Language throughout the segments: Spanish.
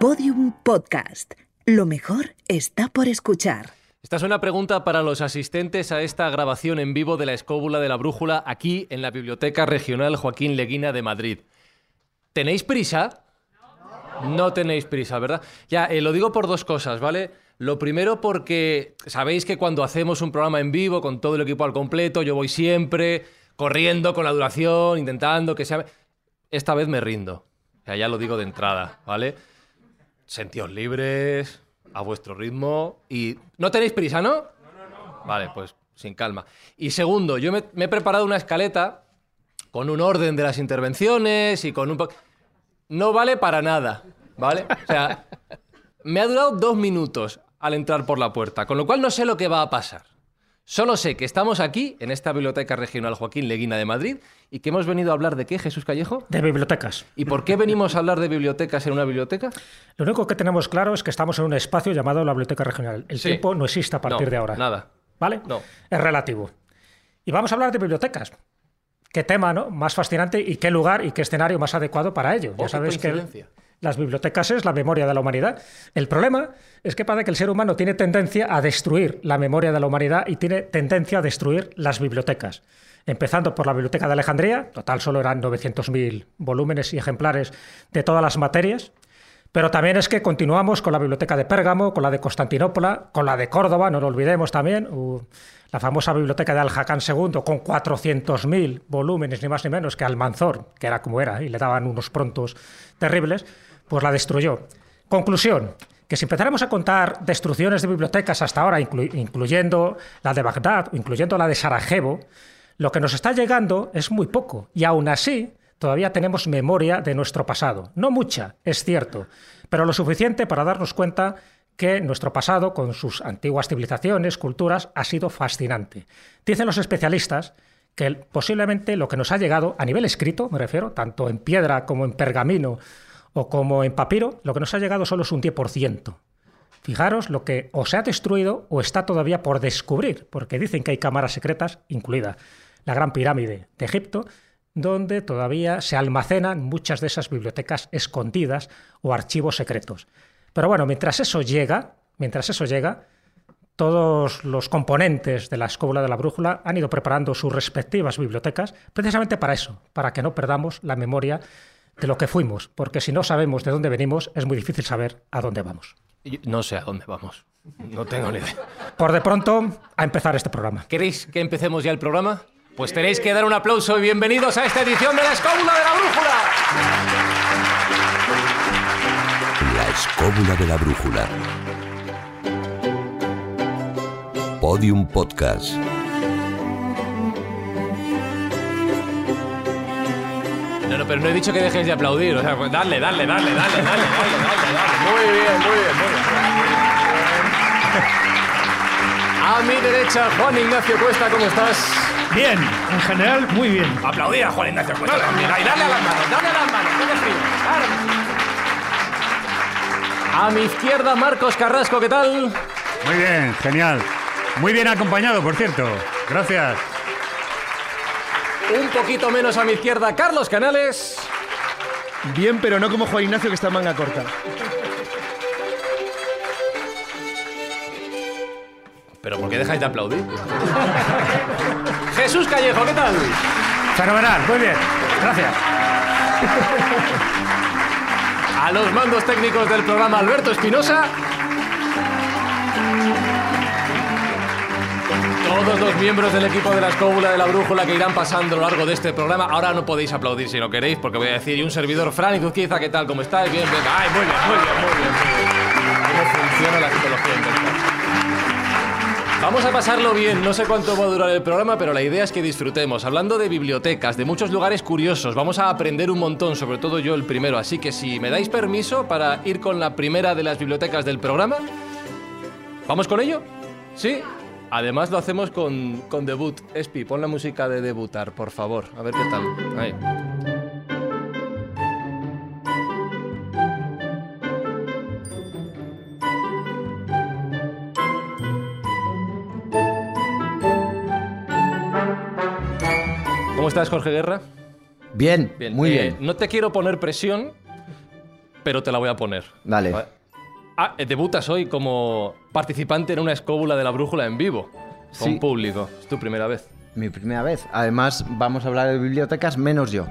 Podium Podcast. Lo mejor está por escuchar. Esta es una pregunta para los asistentes a esta grabación en vivo de la Escóbula de la Brújula aquí en la Biblioteca Regional Joaquín Leguina de Madrid. ¿Tenéis prisa? No tenéis prisa, ¿verdad? Ya, eh, lo digo por dos cosas, ¿vale? Lo primero porque sabéis que cuando hacemos un programa en vivo con todo el equipo al completo, yo voy siempre corriendo con la duración, intentando que sea... Esta vez me rindo. Ya, ya lo digo de entrada, ¿vale? Sentíos libres, a vuestro ritmo y... ¿No tenéis prisa, no? Vale, pues sin calma. Y segundo, yo me, he preparado una escaleta con un orden de las intervenciones y con un... po- No vale para nada, ¿vale? O sea, me ha durado dos minutos al entrar por la puerta, con lo cual no sé lo que va a pasar. Solo sé que estamos aquí, en esta Biblioteca Regional Joaquín Leguina de Madrid, y que hemos venido a hablar de qué, Jesús Callejo. De bibliotecas. ¿Y por qué venimos a hablar de bibliotecas en una biblioteca? Lo único que tenemos claro es que estamos en un espacio llamado la Biblioteca Regional. El Sí. tiempo no existe a partir No, de ahora. nada. ¿Vale? No. Es relativo. Y vamos a hablar de bibliotecas. Qué tema, ¿no? Más fascinante y qué lugar y qué escenario más adecuado para ello. Oh, ya qué sabéis que. Las bibliotecas es la memoria de la humanidad. El problema es que parece que el ser humano tiene tendencia a destruir la memoria de la humanidad y tiene tendencia a destruir las bibliotecas. Empezando por la Biblioteca de Alejandría, total solo eran 900.000 volúmenes y ejemplares de todas las materias. Pero también es que continuamos con la biblioteca de Pérgamo, con la de Constantinopla, con la de Córdoba, no lo olvidemos también, la famosa biblioteca de Al-Hakam II, con 400.000 volúmenes, ni más ni menos, que Almanzor, que era como era, y le daban unos prontos terribles, pues la destruyó. Conclusión, que si empezáramos a contar destrucciones de bibliotecas hasta ahora, inclu- incluyendo la de Bagdad incluyendo la de Sarajevo, lo que nos está llegando es muy poco. Y aún así, todavía tenemos memoria de nuestro pasado. No mucha, es cierto, pero lo suficiente para darnos cuenta que nuestro pasado, con sus antiguas civilizaciones, culturas, ha sido fascinante. Dicen los especialistas que posiblemente lo que nos ha llegado a nivel escrito, me refiero, tanto en piedra como en pergamino o como en papiro, lo que nos ha llegado solo es un 10%. Fijaros lo que o se ha destruido o está todavía por descubrir, porque dicen que hay cámaras secretas, incluida la Gran Pirámide de Egipto, donde todavía se almacenan muchas de esas bibliotecas escondidas o archivos secretos. Pero bueno, mientras eso llega, mientras eso llega, todos los componentes de la escóbula de la brújula han ido preparando sus respectivas bibliotecas precisamente para eso, para que no perdamos la memoria de lo que fuimos, porque si no sabemos de dónde venimos es muy difícil saber a dónde vamos. No sé a dónde vamos. No tengo ni idea. Por de pronto, a empezar este programa. ¿Queréis que empecemos ya el programa? Pues tenéis que dar un aplauso y bienvenidos a esta edición de la Escóbula de la Brújula. La escóbula de la brújula. Podium Podcast. No, no, pero no he dicho que dejéis de aplaudir. O sea, pues dale, dale, dale, dale, dale, dale, dale, dale. Muy bien, muy bien, muy bien. A mi derecha, Juan Ignacio Cuesta, ¿cómo estás? Bien, en general, muy bien. Aplaudir a Juan Ignacio Cuesta también. Ahí, dale a las manos, dale a las manos, que frío. Dale. A mi izquierda, Marcos Carrasco, ¿qué tal? Muy bien, genial. Muy bien acompañado, por cierto. Gracias. Un poquito menos a mi izquierda, Carlos Canales. Bien, pero no como Juan Ignacio que está en manga corta. ¿Pero por qué dejáis de aplaudir? Jesús Callejo, ¿qué tal? Fenomenal, muy bien. Gracias. A los mandos técnicos del programa Alberto Espinosa. Todos los miembros del equipo de la escóbula de la brújula que irán pasando a lo largo de este programa. Ahora no podéis aplaudir si no queréis, porque voy a decir, y un servidor, Fran y Zuzquiza, ¿qué tal? ¿Cómo estáis? Bien, bien. Ay, muy bien, muy bien, muy bien. muy bien. ¿Cómo funciona la psicología? Vamos a pasarlo bien, no sé cuánto va a durar el programa, pero la idea es que disfrutemos. Hablando de bibliotecas, de muchos lugares curiosos, vamos a aprender un montón, sobre todo yo el primero. Así que si me dais permiso para ir con la primera de las bibliotecas del programa, ¿vamos con ello? ¿Sí? Además lo hacemos con, con debut. Espi, pon la música de debutar, por favor. A ver qué tal. Ahí. ¿Cómo estás, Jorge Guerra? Bien, Bien, muy eh, bien. No te quiero poner presión, pero te la voy a poner. Dale. Ah, eh, debutas hoy como participante en una escóbula de la brújula en vivo, con Sí. público. Es tu primera vez. Mi primera vez. Además, vamos a hablar de bibliotecas menos yo,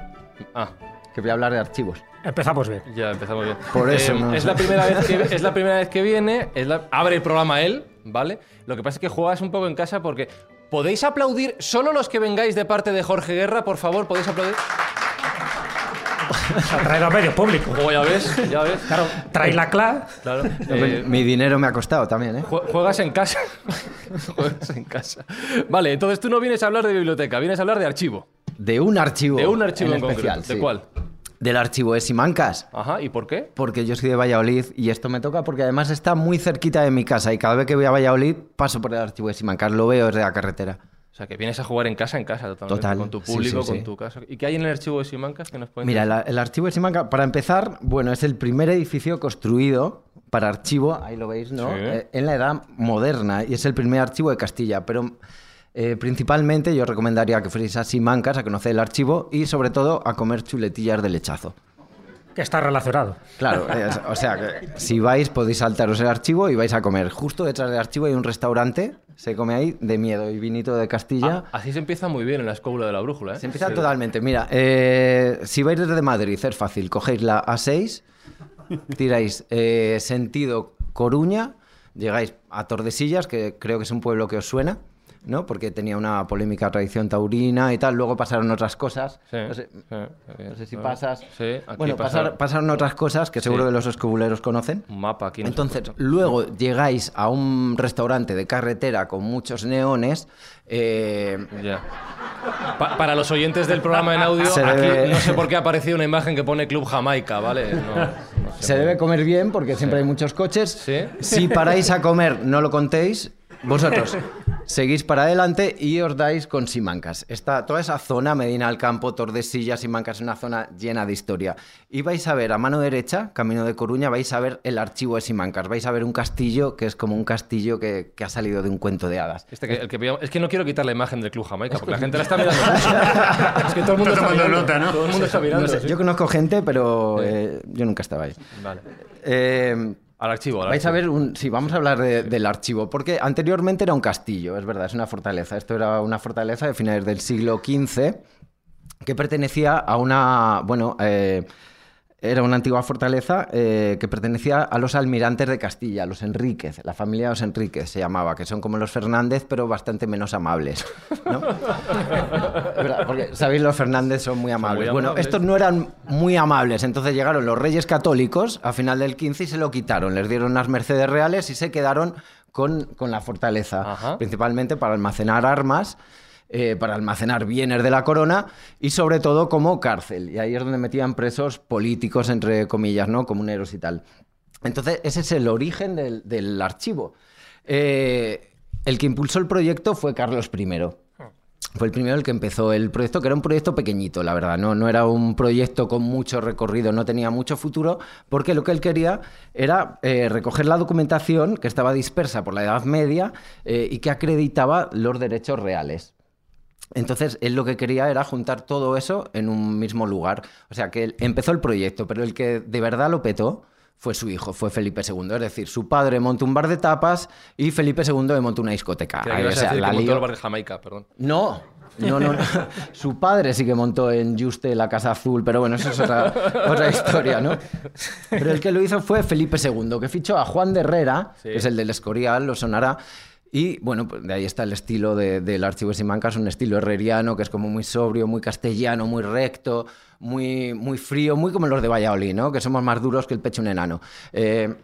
Ah, que voy a hablar de archivos. Empezamos bien. ya empezamos bien. Por eso, Eh, no es, sé. la primera vez que, es la primera vez que viene, es la- abre el programa él, ¿vale? Lo que pasa es que juegas un poco en casa porque... ¿Podéis aplaudir solo los que vengáis de parte de Jorge Guerra, por favor? ¿Podéis aplaudir? Traído a medio público. O ya ves, ya ves. Claro, trae la cla. Claro. Eh, Mi dinero me ha costado también, ¿eh? Jue- Juegas en casa. Juegas en casa. Vale, entonces tú no vienes a hablar de biblioteca, vienes a hablar de archivo. De un archivo. De un archivo en, especial. concreto. ¿De sí. cuál? Del archivo de Simancas. Ajá, ¿y por qué? Porque yo soy de Valladolid y esto me toca porque además está muy cerquita de mi casa y cada vez que voy a Valladolid paso por el archivo de Simancas, lo veo desde la carretera. O sea, que vienes a jugar en casa, en casa, totalmente. Total, Con tu público, sí, con sí. tu casa. ¿Y qué hay en el archivo de Simancas que nos pueden Mira, el, el archivo de Simancas, para empezar, bueno, es el primer edificio construido para archivo, ahí lo veis, ¿no? Sí. Eh, en la edad moderna y es el primer archivo de Castilla, pero eh, principalmente yo recomendaría que fuerais a Simancas a conocer el archivo y sobre todo a comer chuletillas de lechazo. Que está relacionado. Claro, es- o sea que si vais podéis saltaros el archivo y vais a comer. Justo detrás del archivo hay un restaurante, se come ahí de miedo y vinito de Castilla. Ah, así se empieza muy bien en la escóbula de la brújula, ¿eh? Se empieza Sí. totalmente. Mira, eh, si vais desde Madrid, es fácil. Cogéis la A6, tiráis eh, sentido Coruña, llegáis a Tordesillas, que creo que es un pueblo que os suena, ¿no? Porque tenía una polémica tradición taurina y tal. Luego pasaron otras cosas. Sí, no, sé, sí, no sé si pasas. Sí, aquí bueno, pasa- pasar- pasaron otras cosas que seguro que los escobuleros conocen. Un mapa aquí. no Entonces, luego llegáis a un restaurante de carretera con muchos neones. eh. Pa- para los oyentes del programa en audio, Se aquí debe- no sé por qué ha aparecido una imagen que pone Club Jamaica, ¿vale? No, Se debe comer bien porque siempre hay muchos coches. Si paráis a comer, no lo contéis. Vosotros seguís para adelante y os dais con Simancas. Está toda esa zona, Medina al Campo, Tordesillas, Simancas, es una zona llena de historia. Y vais a ver a mano derecha, camino de Coruña, vais a ver el archivo de Simancas. Vais a ver un castillo que es como un castillo que, que ha salido de un cuento de hadas. Este que- el que es que no quiero quitar la imagen del Club Jamaica, porque la gente la está mirando. Es que todo el mundo Está está, tomando mirando. nota, ¿no? Todo el mundo está mirando. No sé, sí. yo conozco gente, pero eh, yo nunca estaba ahí. Vale. Eh, Al archivo, al Vais a ver un. Sí, vamos a hablar de- del archivo, porque anteriormente era un castillo, es verdad, es una fortaleza. Esto era una fortaleza de finales del siglo XV que pertenecía a una. Bueno, eh, era una antigua fortaleza eh, que pertenecía a los almirantes de Castilla, los Enríquez, la familia de los Enríquez se llamaba, que son como los Fernández, pero bastante menos amables. ¿no? Porque, sabéis, los Fernández son muy amables. bueno, amables. estos no eran muy amables, entonces llegaron los reyes católicos a final del 15 y se lo quitaron, les dieron unas mercedes reales y se quedaron con, con la fortaleza, Ajá. principalmente para almacenar armas. Eh, para almacenar bienes de la corona y sobre todo como cárcel. Y ahí es donde metían presos políticos, entre comillas, ¿no? Comuneros y tal. Entonces, ese es el origen del, archivo. Eh, el que impulsó el proyecto fue Carlos I. Fue el primero el que empezó el proyecto, que era un proyecto pequeñito, la verdad. No, era un proyecto con mucho recorrido, no tenía mucho futuro, porque lo que él quería era eh, recoger la documentación que estaba dispersa por la Edad Media y que acreditaba los derechos reales. Entonces, él lo que quería era juntar todo eso en un mismo lugar. O sea, que él empezó el proyecto, pero el que de verdad lo petó fue su hijo, fue Felipe II. Es decir, su padre montó un bar de tapas y Felipe II le montó una discoteca. Ahí, o sea, decir la que montó el bar de Jamaica, perdón. No, no, no, no. Su padre sí que montó en Juste la Casa Azul, pero bueno, eso es otra, otra historia, ¿no? Pero el que lo hizo fue Felipe II, que fichó a Juan de Herrera, Sí. que es el del Escorial, lo sonará. Y bueno, pues de ahí está el estilo de- del archivo Simancas, un estilo herreriano que es como muy sobrio, muy castellano, muy recto, muy, muy frío, muy como los de Valladolid, ¿no? Que somos más duros que el pecho de un enano. Eh,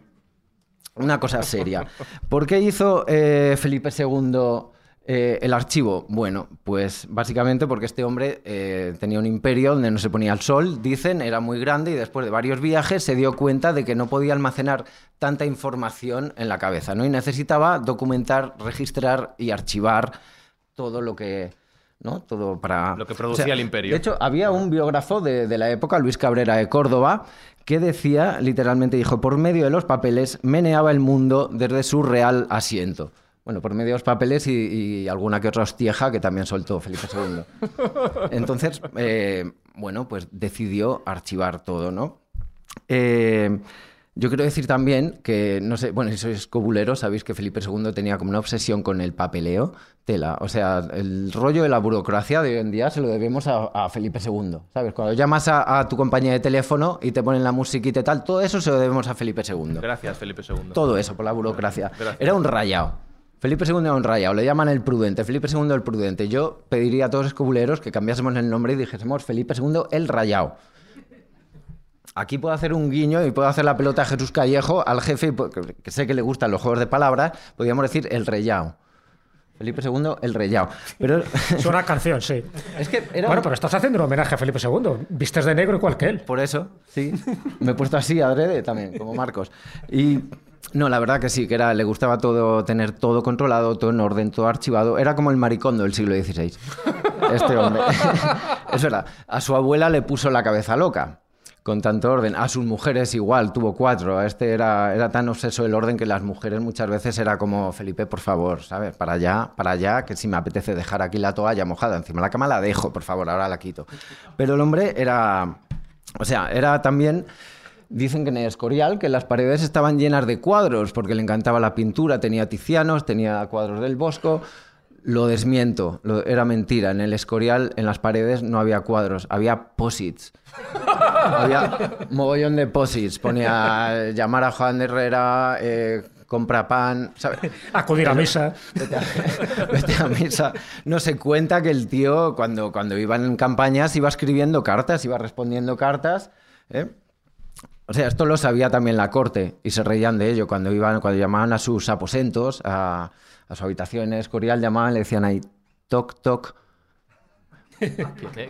una cosa seria. ¿Por qué hizo eh, Felipe II eh, el archivo? Bueno, pues básicamente porque este hombre eh, tenía un imperio donde no se ponía el sol, dicen, era muy grande y después de varios viajes se dio cuenta de que no podía almacenar tanta información en la cabeza, ¿no? Y necesitaba documentar, registrar y archivar todo lo que... ¿no? Todo para... Lo que producía el imperio. De hecho, había un biógrafo de, de la época, Luis Cabrera de Córdoba, que decía, literalmente dijo, por medio de los papeles meneaba el mundo desde su real asiento. Bueno, por medio de los papeles y, y alguna que otra hostieja que también soltó Felipe II. Entonces, eh, bueno, pues decidió archivar todo, ¿no? Eh, yo quiero decir también que, no sé, bueno, si sois cobuleros, sabéis que Felipe II tenía como una obsesión con el papeleo, tela. O sea, el rollo de la burocracia de hoy en día se lo debemos a, a Felipe II, ¿sabes? Cuando llamas a, a tu compañía de teléfono y te ponen la musiquita y tal, todo eso se lo debemos a Felipe II. Gracias, Felipe II. Todo eso por la burocracia. Gracias. Era un rayado. Felipe II era un rayado, le llaman el prudente, Felipe II el prudente. Yo pediría a todos los escobuleros que cambiásemos el nombre y dijésemos Felipe II el rayado. Aquí puedo hacer un guiño y puedo hacer la pelota a Jesús Callejo, al jefe, que que sé que le gustan los juegos de palabras, podríamos decir el reyao. Felipe II, el reyao. Pero Es una canción, sí. es que era Bueno, pero estás haciendo un homenaje a Felipe II. Vistes de negro igual que él. Por eso, sí. Me he puesto así adrede también, como Marcos. Y no, la verdad que sí, que era, le gustaba todo, tener todo controlado, todo en orden, todo archivado. Era como el maricondo del siglo XVI. Este hombre. Es verdad. A su abuela le puso la cabeza loca. Con tanto orden. A sus mujeres igual, tuvo cuatro. A este era, era tan obseso el orden que las mujeres muchas veces era como, Felipe, por favor, ¿sabes? Para allá, para allá, que si me apetece dejar aquí la toalla mojada encima de la cama, la dejo, por favor, ahora la quito. Pero el hombre era, o sea, era también... Dicen que en el Escorial que las paredes estaban llenas de cuadros porque le encantaba la pintura, tenía tizianos, tenía cuadros del Bosco. Lo desmiento, lo- era mentira. En el Escorial, en las paredes, no había cuadros, había posits. había mogollón de posits. Ponía llamar a Juan de Herrera, eh, compra pan, ¿sabes? Acudir a misa. Vete a, vete a misa. No se cuenta que el tío, cuando, cuando iban en campañas, iba escribiendo cartas, iba respondiendo cartas. ¿eh? O sea, esto lo sabía también la corte y se reían de ello. Cuando, iban, cuando llamaban a sus aposentos, a, a su habitación en Escorial, llamaban, le decían ahí, toc, toc,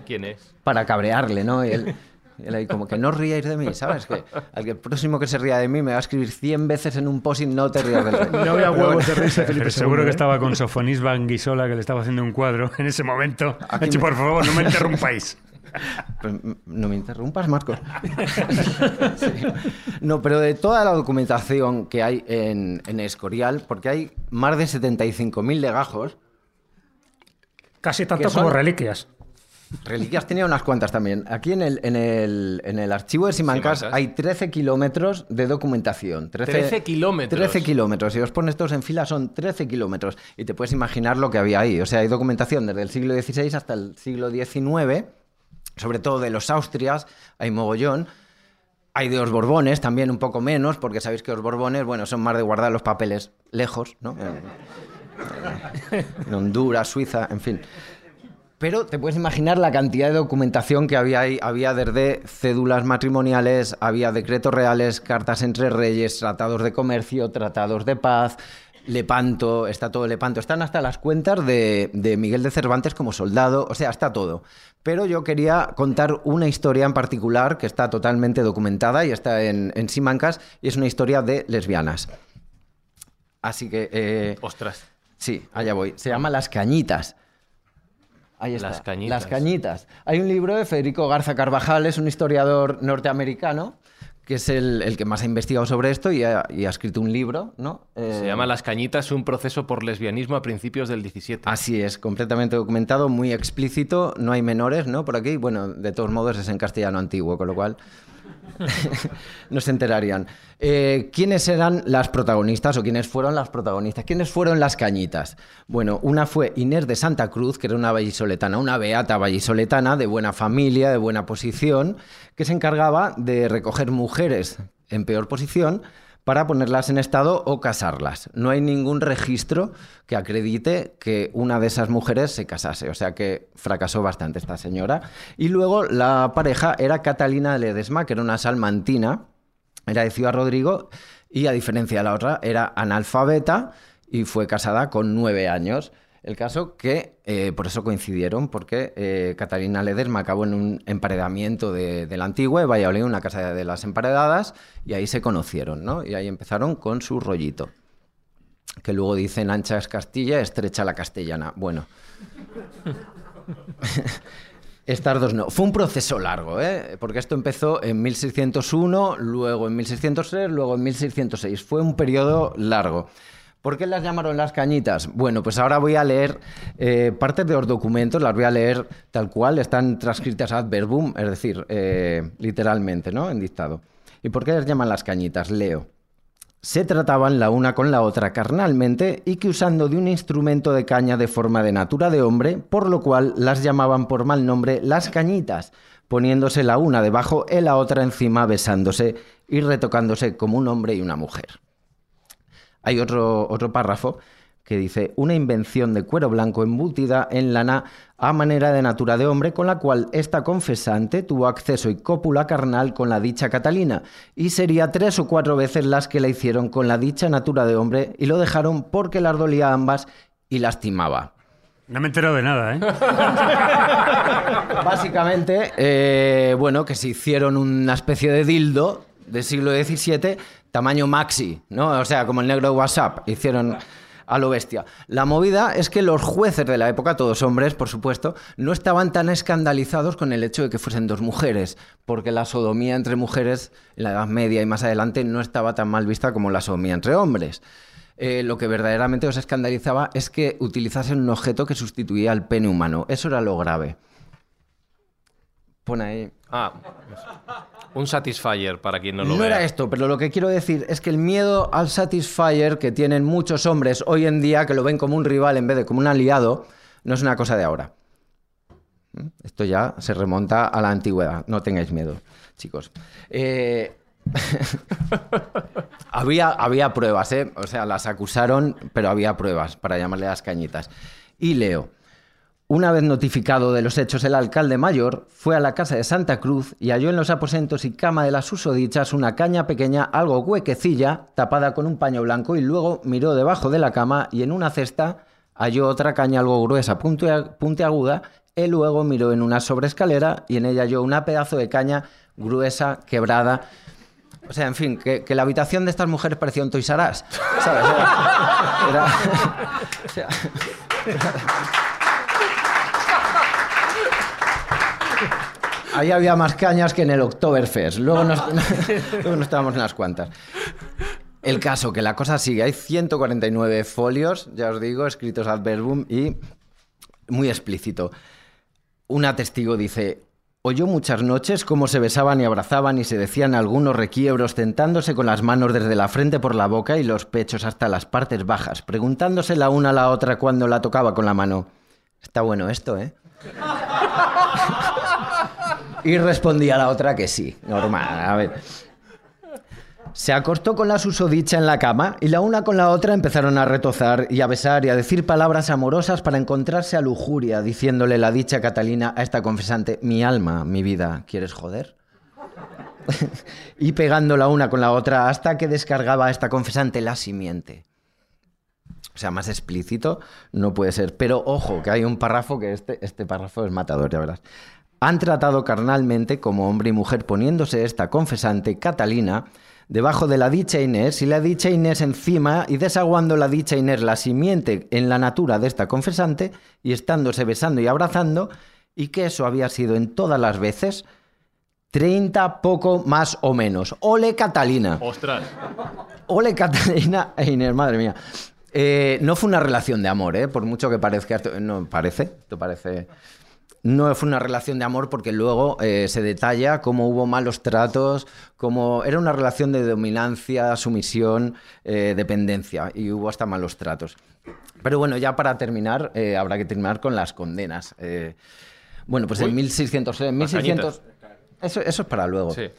¿Quién es? Para cabrearle, ¿no? Y él, él ahí como que no ríais de mí, ¿sabes? Que al que próximo que se ría de mí me va a escribir 100 veces en un post no te rías del rey. No había huevos de de Felipe Pero seguro II, que ¿eh? estaba con Sofonís Banguisola, que le estaba haciendo un cuadro en ese momento. Ha dicho, por favor, no me interrumpáis. Mm, no me interrumpas, Marcos. Sí. No, pero de toda la documentación que hay en, en Escorial, porque hay más de 75.000 legajos, Casi tanto Que son- como reliquias. reliquias tenía unas cuantas también. Aquí en el, en el, en el archivo de Simancas Simancas. hay 13 kilómetros de documentación. 13 kilómetros. 13 kilómetros. Si os pones todos en fila son 13 kilómetros. Y te puedes imaginar lo que había ahí. O sea, hay documentación desde el siglo XVI hasta el siglo XIX, sobre todo de los Austrias, hay mogollón. Hay de los Borbones, también un poco menos, porque sabéis que los Borbones, bueno, son más de guardar los papeles lejos, ¿no? En- en Honduras, Suiza, en fin. Pero te puedes imaginar la cantidad de documentación que había ahí. Había desde cédulas matrimoniales, había decretos reales, cartas entre reyes, tratados de comercio, tratados de paz, Lepanto, está todo Lepanto. Están hasta las cuentas de, de Miguel de Cervantes como soldado, o sea, está todo. Pero yo quería contar una historia en particular que está totalmente documentada y está en, en Simancas, y es una historia de lesbianas. Así que... eh, Ostras. Sí, allá voy. Se llama Las Cañitas. Ahí está. Las Cañitas. Las Cañitas. Hay un libro de Federico Garza Carvajal, es un historiador norteamericano, que es el, el que más ha investigado sobre esto y ha, y ha escrito un libro, ¿no? Eh, Se llama Las Cañitas, un proceso por lesbianismo a principios del 17. Así es, completamente documentado, muy explícito, no hay menores, ¿no? Por aquí, bueno, de todos modos es en castellano antiguo, con lo cual no se enterarían. Eh, ¿Quiénes eran las protagonistas o quiénes fueron las protagonistas? ¿Quiénes fueron las cañitas? Bueno, una fue Inés de Santa Cruz, que era una vallisoletana, una beata vallisoletana de buena familia, de buena posición, que se encargaba de recoger mujeres en peor posición para ponerlas en estado o casarlas. No hay ningún registro que acredite que una de esas mujeres se casase, o sea que fracasó bastante esta señora. Y luego la pareja era Catalina Ledesma, que era una salmantina, era de Ciudad Rodrigo, y a diferencia de la otra, era analfabeta y fue casada con nueve años. El caso que eh, por eso coincidieron, porque eh, Catalina Ledesma acabó en un emparedamiento de, de la antigua, de Valladolid, una casa de las emparedadas, y ahí se conocieron, ¿no? Y ahí empezaron con su rollito. Que luego dicen ancha es Castilla, estrecha la castellana. Bueno. Estas dos no. Fue un proceso largo, ¿eh? porque esto empezó en 1601, luego en 1603, luego en 1606. Fue un periodo largo. ¿Por qué las llamaron las cañitas? Bueno, pues ahora voy a leer eh, partes de los documentos, las voy a leer tal cual, están transcritas ad verbum, es decir, eh, literalmente, ¿no? En dictado. ¿Y por qué les llaman las cañitas? Leo. Se trataban la una con la otra carnalmente y que usando de un instrumento de caña de forma de natura de hombre, por lo cual las llamaban por mal nombre las cañitas, poniéndose la una debajo y la otra encima besándose y retocándose como un hombre y una mujer. Hay otro, otro párrafo que dice una invención de cuero blanco embutida en lana a manera de natura de hombre con la cual esta confesante tuvo acceso y cópula carnal con la dicha Catalina y sería tres o cuatro veces las que la hicieron con la dicha natura de hombre y lo dejaron porque las dolía a ambas y lastimaba. No me he enterado de nada, ¿eh? Básicamente, eh, bueno, que se hicieron una especie de dildo del siglo XVII, tamaño maxi, ¿no? O sea, como el negro de WhatsApp, hicieron a lo bestia. La movida es que los jueces de la época, todos hombres, por supuesto, no estaban tan escandalizados con el hecho de que fuesen dos mujeres, porque la sodomía entre mujeres en la Edad Media y más adelante no estaba tan mal vista como la sodomía entre hombres. Eh, lo que verdaderamente os escandalizaba es que utilizasen un objeto que sustituía al pene humano. Eso era lo grave. Pone ahí. Ah, un Satisfyer para quien no lo No vea. era esto, pero lo que quiero decir es que el miedo al Satisfyer que tienen muchos hombres hoy en día, que lo ven como un rival en vez de como un aliado, no es una cosa de ahora. ¿Mm? Esto ya se remonta a la antigüedad. No tengáis miedo, chicos. Eh, había, había pruebas, ¿eh? O sea, las acusaron, pero había pruebas para llamarle a las cañitas. Y leo. Una vez notificado de los hechos, el alcalde mayor fue a la casa de Santa Cruz y halló en los aposentos y cama de las susodichas una caña pequeña, algo huequecilla, tapada con un paño blanco, y luego miró debajo de la cama y en una cesta halló otra caña algo gruesa, puntiaguda, y luego miró en una sobrescalera y en ella halló una pedazo de caña gruesa, quebrada. O sea, en fin, que, la habitación de estas mujeres parecía un Us, ¿sabes? Era- o sea, Ahí había más cañas que en el Oktoberfest. Luego nos, luego nos estábamos en las cuantas. El caso, que la cosa sigue. Hay 149 folios, ya os digo, escritos ad verbum y muy explícito. Una testigo dice, oyó muchas noches cómo se besaban y abrazaban y se decían algunos requiebros, tentándose con las manos desde la frente por la boca y los pechos hasta las partes bajas, preguntándose la una a la otra cuando la tocaba con la mano. Está bueno esto, ¿eh? Y respondía la otra que sí, normal. A ver. Se acostó con la susodicha en la cama y la una con la otra empezaron a retozar y a besar y a decir palabras amorosas para encontrarse a lujuria, diciéndole la dicha Catalina a esta confesante, mi alma, mi vida, ¿quieres joder? y pegando la una con la otra hasta que descargaba a esta confesante la simiente. O sea, más explícito no puede ser. Pero ojo, que hay un párrafo que este, este párrafo es matador, ya verás. Han tratado carnalmente como hombre y mujer poniéndose esta confesante, Catalina, debajo de la dicha Inés y la dicha Inés encima y desaguando la dicha Inés la simiente en la natura de esta confesante y estándose besando y abrazando y que eso había sido en todas las veces 30 poco más o menos. Ole Catalina. Ostras. Ole Catalina e Inés, madre mía. Eh, no fue una relación de amor, ¿eh? por mucho que parezca. esto- No, parece. Esto parece. No fue una relación de amor porque luego eh, se detalla cómo hubo malos tratos, cómo era una relación de dominancia, sumisión, eh, dependencia y hubo hasta malos tratos. Pero bueno, ya para terminar, eh, habrá que terminar con las condenas. Bueno, pues en 1600, en las 1600 eso, eso es para luego. Sí.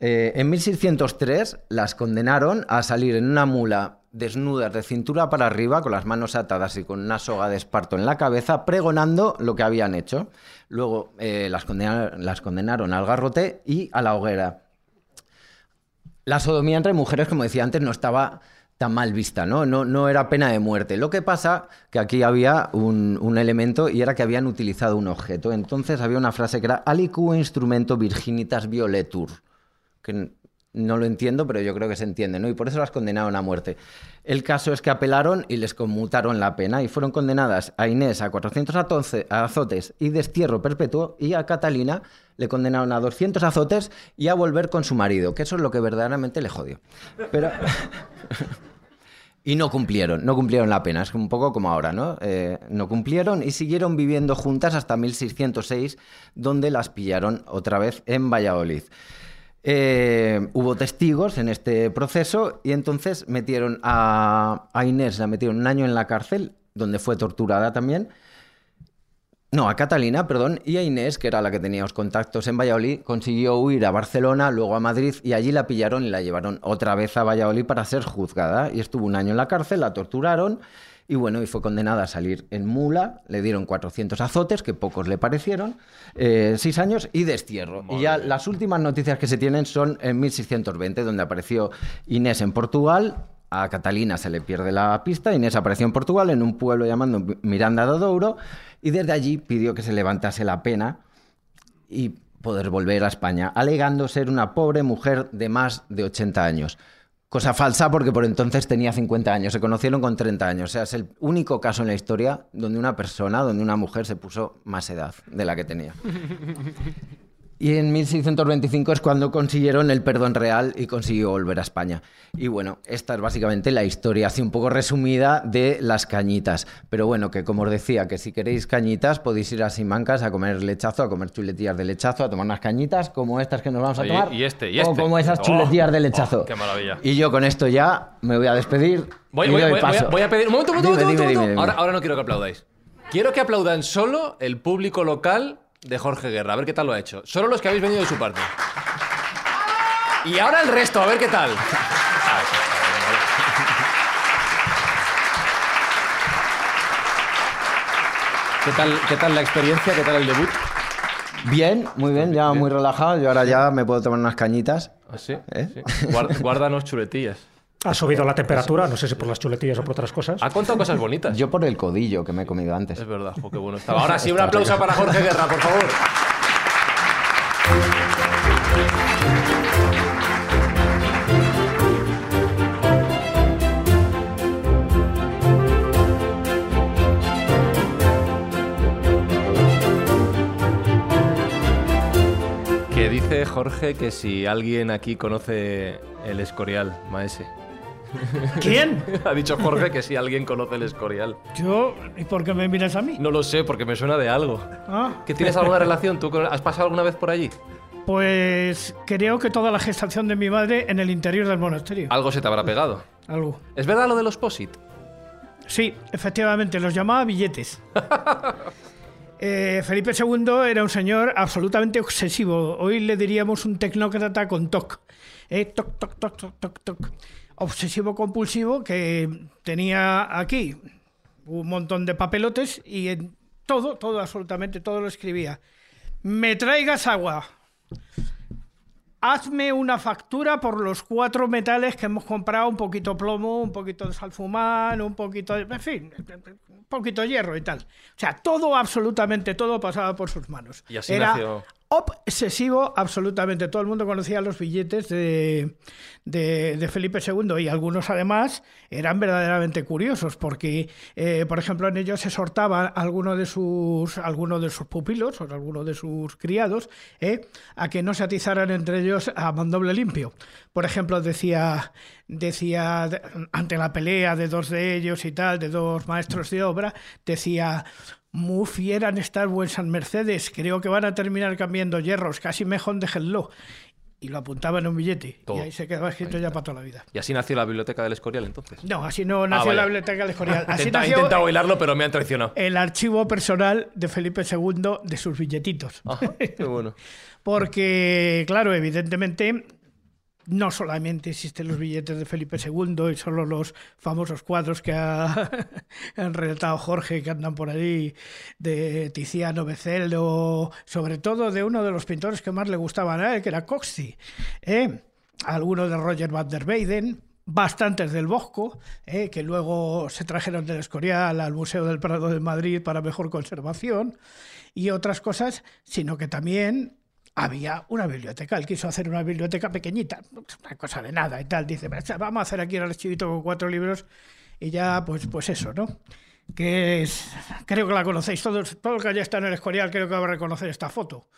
En 1603 las condenaron a salir en una mula desnudas de cintura para arriba, con las manos atadas y con una soga de esparto en la cabeza, pregonando lo que habían hecho. Luego eh, las, condenaron, al garrote y a la hoguera. La sodomía entre mujeres, como decía antes, no estaba tan mal vista, ¿no? No, no era pena de muerte. Lo que pasa que aquí había un, elemento y era que habían utilizado un objeto. Entonces había una frase que era alicu instrumento virginitas violetur, que no lo entiendo, pero yo creo que se entiende, ¿no? Y por eso las condenaron a muerte. El caso es que apelaron y les conmutaron la pena y fueron condenadas a Inés a 400 atonce- azotes y destierro perpetuo y a Catalina le condenaron a 200 azotes y a volver con su marido, que eso es lo que verdaderamente le jodió. Pero... Y no cumplieron, no cumplieron la pena, es un poco como ahora, ¿no? Eh, no cumplieron y siguieron viviendo juntas hasta 1606, donde las pillaron otra vez en Valladolid. Eh, hubo testigos en este proceso y entonces metieron a, a Inés, la metieron un año en la cárcel, donde fue torturada también. No, a Catalina, perdón, y a Inés, que era la que tenía los contactos en Valladolid, consiguió huir a Barcelona, luego a Madrid, y allí la pillaron y la llevaron otra vez a Valladolid para ser juzgada. Y estuvo un año en la cárcel, la torturaron, y bueno, y fue condenada a salir en mula, le dieron 400 azotes, que pocos le parecieron, eh, seis años, y destierro. y ya las últimas noticias que se tienen son en 1620, donde apareció Inés en Portugal, a Catalina se le pierde la pista. Inés apareció en Portugal, en un pueblo llamado Miranda do Douro, y desde allí pidió que se levantase la pena y poder volver a España, alegando ser una pobre mujer de más de 80 años. Cosa falsa porque por entonces tenía 50 años, se conocieron con 30 años. O sea, es el único caso en la historia donde una persona, donde una mujer se puso más edad de la que tenía. Y en 1625 es cuando consiguieron el perdón real y consiguió volver a España. Y bueno, esta es básicamente la historia, así un poco resumida, de las cañitas. Pero bueno, que como os decía, que si queréis cañitas podéis ir a Simancas a comer lechazo, a comer chuletillas de lechazo, a tomar unas cañitas como estas que nos vamos a Oye, tomar. y este, y O este. como esas Oh, chuletillas de oh, lechazo. qué maravilla. Y yo con esto ya me voy a despedir. Voy, y voy- doy voy- voy a, paso. voy a pedir. Un momento, un momento, un momento, dime, un momento. dime, dime. Ahora, ahora no quiero que aplaudáis. Quiero que aplaudan solo el público local de Jorge Guerra. A ver qué tal lo ha hecho. Solo los que habéis venido de su parte. Y ahora el resto, a ver qué tal. ¿Qué tal, ¿Qué tal la experiencia? ¿Qué tal el debut? Bien, muy bien, ya muy relajado. Yo ahora ya me puedo tomar unas cañitas. ¿Ah, sí? ¿Eh? Sí. Guárdanos chuletillas. Ha subido la temperatura, no sé si por las chuletillas o por otras cosas. Ha contado cosas bonitas. Yo por el codillo que me he comido antes. Es verdad, jo, qué bueno estaba. Ahora sí, un aplauso para Jorge Guerra, por favor. Que dice Jorge que si alguien aquí conoce el Escorial, Maese. ¿Quién? Ha dicho Jorge que si alguien conoce el Escorial. Yo. ¿Y por qué me miras a mí? No lo sé, porque me suena de algo. Ah, ¿Que tienes alguna relación? ¿Tú has pasado alguna vez por allí? pues creo que toda la gestación de mi madre en el interior del monasterio. Algo se te habrá pegado. Algo. ¿Es verdad lo de los POSIT? Sí, efectivamente, los llamaba billetes. Eh, Felipe II era un señor absolutamente obsesivo. Hoy le diríamos un tecnócrata con TOC. Eh, toc, toc, toc, toc, toc, toc. Obsesivo compulsivo que tenía aquí un montón de papelotes y en todo, todo, absolutamente todo lo escribía. Me traigas agua. Hazme una factura por los cuatro metales que hemos comprado, un poquito plomo, un poquito de salfumán, un poquito de... En fin, un poquito de hierro y tal. O sea, todo, absolutamente todo pasaba por sus manos. Y así Era nació- obsesivo, absolutamente. Todo el mundo conocía los billetes de, de- Felipe II y algunos además eran verdaderamente curiosos porque, eh, por ejemplo, en ellos se sortaba alguno de sus, alguno de sus pupilos o alguno de sus criados eh, a que no se atizaran entre ellos a mandoble limpio. Por ejemplo, decía, decía de- ante la pelea de dos de ellos y tal, de dos maestros de obra, decía... Muy fieran estar vuesas mercedes, creo que van a terminar cambiando hierros, casi mejor déjenlo. Y lo apuntaba en un billete. Todo. Y ahí se quedaba escrito ya para toda la vida. Y así nació la biblioteca del Escorial, entonces. No, así no nació Ah, la biblioteca del Escorial. Así Intenta, nació intentado bailarlo, pero me han traicionado. el archivo personal de Felipe II de sus billetitos. Ajá, qué bueno. Porque, claro, evidentemente, no solamente existen los billetes de Felipe II y solo los famosos cuadros que ha, han relatado Jorge, que andan por ahí, de Tiziano Becel, o sobre todo de uno de los pintores que más le gustaban a él, que era Coxi. ¿eh? Algunos de Roger van der Weyden, bastantes del Bosco, ¿eh? que luego se trajeron del Escorial al Museo del Prado de Madrid para mejor conservación, y otras cosas, sino que también había una biblioteca. Él quiso hacer una biblioteca pequeñita, una cosa de nada y tal. Dice, vamos a hacer aquí el archivito con cuatro libros y ya, pues, pues eso, ¿no? Que es, creo que la conocéis todos, todo el que haya estado en el Escorial creo que va a reconocer esta foto.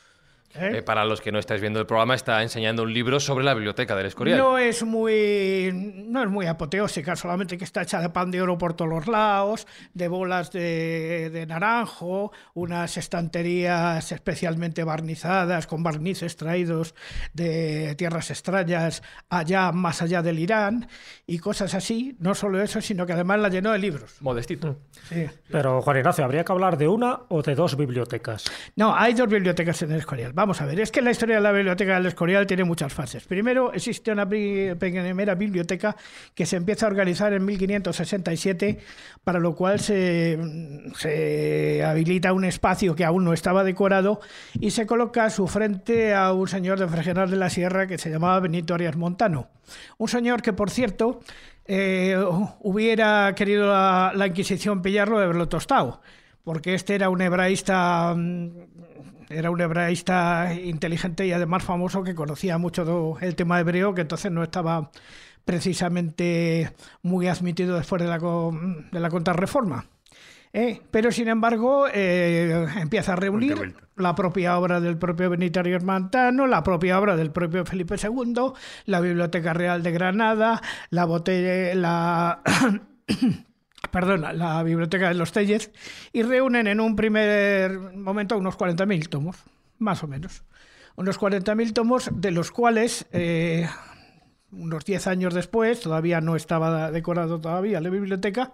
¿Eh? Eh, para los que no estáis viendo el programa, está enseñando un libro sobre la biblioteca del Escorial. No es muy no es muy apoteósica, solamente que está hecha de pan de oro por todos los lados, de bolas de, de naranjo, unas estanterías especialmente barnizadas con barnices traídos de tierras extrañas allá más allá del Irán y cosas así. No solo eso, sino que además la llenó de libros. Modestito. Sí. Pero, Juan Ignacio, ¿habría que hablar de una o de dos bibliotecas? No, hay dos bibliotecas en el Escorial. Vamos a ver, es que la historia de la biblioteca del Escorial tiene muchas fases. Primero, existe una pri- primera biblioteca que se empieza a organizar en 1567, para lo cual se, se habilita un espacio que aún no estaba decorado y se coloca a su frente a un señor de Fregenal de la Sierra que se llamaba Benito Arias Montano. Un señor que, por cierto, eh, hubiera querido la, la Inquisición pillarlo de haberlo tostado, porque este era un hebraísta mm, era un hebraísta inteligente y además famoso que conocía mucho el tema hebreo, que entonces no estaba precisamente muy admitido después de la, de la contrarreforma. ¿eh? Pero sin embargo, eh, empieza a reunir la propia obra del propio Benito Arias Montano, la propia obra del propio Felipe II, la Biblioteca Real de Granada, la botella, la perdona, la Biblioteca de los Telles, y reúnen en un primer momento unos 40.000 tomos, más o menos. Unos 40.000 tomos, de los cuales, eh, unos 10 años después, todavía no estaba decorado todavía la biblioteca,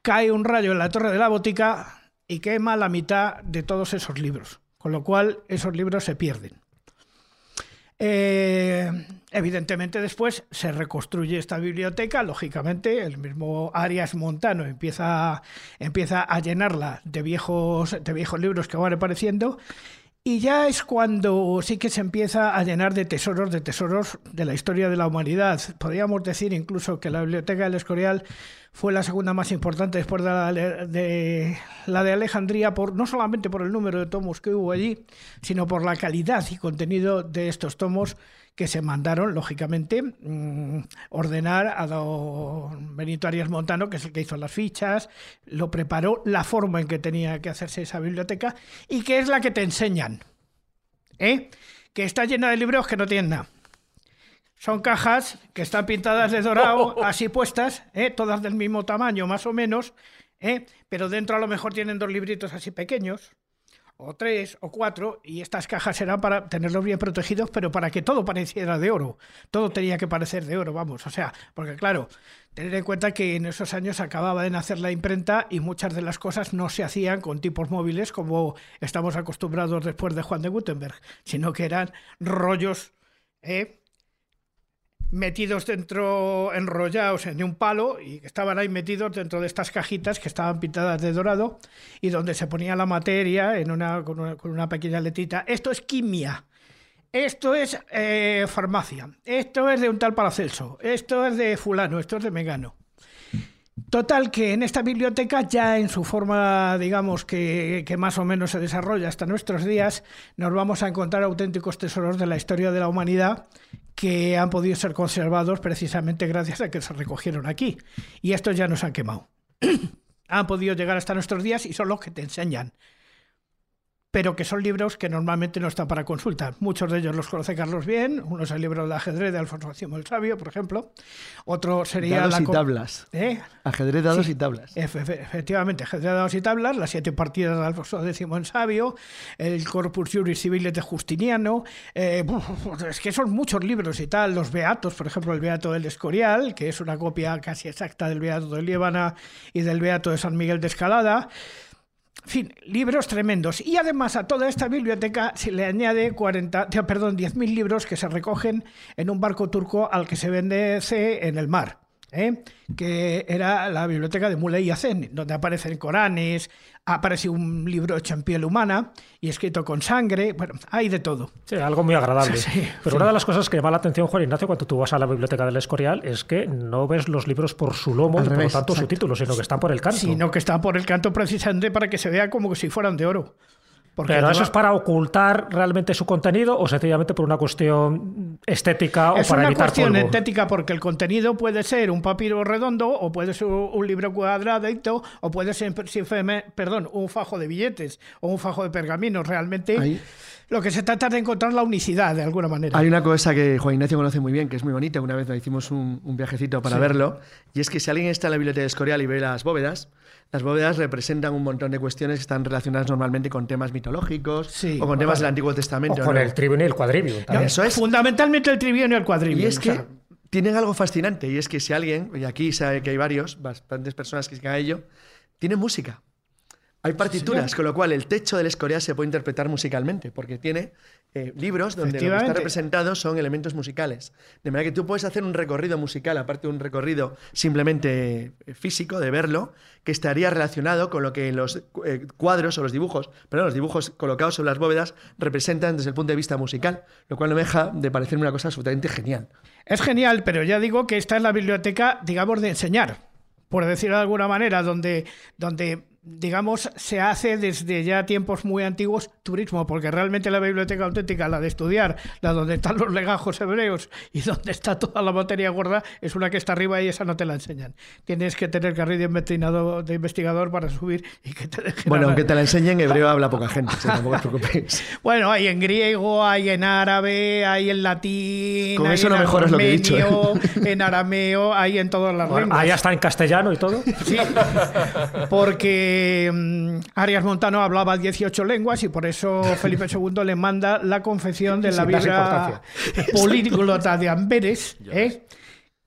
cae un rayo en la torre de la botica y quema la mitad de todos esos libros, con lo cual esos libros se pierden. Eh, evidentemente después se reconstruye esta biblioteca, lógicamente el mismo Arias Montano empieza, empieza a llenarla de viejos, de viejos libros que van apareciendo y ya es cuando sí que se empieza a llenar de tesoros, de tesoros de la historia de la humanidad. Podríamos decir incluso que la Biblioteca del Escorial fue la segunda más importante después de la de, la de Alejandría, por, no solamente por el número de tomos que hubo allí, sino por la calidad y contenido de estos tomos que se mandaron, lógicamente, mm, ordenar a don Benito Arias Montano, que es el que hizo las fichas, lo preparó, la forma en que tenía que hacerse esa biblioteca y que es la que te enseñan. ¿eh? Que está llena de libros que no tienen nada. Son cajas que están pintadas de dorado, así puestas, ¿eh? todas del mismo tamaño, más o menos, ¿eh? pero dentro a lo mejor tienen dos libritos así pequeños, o tres, o cuatro, y estas cajas eran para tenerlos bien protegidos, pero para que todo pareciera de oro. Todo tenía que parecer de oro, vamos. O sea, porque claro, tener en cuenta que en esos años acababa de nacer la imprenta y muchas de las cosas no se hacían con tipos móviles como estamos acostumbrados después de Juan de Gutenberg, sino que eran rollos. ¿eh? Metidos dentro, enrollados en un palo y que estaban ahí metidos dentro de estas cajitas que estaban pintadas de dorado y donde se ponía la materia en una, con, una, con una pequeña letrita. Esto es quimia. Esto es eh, farmacia. Esto es de un tal Paracelso. Esto es de fulano. Esto es de Megano. Total, que en esta biblioteca, ya en su forma, digamos, que, que, más o menos se desarrolla hasta nuestros días, nos vamos a encontrar auténticos tesoros de la historia de la humanidad que han podido ser conservados precisamente gracias a que se recogieron aquí. Y estos ya nos han quemado. han podido llegar hasta nuestros días y son los que te enseñan pero que son libros que normalmente no están para consulta. Muchos de ellos los conoce Carlos bien. Uno es el libro de ajedrez de Alfonso Cimo el Sabio, por ejemplo. Otro sería... Dados la y tablas. ¿Eh? Ajedrez, dados Sí. y tablas. Efe- efe- efectivamente, ajedrez, dados y tablas, las siete partidas de Alfonso X el Sabio, el Corpus Juris Civilis de Justiniano, eh, es que son muchos libros y tal, los Beatos, por ejemplo, el Beato del Escorial, que es una copia casi exacta del Beato de Líbana y del Beato de San Miguel de Escalada. En fin, libros tremendos. Y además a toda esta biblioteca se le añade 40, ya, perdón, 10.000 libros que se recogen en un barco turco al que se vende en el mar. ¿eh? que era la biblioteca de Muley Yacen, donde aparecen Coranes, aparece un libro hecho en piel humana y escrito con sangre, bueno, hay de todo. Sí, algo muy agradable. Sí, sí, Pero sí. una de las cosas que llama la atención, Juan Ignacio, cuando tú vas a la biblioteca del Escorial, es que no ves los libros por su lomo Al y por lo tanto su título, sino que están por el canto. Sino que están por el canto precisamente para que se vea como si fueran de oro. Porque Pero eso es para ocultar realmente su contenido o sencillamente por una cuestión estética o Es para una evitar cuestión polvo. estética porque el contenido puede ser un papiro redondo o puede ser un libro cuadradito o puede ser perdón, un fajo de billetes o un fajo de pergaminos. Realmente Ahí. Lo que se trata es de encontrar la unicidad de alguna manera. Hay una cosa que Juan Ignacio conoce muy bien, que es muy bonita. Una vez hicimos un, un viajecito para verlo. Y es que si alguien está en la biblioteca de Escorial y ve las bóvedas, las bóvedas representan un montón de cuestiones que están relacionadas normalmente con temas mitológicos Sí, o con temas del Antiguo Testamento. O con ¿no? el trivium y el también. Eso es. Fundamentalmente el trivium y el cuadrivium. Y es o que sea, tienen algo fascinante, y es que si alguien, y aquí sabe que hay varios, bastantes personas que se a ello, tiene música. Hay partituras, con lo cual el techo del Escorial se puede interpretar musicalmente, porque tiene eh, libros donde lo que está representado son elementos musicales. De manera que tú puedes hacer un recorrido musical, aparte de un recorrido simplemente eh, físico, de verlo, que estaría relacionado con lo que los eh, cuadros o los dibujos, perdón, los dibujos colocados sobre las bóvedas representan desde el punto de vista musical, lo cual no me deja de parecerme una cosa absolutamente genial. Es genial, pero ya digo que esta es la biblioteca, digamos, de enseñar, por decirlo de alguna manera, donde, donde digamos, se hace desde ya tiempos muy antiguos turismo, porque realmente la biblioteca auténtica, la de estudiar, la donde están los legajos hebreos y donde está toda la materia gorda, es una que está arriba y esa no te la enseñan. Tienes que tener carril de investigador, de investigador para subir y que te dejen Bueno, hablar. aunque te la enseñen, hebreo habla poca gente, o sea, tampoco os preocupéis. Bueno, hay en griego, hay en árabe, hay en latín, Con hay eso en no mejoras lo que he dicho, ¿eh? armenio, en arameo, hay en todas las Bueno, lenguas. ahí está en castellano y todo. Sí, porque mm, Arias Montano hablaba 18 lenguas y por eso Felipe II le manda la confección de la Biblia políglota de Amberes, ¿eh?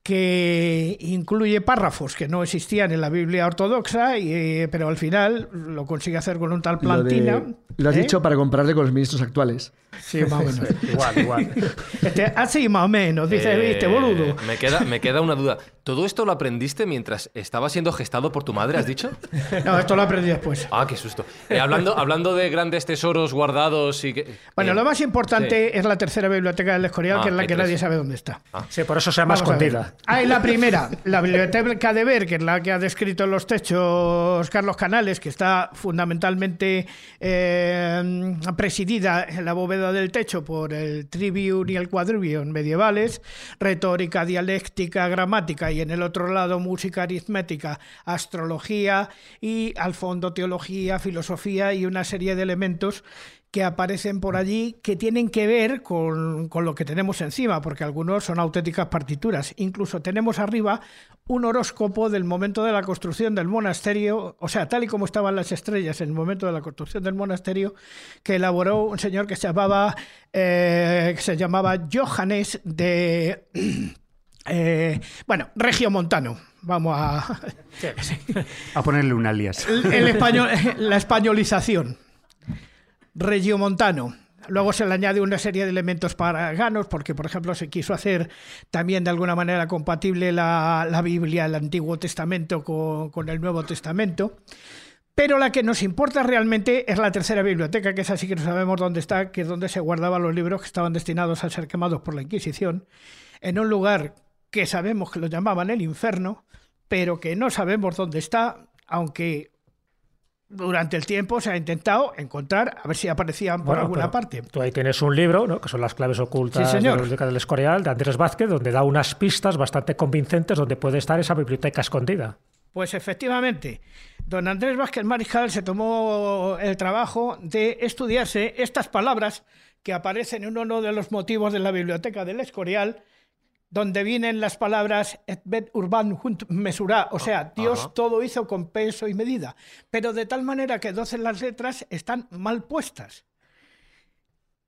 que incluye párrafos que no existían en la Biblia ortodoxa, y, eh, pero al final lo consigue hacer con un tal Lo, de- Plantina. lo has ¿eh? dicho para compararle con los ministros actuales. Sí, más o menos. igual, igual. Este, así más o menos, dice, Eh, viste, boludo. Me queda, me queda una duda. ¿Todo esto lo aprendiste mientras estaba siendo gestado por tu madre, has dicho? No, esto lo aprendí después. Ah, qué susto. Eh, hablando, hablando de grandes tesoros guardados y que. Bueno, eh, lo más importante es la tercera biblioteca del Escorial, Ah, que es la que tres. nadie sabe dónde está. Sí, por eso se llama Vamos escondida. Hay la primera, la biblioteca de Ver, que es la que ha descrito en los techos Carlos Canales, que está fundamentalmente eh, presidida en la bóveda del techo por el trivium y el quadrivium medievales, retórica, dialéctica, gramática, y en el otro lado música aritmética, astrología y al fondo teología, filosofía y una serie de elementos que aparecen por allí que tienen que ver con, con lo que tenemos encima, porque algunos son auténticas partituras. Incluso tenemos arriba un horóscopo del momento de la construcción del monasterio, o sea, tal y como estaban las estrellas en el momento de la construcción del monasterio, que elaboró un señor que se llamaba, eh, que se llamaba Johannes de... eh, bueno, Regio Montano. Vamos a... A ponerle un alias. el, el español, la españolización. Regiomontano. Luego se le añade una serie de elementos paganos, porque, por ejemplo, se quiso hacer también de alguna manera compatible la, la Biblia, el Antiguo Testamento con, con el Nuevo Testamento. Pero la que nos importa realmente es la tercera biblioteca, que es así que no sabemos dónde está, que es donde se guardaban los libros que estaban destinados a ser quemados por la Inquisición, en un lugar que sabemos que lo llamaban el infierno, pero que no sabemos dónde está, aunque durante el tiempo se ha intentado encontrar, a ver si aparecían por Bueno, alguna parte. Tú ahí tienes un libro, ¿no? que son las claves ocultas Sí, de la Biblioteca del Escorial, de Andrés Vázquez, donde da unas pistas bastante convincentes donde puede estar esa biblioteca escondida. Pues efectivamente, don Andrés Vázquez Mariscal se tomó el trabajo de estudiarse estas palabras que aparecen en uno de los motivos de la biblioteca del Escorial, donde vienen las palabras et bet urban hunt mesurá, o sea, Dios Ajá. todo hizo con peso y medida, pero de tal manera que dos de las letras están mal puestas.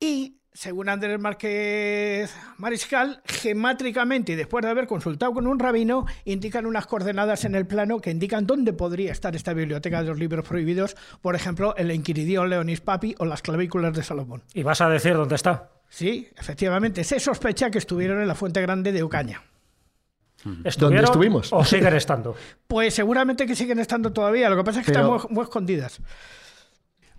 Y, según Andrés Márquez Mariscal, gemátricamente y después de haber consultado con un rabino, indican unas coordenadas en el plano que indican dónde podría estar esta biblioteca de los libros prohibidos, por ejemplo, el Inquiridión Leonis Papi o las clavículas de Salomón. Y vas a decir dónde está. Sí, efectivamente, se sospecha que estuvieron en la Fuente Grande de Ocaña. ¿Estuvieron estuvimos? ¿O siguen estando? Pues seguramente que siguen estando todavía, lo que pasa es que Pero- están muy, muy escondidas.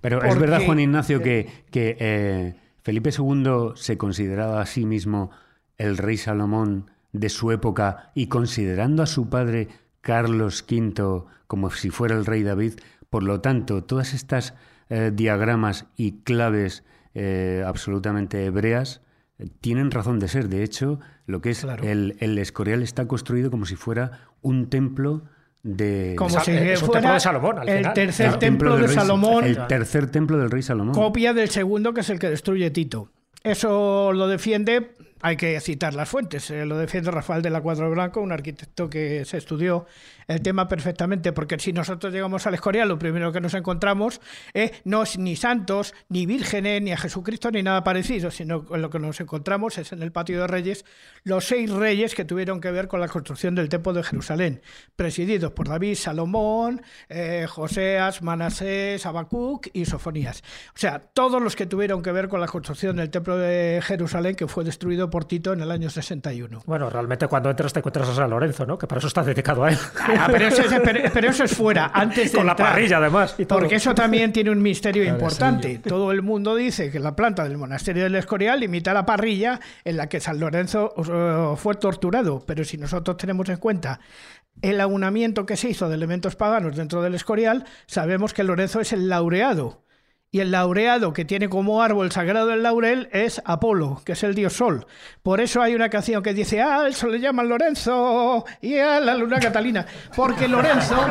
Pero es verdad, Juan Ignacio, que, que eh, Felipe II se consideraba a sí mismo el rey Salomón de su época y considerando a su padre Carlos V como si fuera el rey David, por lo tanto, todas estas eh, diagramas y claves eh, absolutamente hebreas, eh, tienen razón de ser. De hecho, lo que es Claro. el, el Escorial está construido como si fuera un templo de... Como si es un fuera templo de Salomón, al el final. tercer el templo, del de Salomón, El tercer templo del rey Salomón. copia del segundo, que es el que destruye Tito. Eso lo defiende, hay que citar las fuentes, eh, lo defiende Rafael de la Cuadro Blanco, un arquitecto que se estudió el tema perfectamente, porque si nosotros llegamos al Escorial, lo primero que nos encontramos es no es ni santos, ni vírgenes, ni a Jesucristo, ni nada parecido, sino que lo que nos encontramos es en el patio de reyes los seis reyes que tuvieron que ver con la construcción del templo de Jerusalén, presididos por David, Salomón, eh, Joseas, Manasés, Habacuc y Sofonías. O sea, todos los que tuvieron que ver con la construcción del templo de Jerusalén que fue destruido por Tito en el año 61. Bueno, realmente cuando entras te encuentras a San Lorenzo, ¿no? Que para eso está dedicado a él. Ah, pero, eso es, pero- pero eso es fuera, antes de Con la parrilla, además, y. Porque eso también tiene un misterio importante. Todo el mundo dice que la planta del monasterio del Escorial imita la parrilla en la que San Lorenzo fue torturado. Pero si nosotros tenemos en cuenta el aunamiento que se hizo de elementos paganos dentro del Escorial, sabemos que Lorenzo es el laureado. Y el laureado que tiene como árbol sagrado el laurel es Apolo, que es el dios sol. Por eso hay una canción que dice, ah, el sol le llaman Lorenzo y a la luna Catalina. Porque Lorenzo...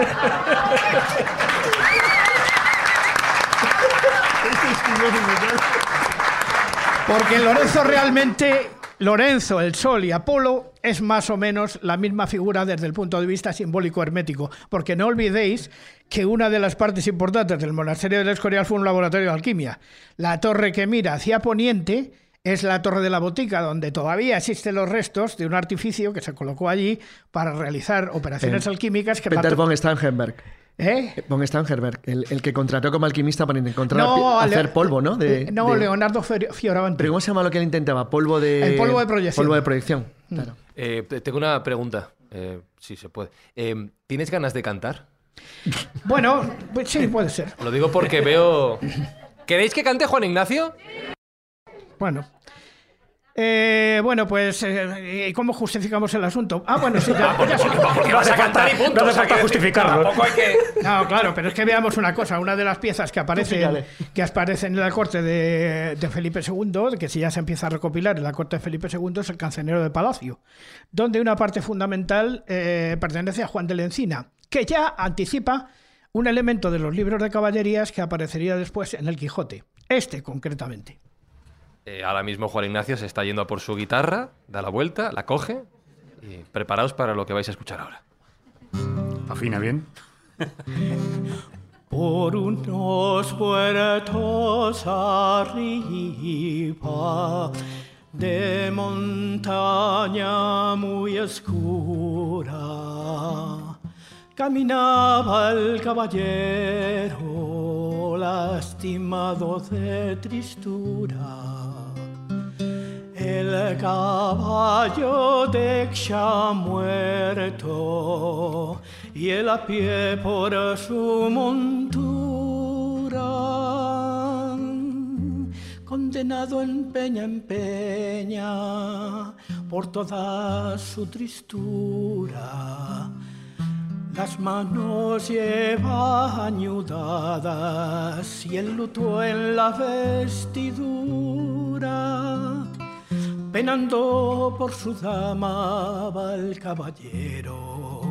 Porque Lorenzo realmente, Lorenzo, el Sol y Apolo es más o menos la misma figura desde el punto de vista simbólico hermético. Porque no olvidéis que una de las partes importantes del monasterio del Escorial fue un laboratorio de alquimia. La torre que mira hacia poniente es la torre de la botica, donde todavía existen los restos de un artificio que se colocó allí para realizar operaciones Eh, alquímicas que Peter von Stauffenberg. ¿Eh? Von Stauffenberg, el, el que contrató como alquimista para encontrar No, hacer Leo- polvo, ¿no? De, no, de- Leonardo Fior- Fioravanti. ¿Pero cómo se llama lo que él intentaba? Polvo de... El polvo de proyección. Polvo de proyección, claro. Eh, te- tengo una pregunta, eh, si se puede. Eh, ¿Tienes ganas de cantar? Bueno, pues sí, puede ser. Lo digo porque veo... ¿Queréis que cante Juan Ignacio? Bueno. Eh, bueno, pues, eh, ¿cómo justificamos el asunto? Ah, bueno, sí, ya, ya sé. No hace falta, no hace falta justificarlo. No, claro, pero es que veamos una cosa. Una de las piezas que aparecen, fíjale. que aparecen en la corte de, de Felipe II, que si ya se empieza a recopilar en la corte de Felipe II, es el cancionero de Palacio, donde una parte fundamental eh, pertenece a Juan de la Encina, que ya anticipa un elemento de los libros de caballerías que aparecería después en el Quijote. Este, concretamente. Eh, ahora mismo Juan Ignacio se está yendo a por su guitarra, da la vuelta, la coge y preparaos para lo que vais a escuchar ahora. Afina bien. Por unos puertos arriba de montaña muy oscura caminaba el caballero lastimado de tristura. El caballo de ha muerto y él a pie por su montura, condenado en peña en peña por toda su tristura. Las manos lleva añudadas y el luto en la vestidura. Penando por su dama va el caballero,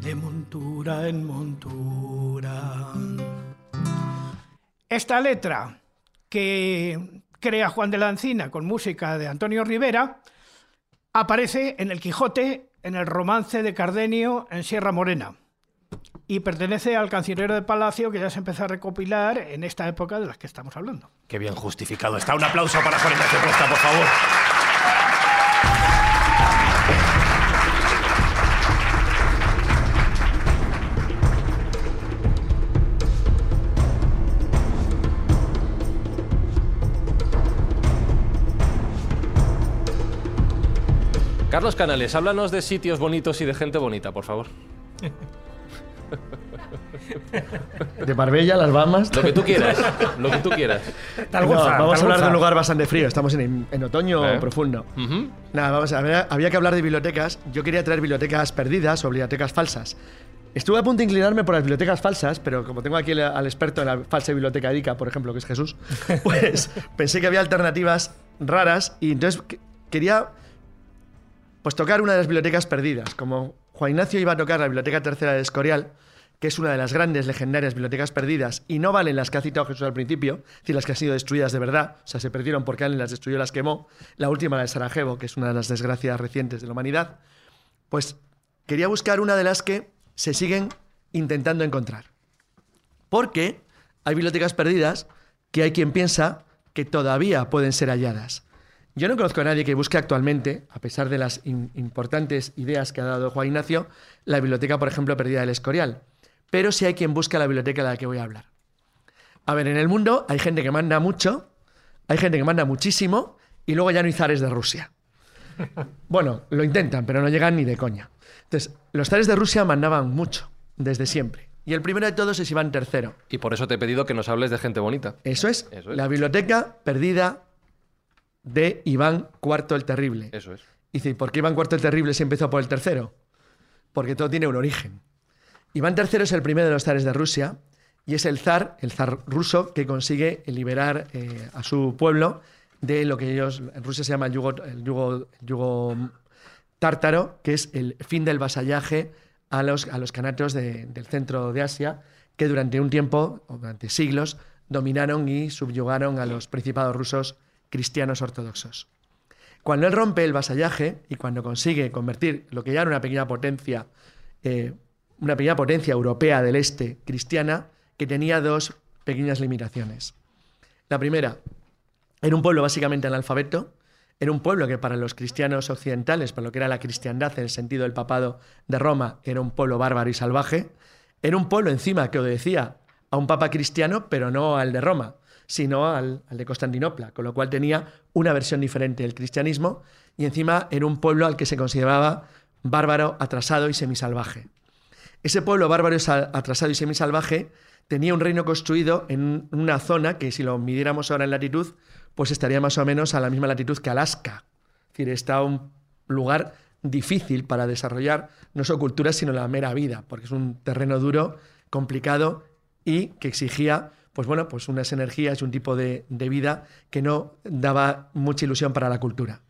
de montura en montura. Esta letra que crea Juan de la Encina con música de Antonio Rivera aparece en el Quijote, en el romance de Cardenio en Sierra Morena. Y pertenece al cancionero de Palacio que ya se empezó a recopilar en esta época de las que estamos hablando. Qué bien justificado está. Un aplauso para Juan Ignacio por favor. Carlos Canales, háblanos de sitios bonitos y de gente bonita, por favor. De Marbella, las Bahamas. Lo que tú quieras, lo que tú quieras. Tal No, goza, vamos tal a hablar de un lugar bastante frío. Estamos en, en otoño Eh. profundo. Ujú. Nada, vamos a ver. Había que hablar de bibliotecas. Yo quería traer bibliotecas perdidas o bibliotecas falsas. Estuve a punto de inclinarme por las bibliotecas falsas, pero como tengo aquí al- experto en la falsa biblioteca Erika, por ejemplo, que es Jesús, pues pensé que había alternativas raras y entonces que- quería pues tocar una de las bibliotecas perdidas. Como Juan Ignacio iba a tocar la biblioteca tercera de Escorial, que es una de las grandes, legendarias bibliotecas perdidas, y no valen las que ha citado Jesús al principio, es decir, las que han sido destruidas de verdad, o sea, se perdieron porque alguien las destruyó las quemó, la última, la de Sarajevo, que es una de las desgracias recientes de la humanidad, pues quería buscar una de las que se siguen intentando encontrar. Porque hay bibliotecas perdidas que hay quien piensa que todavía pueden ser halladas. Yo no conozco a nadie que busque actualmente, a pesar de las in- importantes ideas que ha dado Juan Ignacio, la biblioteca, por ejemplo, perdida del Escorial. Pero sí hay quien busca la biblioteca de la que voy a hablar. A ver, en el mundo hay gente que manda mucho, hay gente que manda muchísimo, y luego ya no hay zares de Rusia. Bueno, lo intentan, pero no llegan ni de coña. Entonces, los zares de Rusia mandaban mucho, desde siempre. Y el primero de todos es Iván III. Y por eso te he pedido que nos hables de gente bonita. Eso es, Eso es. la biblioteca perdida de Iván IV el Terrible. Eso es. Y dice, ¿por qué Iván IV el Terrible se empezó por el tercero? Porque todo tiene un origen. Iván III es el primero de los zares de Rusia y es el zar, el zar ruso, que consigue liberar eh, a su pueblo de lo que ellos en Rusia se llama el yugo, el yugo, el yugo tártaro, que es el fin del vasallaje a los, a los canatos de- del centro de Asia, que durante un tiempo, o durante siglos, dominaron y subyugaron a los principados rusos cristianos ortodoxos. Cuando él rompe el vasallaje y cuando consigue convertir lo que ya era una pequeña potencia, eh, una pequeña potencia europea del este cristiana, que tenía dos pequeñas limitaciones. La primera, era un pueblo básicamente analfabeto, era un pueblo que para los cristianos occidentales, para lo que era la cristiandad en el sentido del papado de Roma, era un pueblo bárbaro y salvaje, era un pueblo encima que obedecía a un papa cristiano, pero no al de Roma, sino al, de Constantinopla, con lo cual tenía una versión diferente del cristianismo, y encima era un pueblo al que se consideraba bárbaro, atrasado y semisalvaje. Ese pueblo bárbaro, atrasado y semisalvaje tenía un reino construido en una zona que si lo midiéramos ahora en latitud, pues estaría más o menos a la misma latitud que Alaska. Es decir, está un lugar difícil para desarrollar no solo cultura, sino la mera vida, porque es un terreno duro, complicado y que exigía pues bueno, pues unas energías y un tipo de, vida que no daba mucha ilusión para la cultura.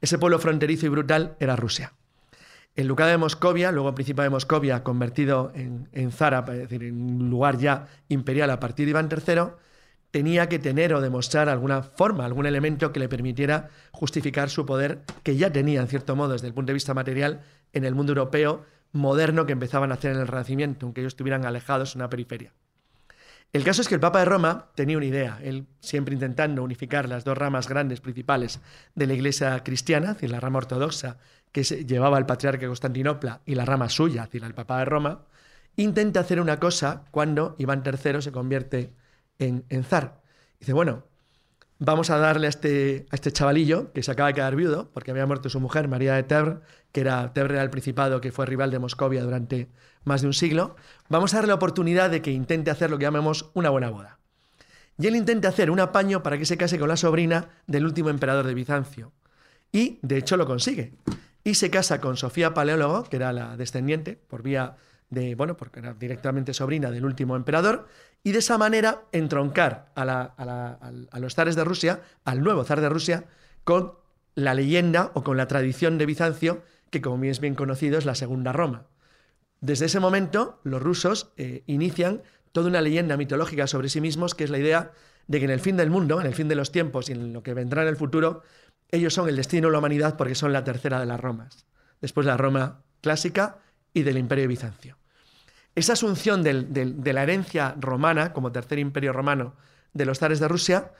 Ese pueblo fronterizo y brutal era Rusia. El ducado de Moscovia, luego príncipe de Moscovia, convertido en, en zara, es decir, en un lugar ya imperial a partir de Iván III, tenía que tener o demostrar alguna forma, algún elemento que le permitiera justificar su poder, que ya tenía, en cierto modo, desde el punto de vista material, en el mundo europeo moderno que empezaban a hacer en el Renacimiento, aunque ellos estuvieran alejados en una periferia. El caso es que el Papa de Roma tenía una idea, él siempre intentando unificar las dos ramas grandes principales de la Iglesia cristiana, es decir, la rama ortodoxa que llevaba el patriarca de Constantinopla y la rama suya, es decir, el Papa de Roma, intenta hacer una cosa cuando Iván III se convierte en, zar. Dice, bueno, vamos a darle a este, a este chavalillo que se acaba de quedar viudo, porque había muerto su mujer, María de Tebr, que era Tebr era el principado que fue rival de Moscovia durante más de un siglo, vamos a darle la oportunidad de que intente hacer lo que llamamos una buena boda. Y él intenta hacer un apaño para que se case con la sobrina del último emperador de Bizancio. Y, de hecho, lo consigue. Y se casa con Sofía Paleólogo, que era la descendiente, por vía de, bueno, porque era directamente sobrina del último emperador, y de esa manera entroncar a, la- a la- al- a los zares de Rusia, al nuevo zar de Rusia, con la leyenda o con la tradición de Bizancio, que como bien es bien conocido es la Segunda Roma. Desde ese momento, los rusos eh, inician toda una leyenda mitológica sobre sí mismos, que es la idea de que en el fin del mundo, en el fin de los tiempos y en lo que vendrá en el futuro, ellos son el destino de la humanidad porque son la tercera de las Romas, después de la Roma clásica y del Imperio Bizancio. Esa asunción de la herencia romana, como tercer imperio romano, de los zares de Rusia,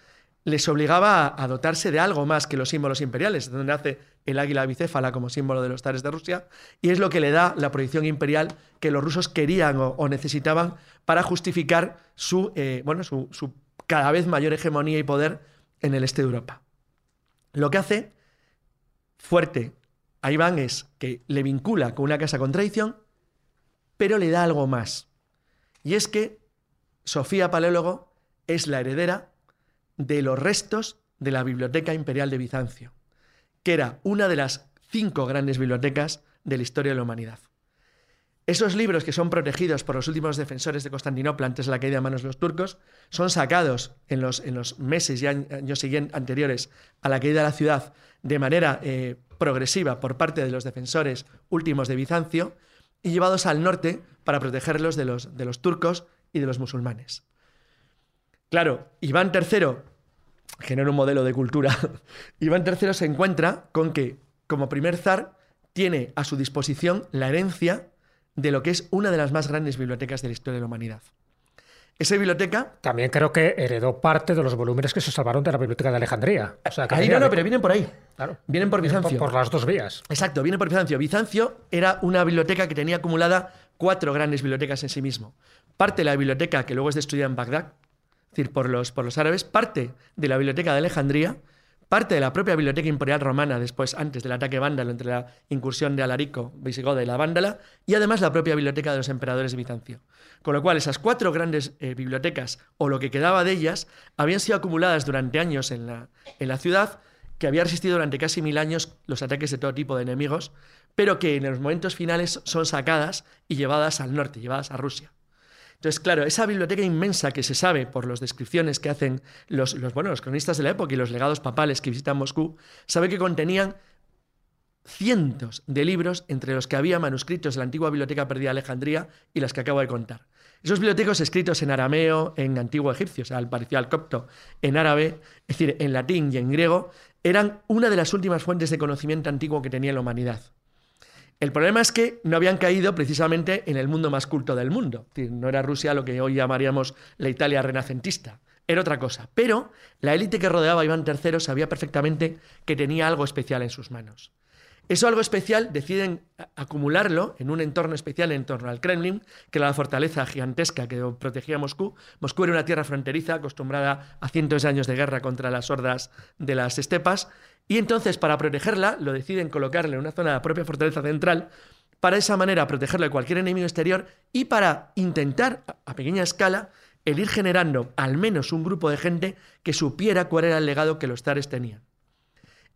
les obligaba a, dotarse de algo más que los símbolos imperiales, donde nace el águila bicéfala como símbolo de los zares de Rusia, y es lo que le da la proyección imperial que los rusos querían o, o necesitaban para justificar su, eh, bueno, su, su cada vez mayor hegemonía y poder en el este de Europa. Lo que hace fuerte a Iván es que le vincula con una casa con tradición, pero le da algo más. Y es que Sofía Paleólogo es la heredera de los restos de la Biblioteca Imperial de Bizancio, que era una de las cinco grandes bibliotecas de la historia de la humanidad. Esos libros que son protegidos por los últimos defensores de Constantinopla antes de la caída de manos de los turcos son sacados en los, en los meses y años siguientes, anteriores a la caída de la ciudad de manera eh, progresiva por parte de los defensores últimos de Bizancio y llevados al norte para protegerlos de los, de los turcos y de los musulmanes. Claro, Iván III, que no era un modelo de cultura, Iván III se encuentra con que, como primer zar, tiene a su disposición la herencia de lo que es una de las más grandes bibliotecas de la historia de la humanidad. Esa biblioteca. También creo que heredó parte de los volúmenes que se salvaron de la biblioteca de Alejandría. O sea, que ahí no, no, pero vienen por ahí. Claro. Vienen por Vienen Bizancio. Por, las dos vías. Exacto, viene por Bizancio. Bizancio era una biblioteca que tenía acumulada cuatro grandes bibliotecas en sí mismo. Parte de la biblioteca que luego es destruida en Bagdad, decir, por los, por los árabes, parte de la biblioteca de Alejandría, parte de la propia biblioteca imperial romana después, antes del ataque vándalo entre la incursión de Alarico, visigoda y la vándala, y además la propia biblioteca de los emperadores de Bizancio. Con lo cual, esas cuatro grandes eh, bibliotecas, o lo que quedaba de ellas, habían sido acumuladas durante años en la, en la ciudad, que había resistido durante casi mil años los ataques de todo tipo de enemigos, pero que en los momentos finales son sacadas y llevadas al norte, llevadas a Rusia. Entonces, claro, esa biblioteca inmensa que se sabe por las descripciones que hacen los, bueno, los cronistas de la época y los legados papales que visitan Moscú, sabe que contenían cientos de libros, entre los que había manuscritos de la antigua biblioteca perdida de Alejandría y las que acabo de contar. Esos bibliotecos escritos en arameo, en antiguo egipcio, o sea, al parecido al copto, en árabe, es decir, en latín y en griego, eran una de las últimas fuentes de conocimiento antiguo que tenía la humanidad. El problema es que no habían caído precisamente en el mundo más culto del mundo. No era Rusia lo que hoy llamaríamos la Italia renacentista. Era otra cosa. Pero la élite que rodeaba a Iván III sabía perfectamente que tenía algo especial en sus manos. Eso algo especial deciden acumularlo en un entorno especial en torno al Kremlin, que era la fortaleza gigantesca que protegía Moscú. Moscú era una tierra fronteriza acostumbrada a cientos de años de guerra contra las hordas de las estepas. Y entonces, para protegerla, lo deciden colocarle en una zona de la propia fortaleza central, para de esa manera protegerla de cualquier enemigo exterior y para intentar, a- a pequeña escala, el ir generando al menos un grupo de gente que supiera cuál era el legado que los zares tenían.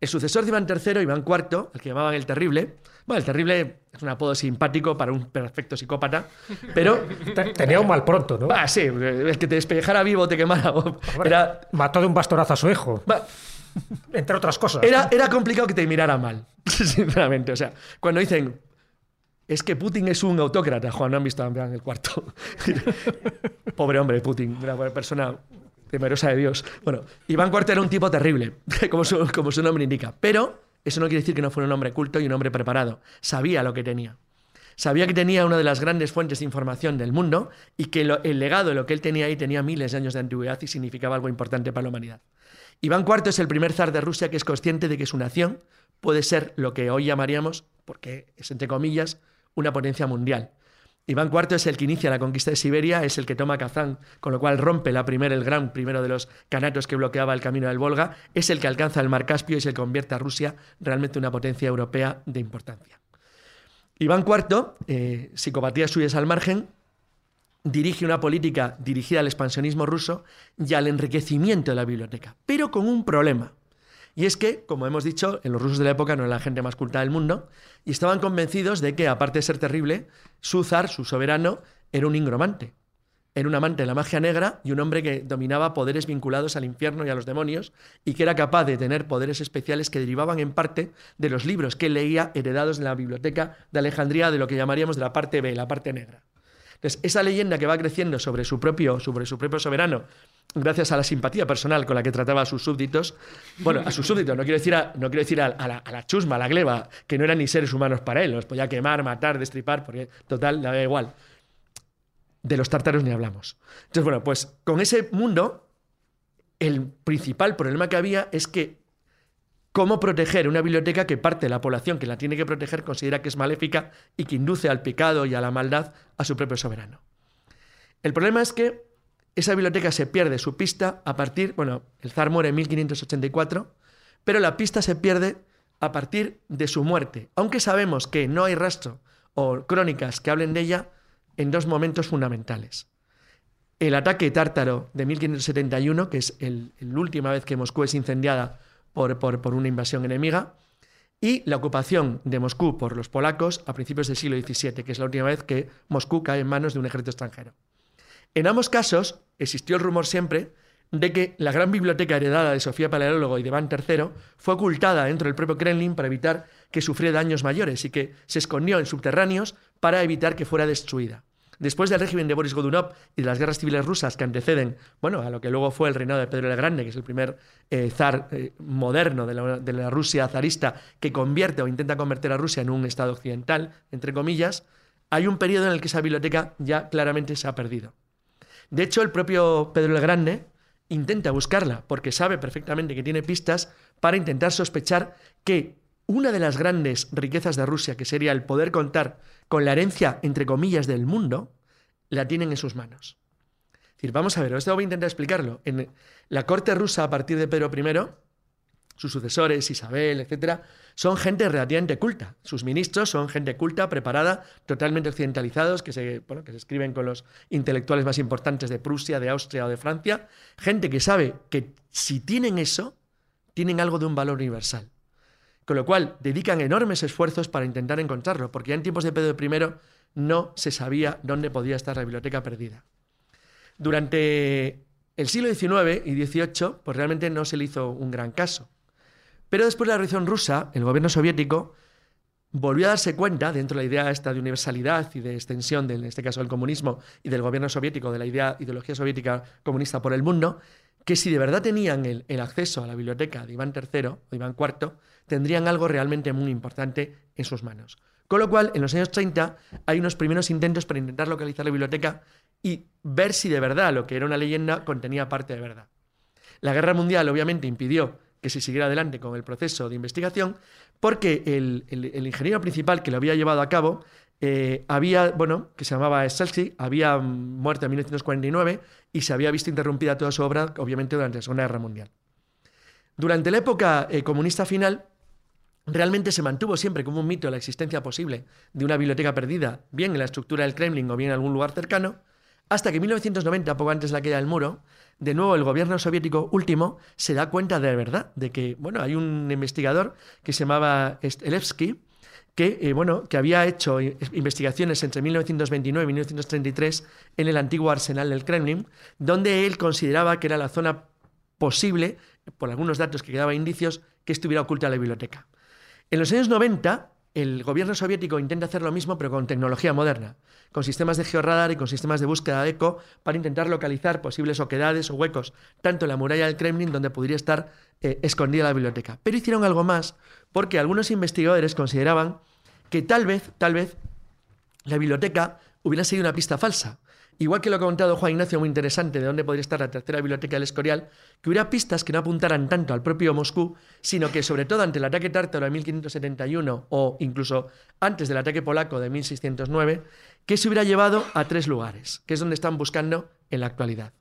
El sucesor de Iván III, Iván IV, el que llamaban el Terrible, bueno, el Terrible es un apodo simpático para un perfecto psicópata, pero, Te- Tenía un mal pronto, ¿no? ah, sí, el que te despellejara vivo te quemara, Hombre, era, Mató de un bastonazo a su hijo, entre otras cosas. era, era complicado que te mirara mal, sinceramente. O sea, cuando dicen, es que Putin es un autócrata, Juan, no han visto a Iván el cuarto. Pobre hombre, Putin, una persona temerosa de Dios. Bueno, Iván IV era un tipo terrible, como su, nombre indica. Pero eso no quiere decir que no fuera un hombre culto y un hombre preparado. Sabía lo que tenía. Sabía que tenía una de las grandes fuentes de información del mundo y que el legado de lo que él tenía ahí tenía miles de años de antigüedad y significaba algo importante para la humanidad. Iván IV es el primer zar de Rusia que es consciente de que su nación puede ser lo que hoy llamaríamos, porque es entre comillas, una potencia mundial. Iván IV es el que inicia la conquista de Siberia, es el que toma Kazán, con lo cual rompe la primera, el gran primero de los canatos que bloqueaba el camino del Volga, es el que alcanza el mar Caspio y que convierte a Rusia realmente en una potencia europea de importancia. Iván IV, eh, psicopatías suyas al margen, dirige una política dirigida al expansionismo ruso y al enriquecimiento de la biblioteca, pero con un problema. Y es que, como hemos dicho, en los rusos de la época no era la gente más culta del mundo, y estaban convencidos de que, aparte de ser terrible, su zar, su soberano, era un ingromante. Era un amante de la magia negra y un hombre que dominaba poderes vinculados al infierno y a los demonios, y que era capaz de tener poderes especiales que derivaban en parte de los libros que leía heredados en la biblioteca de Alejandría, de lo que llamaríamos de la parte B, la parte negra. Entonces, esa leyenda que va creciendo sobre su propio, sobre su propio soberano, gracias a la simpatía personal con la que trataba a sus súbditos, bueno, a sus súbditos, no quiero decir a, no quiero decir a, la chusma, a la gleba, que no eran ni seres humanos para él, los podía quemar, matar, destripar, porque total, le da igual. De los tártaros ni hablamos. Entonces, bueno, pues con ese mundo, el principal problema que había es que cómo proteger una biblioteca que parte de la población que la tiene que proteger considera que es maléfica y que induce al pecado y a la maldad a su propio soberano. El problema es que esa biblioteca se pierde su pista a partir, bueno, el zar muere en 1584, pero la pista se pierde a partir de su muerte, aunque sabemos que no hay rastro o crónicas que hablen de ella en dos momentos fundamentales. El ataque tártaro de 1571, que es el- última vez que Moscú es incendiada por, una invasión enemiga, y la ocupación de Moscú por los polacos a principios del siglo XVII, que es la última vez que Moscú cae en manos de un ejército extranjero. En ambos casos existió el rumor siempre de que la gran biblioteca heredada de Sofía Paleólogo y de Iván III fue ocultada dentro del propio Kremlin para evitar que sufriera daños mayores y que se escondió en subterráneos para evitar que fuera destruida. Después del régimen de Boris Godunov y de las guerras civiles rusas que anteceden bueno, a lo que luego fue el reinado de Pedro el Grande, que es el primer eh, zar eh, moderno de la, de la Rusia zarista que convierte o intenta convertir a Rusia en un estado occidental, entre comillas, hay un periodo en el que esa biblioteca ya claramente se ha perdido. De hecho, el propio Pedro el Grande intenta buscarla porque sabe perfectamente que tiene pistas para intentar sospechar que una de las grandes riquezas de Rusia, que sería el poder contar con la herencia, entre comillas, del mundo, la tienen en sus manos. Es decir, vamos a ver, esto voy a intentar explicarlo. En la corte rusa, a partir de Pedro I, sus sucesores, Isabel, etcétera, son gente relativamente culta. Sus ministros son gente culta, preparada, totalmente occidentalizados, que se escriben con los intelectuales más importantes de Prusia, de Austria o de Francia. Gente que sabe que si tienen eso, tienen algo de un valor universal. Con lo cual, dedican enormes esfuerzos para intentar encontrarlo, porque ya en tiempos de Pedro I no se sabía dónde podía estar la biblioteca perdida. Durante el siglo XIX y XVIII, pues realmente no se le hizo un gran caso. Pero después de la Revolución Rusa, el gobierno soviético volvió a darse cuenta, dentro de la idea esta de universalidad y de extensión, en este caso del comunismo y del gobierno soviético, de la idea ideología soviética comunista por el mundo, que si de verdad tenían el, el acceso a la biblioteca de Iván III o Iván IV, tendrían algo realmente muy importante en sus manos. Con lo cual, en los años 30 hay unos primeros intentos para intentar localizar la biblioteca y ver si de verdad lo que era una leyenda contenía parte de verdad. La guerra mundial obviamente impidió que se siguiera adelante con el proceso de investigación porque el, ingeniero principal que lo había llevado a cabo eh, había, bueno, que se llamaba Stelsky, había muerto en 1949 y se había visto interrumpida toda su obra, obviamente, durante la Segunda Guerra Mundial. Durante la época eh, comunista final, realmente se mantuvo siempre como un mito la existencia posible de una biblioteca perdida, bien en la estructura del Kremlin o bien en algún lugar cercano, hasta que en 1990, poco antes de la caída del muro, de nuevo el gobierno soviético último se da cuenta de verdad de que, bueno, hay un investigador que se llamaba Elevsky, que, eh, bueno, que había hecho investigaciones entre 1929 y 1933 en el antiguo arsenal del Kremlin, donde él consideraba que era la zona posible, por algunos datos que quedaban indicios, que estuviera oculta la biblioteca. En los años 90, el gobierno soviético intenta hacer lo mismo, pero con tecnología moderna, con sistemas de georradar y con sistemas de búsqueda de eco para intentar localizar posibles oquedades o huecos, tanto en la muralla del Kremlin, donde podría estar eh, escondida la biblioteca. Pero hicieron algo más, porque algunos investigadores consideraban que tal vez, tal vez, la biblioteca hubiera sido una pista falsa. Igual que lo ha contado Juan Ignacio, muy interesante, de dónde podría estar la tercera biblioteca del Escorial, que hubiera pistas que no apuntaran tanto al propio Moscú, sino que, sobre todo ante el ataque tártaro de 1571 o incluso antes del ataque polaco de 1609, que se hubiera llevado a tres lugares, que es donde están buscando en la actualidad.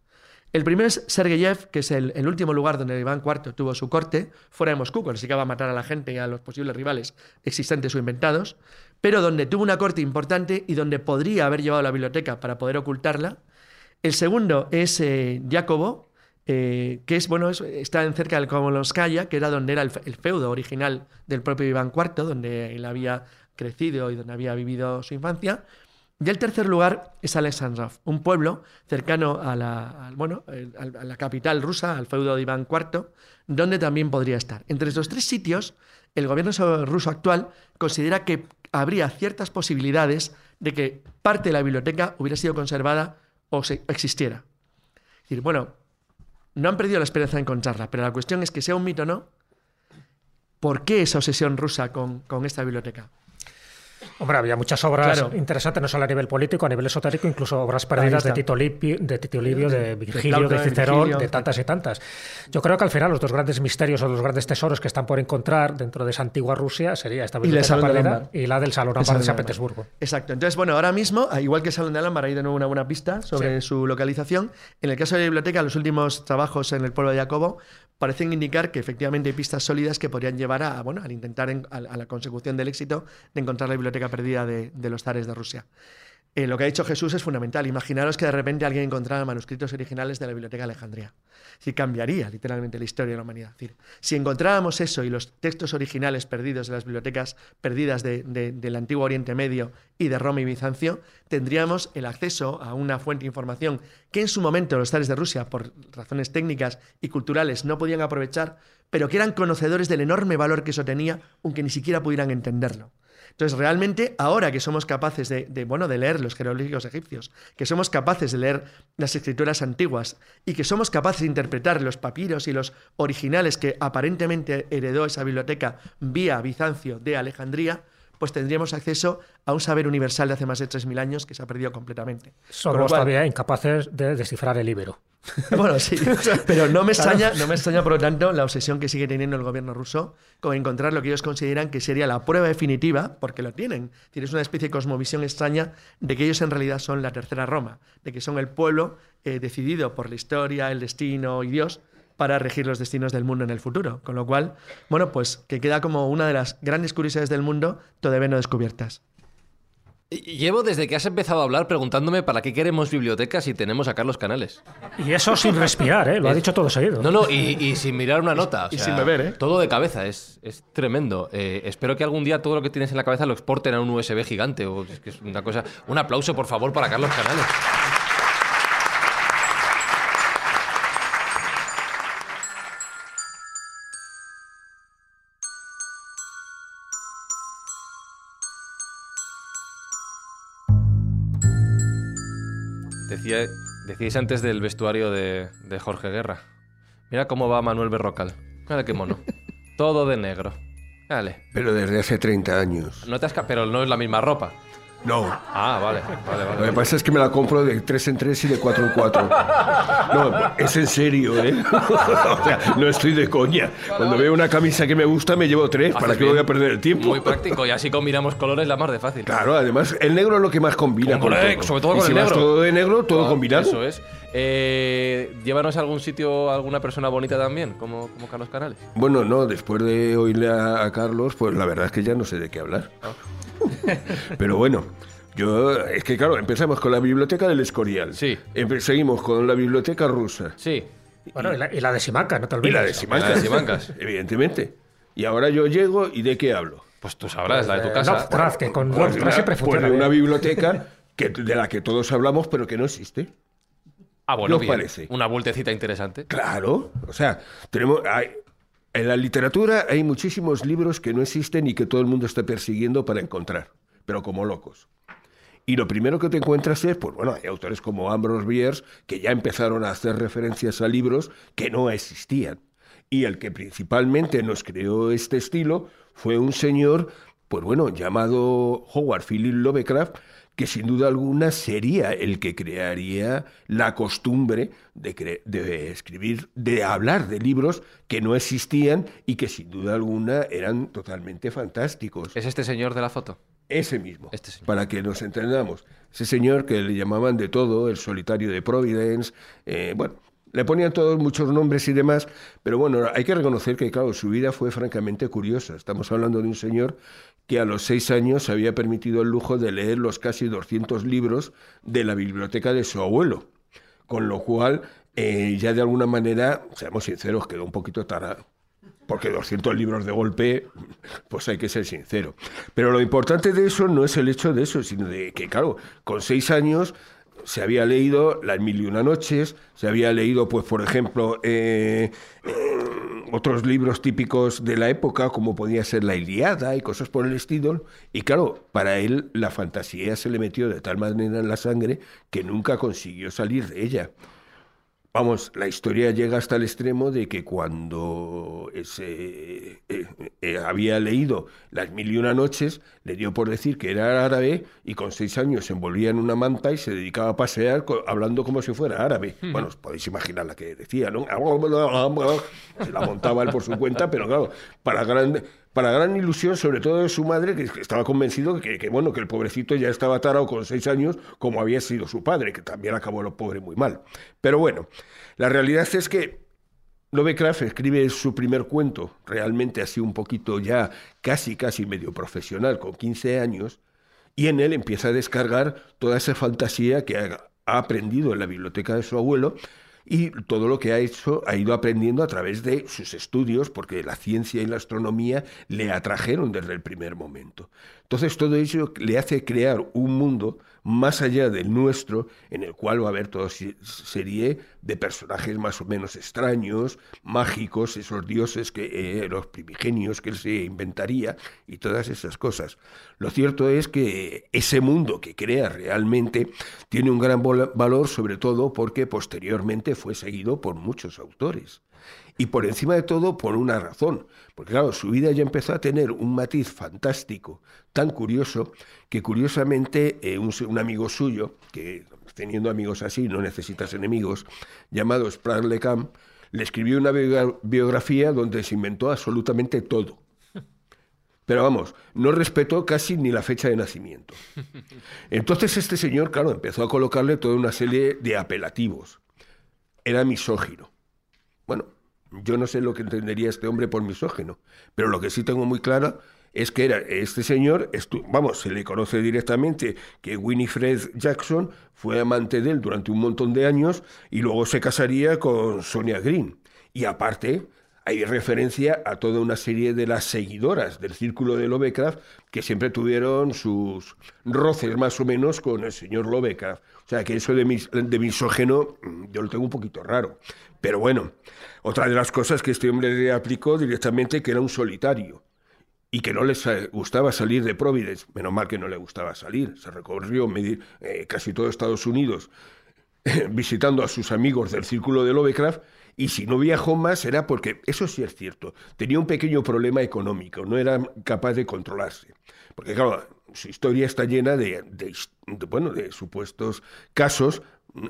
El primero es Sergeyev, que es el, último lugar donde Iván IV tuvo su corte, fuera de Moscú, cuando se iba a matar a la gente y a los posibles rivales existentes o inventados, pero donde tuvo una corte importante y donde podría haber llevado la biblioteca para poder ocultarla. El segundo es eh, Jacobo, eh, que es, bueno, es- está en cerca del Komolonskaya, que era donde era el, fe- el feudo original del propio Iván IV, donde él había crecido y donde había vivido su infancia. Y el tercer lugar es Alexandrov, un pueblo cercano a la, bueno, a la capital rusa, al feudo de Iván IV, donde también podría estar. Entre estos tres sitios, el gobierno so- ruso actual considera que habría ciertas posibilidades de que parte de la biblioteca hubiera sido conservada o existiera. Es decir, bueno, no han perdido la esperanza de encontrarla, pero la cuestión es que sea un mito o no, ¿por qué esa obsesión rusa con, con esta biblioteca? Hombre, había muchas obras Claro. interesantes, no solo a nivel político, a nivel esotérico, incluso obras perdidas de. Tito, Livio, de Tito Livio, de Virgilio, de de Cicerón, Virgilio, de tantas y tantas. Yo creo que al final los dos grandes misterios o los grandes tesoros que están por encontrar dentro de esa antigua Rusia sería esta biblioteca Ámbar. y la del Salón Ámbar de San. Petersburgo. Exacto. Entonces, bueno, ahora mismo, igual que el Salón de Ámbar, hay de nuevo una buena pista sobre su localización. En el caso de la biblioteca, los últimos trabajos en el pueblo de Jacobo parecen indicar que efectivamente hay pistas sólidas que podrían llevar a, bueno, al intentar en- a, a la consecución del éxito de encontrar la biblioteca perdida de, los zares de Rusia. Eh, lo que ha dicho Jesús es fundamental. Imaginaros que de repente alguien encontrara manuscritos originales de la Biblioteca de Alejandría. Sí, cambiaría literalmente la historia de la humanidad. Si encontráramos eso y los textos originales perdidos de las bibliotecas perdidas de- de- del antiguo Oriente Medio y de Roma y Bizancio, tendríamos el acceso a una fuente de información que en su momento los zares de Rusia, por razones técnicas y culturales, no podían aprovechar, pero que eran conocedores del enorme valor que eso tenía, aunque ni siquiera pudieran entenderlo. Entonces, realmente, ahora que somos capaces de, bueno, de leer los jeroglíficos egipcios, que somos capaces de leer las escrituras antiguas y que somos capaces de interpretar los papiros y los originales que aparentemente heredó esa biblioteca vía Bizancio de Alejandría, pues tendríamos acceso a un saber universal de hace más de 3.000 años que se ha perdido completamente. Somos cual- todavía incapaces de descifrar el Ibero. bueno, sí, pero no me, extraña, no me extraña, por lo tanto, la obsesión que sigue teniendo el gobierno ruso con encontrar lo que ellos consideran que sería la prueba definitiva, porque lo tienen. Tienes una especie de cosmovisión extraña de que ellos en realidad son la tercera Roma, de que son el pueblo eh, decidido por la historia, el destino y Dios para regir los destinos del mundo en el futuro. Con lo cual, bueno, pues que queda como una de las grandes curiosidades del mundo todavía no descubiertas. Y- Llevo desde que has empezado a hablar preguntándome para qué queremos bibliotecas si tenemos a Carlos Canales. Y eso sin respirar, ¿eh? Lo ha dicho todo seguido. No, no, y, y sin mirar una nota. o y sin beber, ¿eh? Todo de cabeza, es, es tremendo. Eh, espero que algún día todo lo que tienes en la cabeza lo exporten a un USB gigante. O, es que es una cosa. Un aplauso, por favor, para Carlos Canales. Decía, decíais antes del vestuario de, de Jorge Guerra. Mira cómo va Manuel Berrocal. Mira qué mono. Todo de negro. Dale. Pero desde hace 30 años. No te has pero no es la misma ropa. No. Ah, vale, vale, Lo que vale. pasa es que me la compro de 3 en 3 y de 4 en 4. No, es en serio, ¿eh? O sea, no estoy de coña. Cuando veo una camisa que me gusta, me llevo tres. ¿Para qué voy a perder el tiempo? Muy práctico y así combinamos colores la más de fácil. Claro, además, el negro es lo que más combina. con todo. sobre todo Y con si el vas negro. todo de negro, todo Ah, combinado. Eso es. Eh, llévanos a algún sitio, a alguna persona bonita también, como, como Carlos Canales. Bueno, no, después de oírle a, a Carlos, pues la verdad es que ya no sé de qué hablar. Ah. Pero bueno, yo, es que claro, empezamos con la biblioteca del Escorial. Sí. Empe- seguimos con la biblioteca rusa. Sí. Bueno, y la, y la de Simancas, no te Y olvides. la de Simancas. La de Simancas. Evidentemente. Y ahora yo llego y ¿de qué hablo? Pues tú sabrás, la de tu Eh, casa. Lovecraft, que con Pues de Lovecraft una, siempre pues funciona de una biblioteca que, de la que todos hablamos, pero que no existe. Ah, bueno, ¿Qué os bien. parece? Una vueltecita interesante. Claro, o sea, tenemos hay- en la literatura hay muchísimos libros que no existen y que todo el mundo está persiguiendo para encontrar, pero como locos. Y lo primero que te encuentras es, pues bueno, hay autores como Ambrose Bierce que ya empezaron a hacer referencias a libros que no existían. Y el que principalmente nos creó este estilo fue un señor, pues bueno, llamado Howard Philip Lovecraft, que sin duda alguna sería el que crearía la costumbre de, cre- de escribir, de hablar de libros que no existían y que sin duda alguna eran totalmente fantásticos. ¿Es este señor de la foto? Ese mismo, Este señor. para que nos entendamos. Ese señor que le llamaban de todo, el solitario de Providence, eh, bueno, le ponían todos muchos nombres y demás, pero bueno, hay que reconocer que, claro, su vida fue francamente curiosa. Estamos hablando de un señor que a los seis años se había permitido el lujo de leer los casi 200 libros de la biblioteca de su abuelo, con lo cual, eh, ya de alguna manera, seamos sinceros, quedó un poquito tarado. Porque 200 libros de golpe, pues hay que ser sincero. Pero lo importante de eso no es el hecho de eso, sino de que, claro, con seis años se había leído Las Mil y Una Noches, se había leído, pues, por ejemplo, eh, eh, otros libros típicos de la época, como podía ser La Iliada y cosas por el estilo. Y claro, para él la fantasía se le metió de tal manera en la sangre que nunca consiguió salir de ella. Vamos, la historia llega hasta el extremo de que cuando ese, eh, eh, había leído Las Mil y Una Noches, le dio por decir que era árabe y con seis años se envolvía en una manta y se dedicaba a pasear hablando como si fuera árabe. Bueno, os podéis imaginar la que decía, ¿no? Se la montaba él por su cuenta, pero claro, para gran, para gran ilusión, sobre todo de su madre, que estaba convencido que, que, bueno, que el pobrecito ya estaba tarado con seis años, como había sido su padre, que también acabó lo pobre muy mal. Pero bueno, la realidad es que Lovecraft escribe su primer cuento, realmente así un poquito ya casi, casi medio profesional, con 15 años, y en él empieza a descargar toda esa fantasía que ha, aprendido en la biblioteca de su abuelo y todo lo que ha hecho ha ido aprendiendo a través de sus estudios, porque la ciencia y la astronomía le atrajeron desde el primer momento. Entonces todo ello le hace crear un mundo más allá del nuestro, en el cual va a haber toda se- serie de personajes más o menos extraños, mágicos, esos dioses que eh, los primigenios que él se inventaría y todas esas cosas. Lo cierto es que ese mundo que crea realmente tiene un gran valor, sobre todo porque posteriormente fue seguido por muchos autores. Y por encima de todo, por una razón. Porque claro, su vida ya empezó a tener un matiz fantástico, tan curioso, que curiosamente eh, un, amigo suyo, que teniendo amigos así no necesitas enemigos, llamado Sprague Le Camp, le escribió una biogra- biografía donde se inventó absolutamente todo. Pero vamos, no respetó casi ni la fecha de nacimiento. Entonces este señor, claro, empezó a colocarle toda una serie de apelativos. Era misógino. Bueno, yo no sé lo que entendería este hombre por misógino, pero lo que sí tengo muy claro es que era este señor, vamos, se le conoce directamente que Winifred Jackson fue amante de él durante un montón de años y luego se casaría con Sonia Green. Y aparte, hay referencia a toda una serie de las seguidoras del círculo de Lovecraft que siempre tuvieron sus roces más o menos con el señor Lovecraft. O sea, que eso de, mis, de misógeno mm, yo lo tengo un poquito raro. Pero bueno, otra de las cosas que este hombre le aplicó directamente que era un solitario y que no le sa- gustaba salir de Providence. Menos mal que no le gustaba salir. Se recorrió medi- eh, casi todo Estados Unidos visitando a sus amigos del círculo de Lovecraft y si no viajó más era porque, eso sí es cierto, tenía un pequeño problema económico, no era capaz de controlarse. Porque claro, su historia está llena de, de, bueno, de supuestos casos,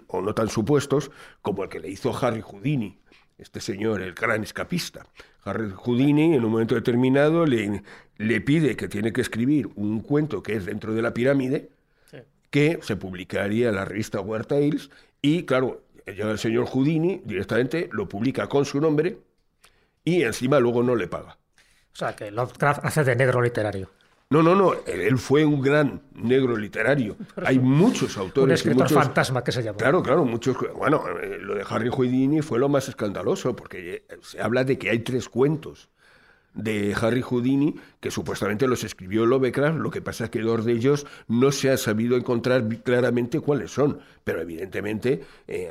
o no tan supuestos, como el que le hizo Harry Houdini, este señor, el gran escapista. Harry Houdini, en un momento determinado, le, le pide que tiene que escribir un cuento que es dentro de la pirámide, que se publicaría en la revista War Tales y claro, llega el señor Houdini directamente, lo publica con su nombre y encima luego no le paga. O sea, que Lovecraft hace de negro literario. No, no, no, él, fue un gran negro literario. Hay muchos autores. Un escritor muchos- fantasma que se llama. Claro, claro, muchos. Bueno, eh, lo de Harry Houdini fue lo más escandaloso, porque eh, se habla de que hay tres cuentos de Harry Houdini que supuestamente los escribió Lovecraft, lo que pasa es que dos de ellos no se ha sabido encontrar claramente cuáles son, pero evidentemente, eh,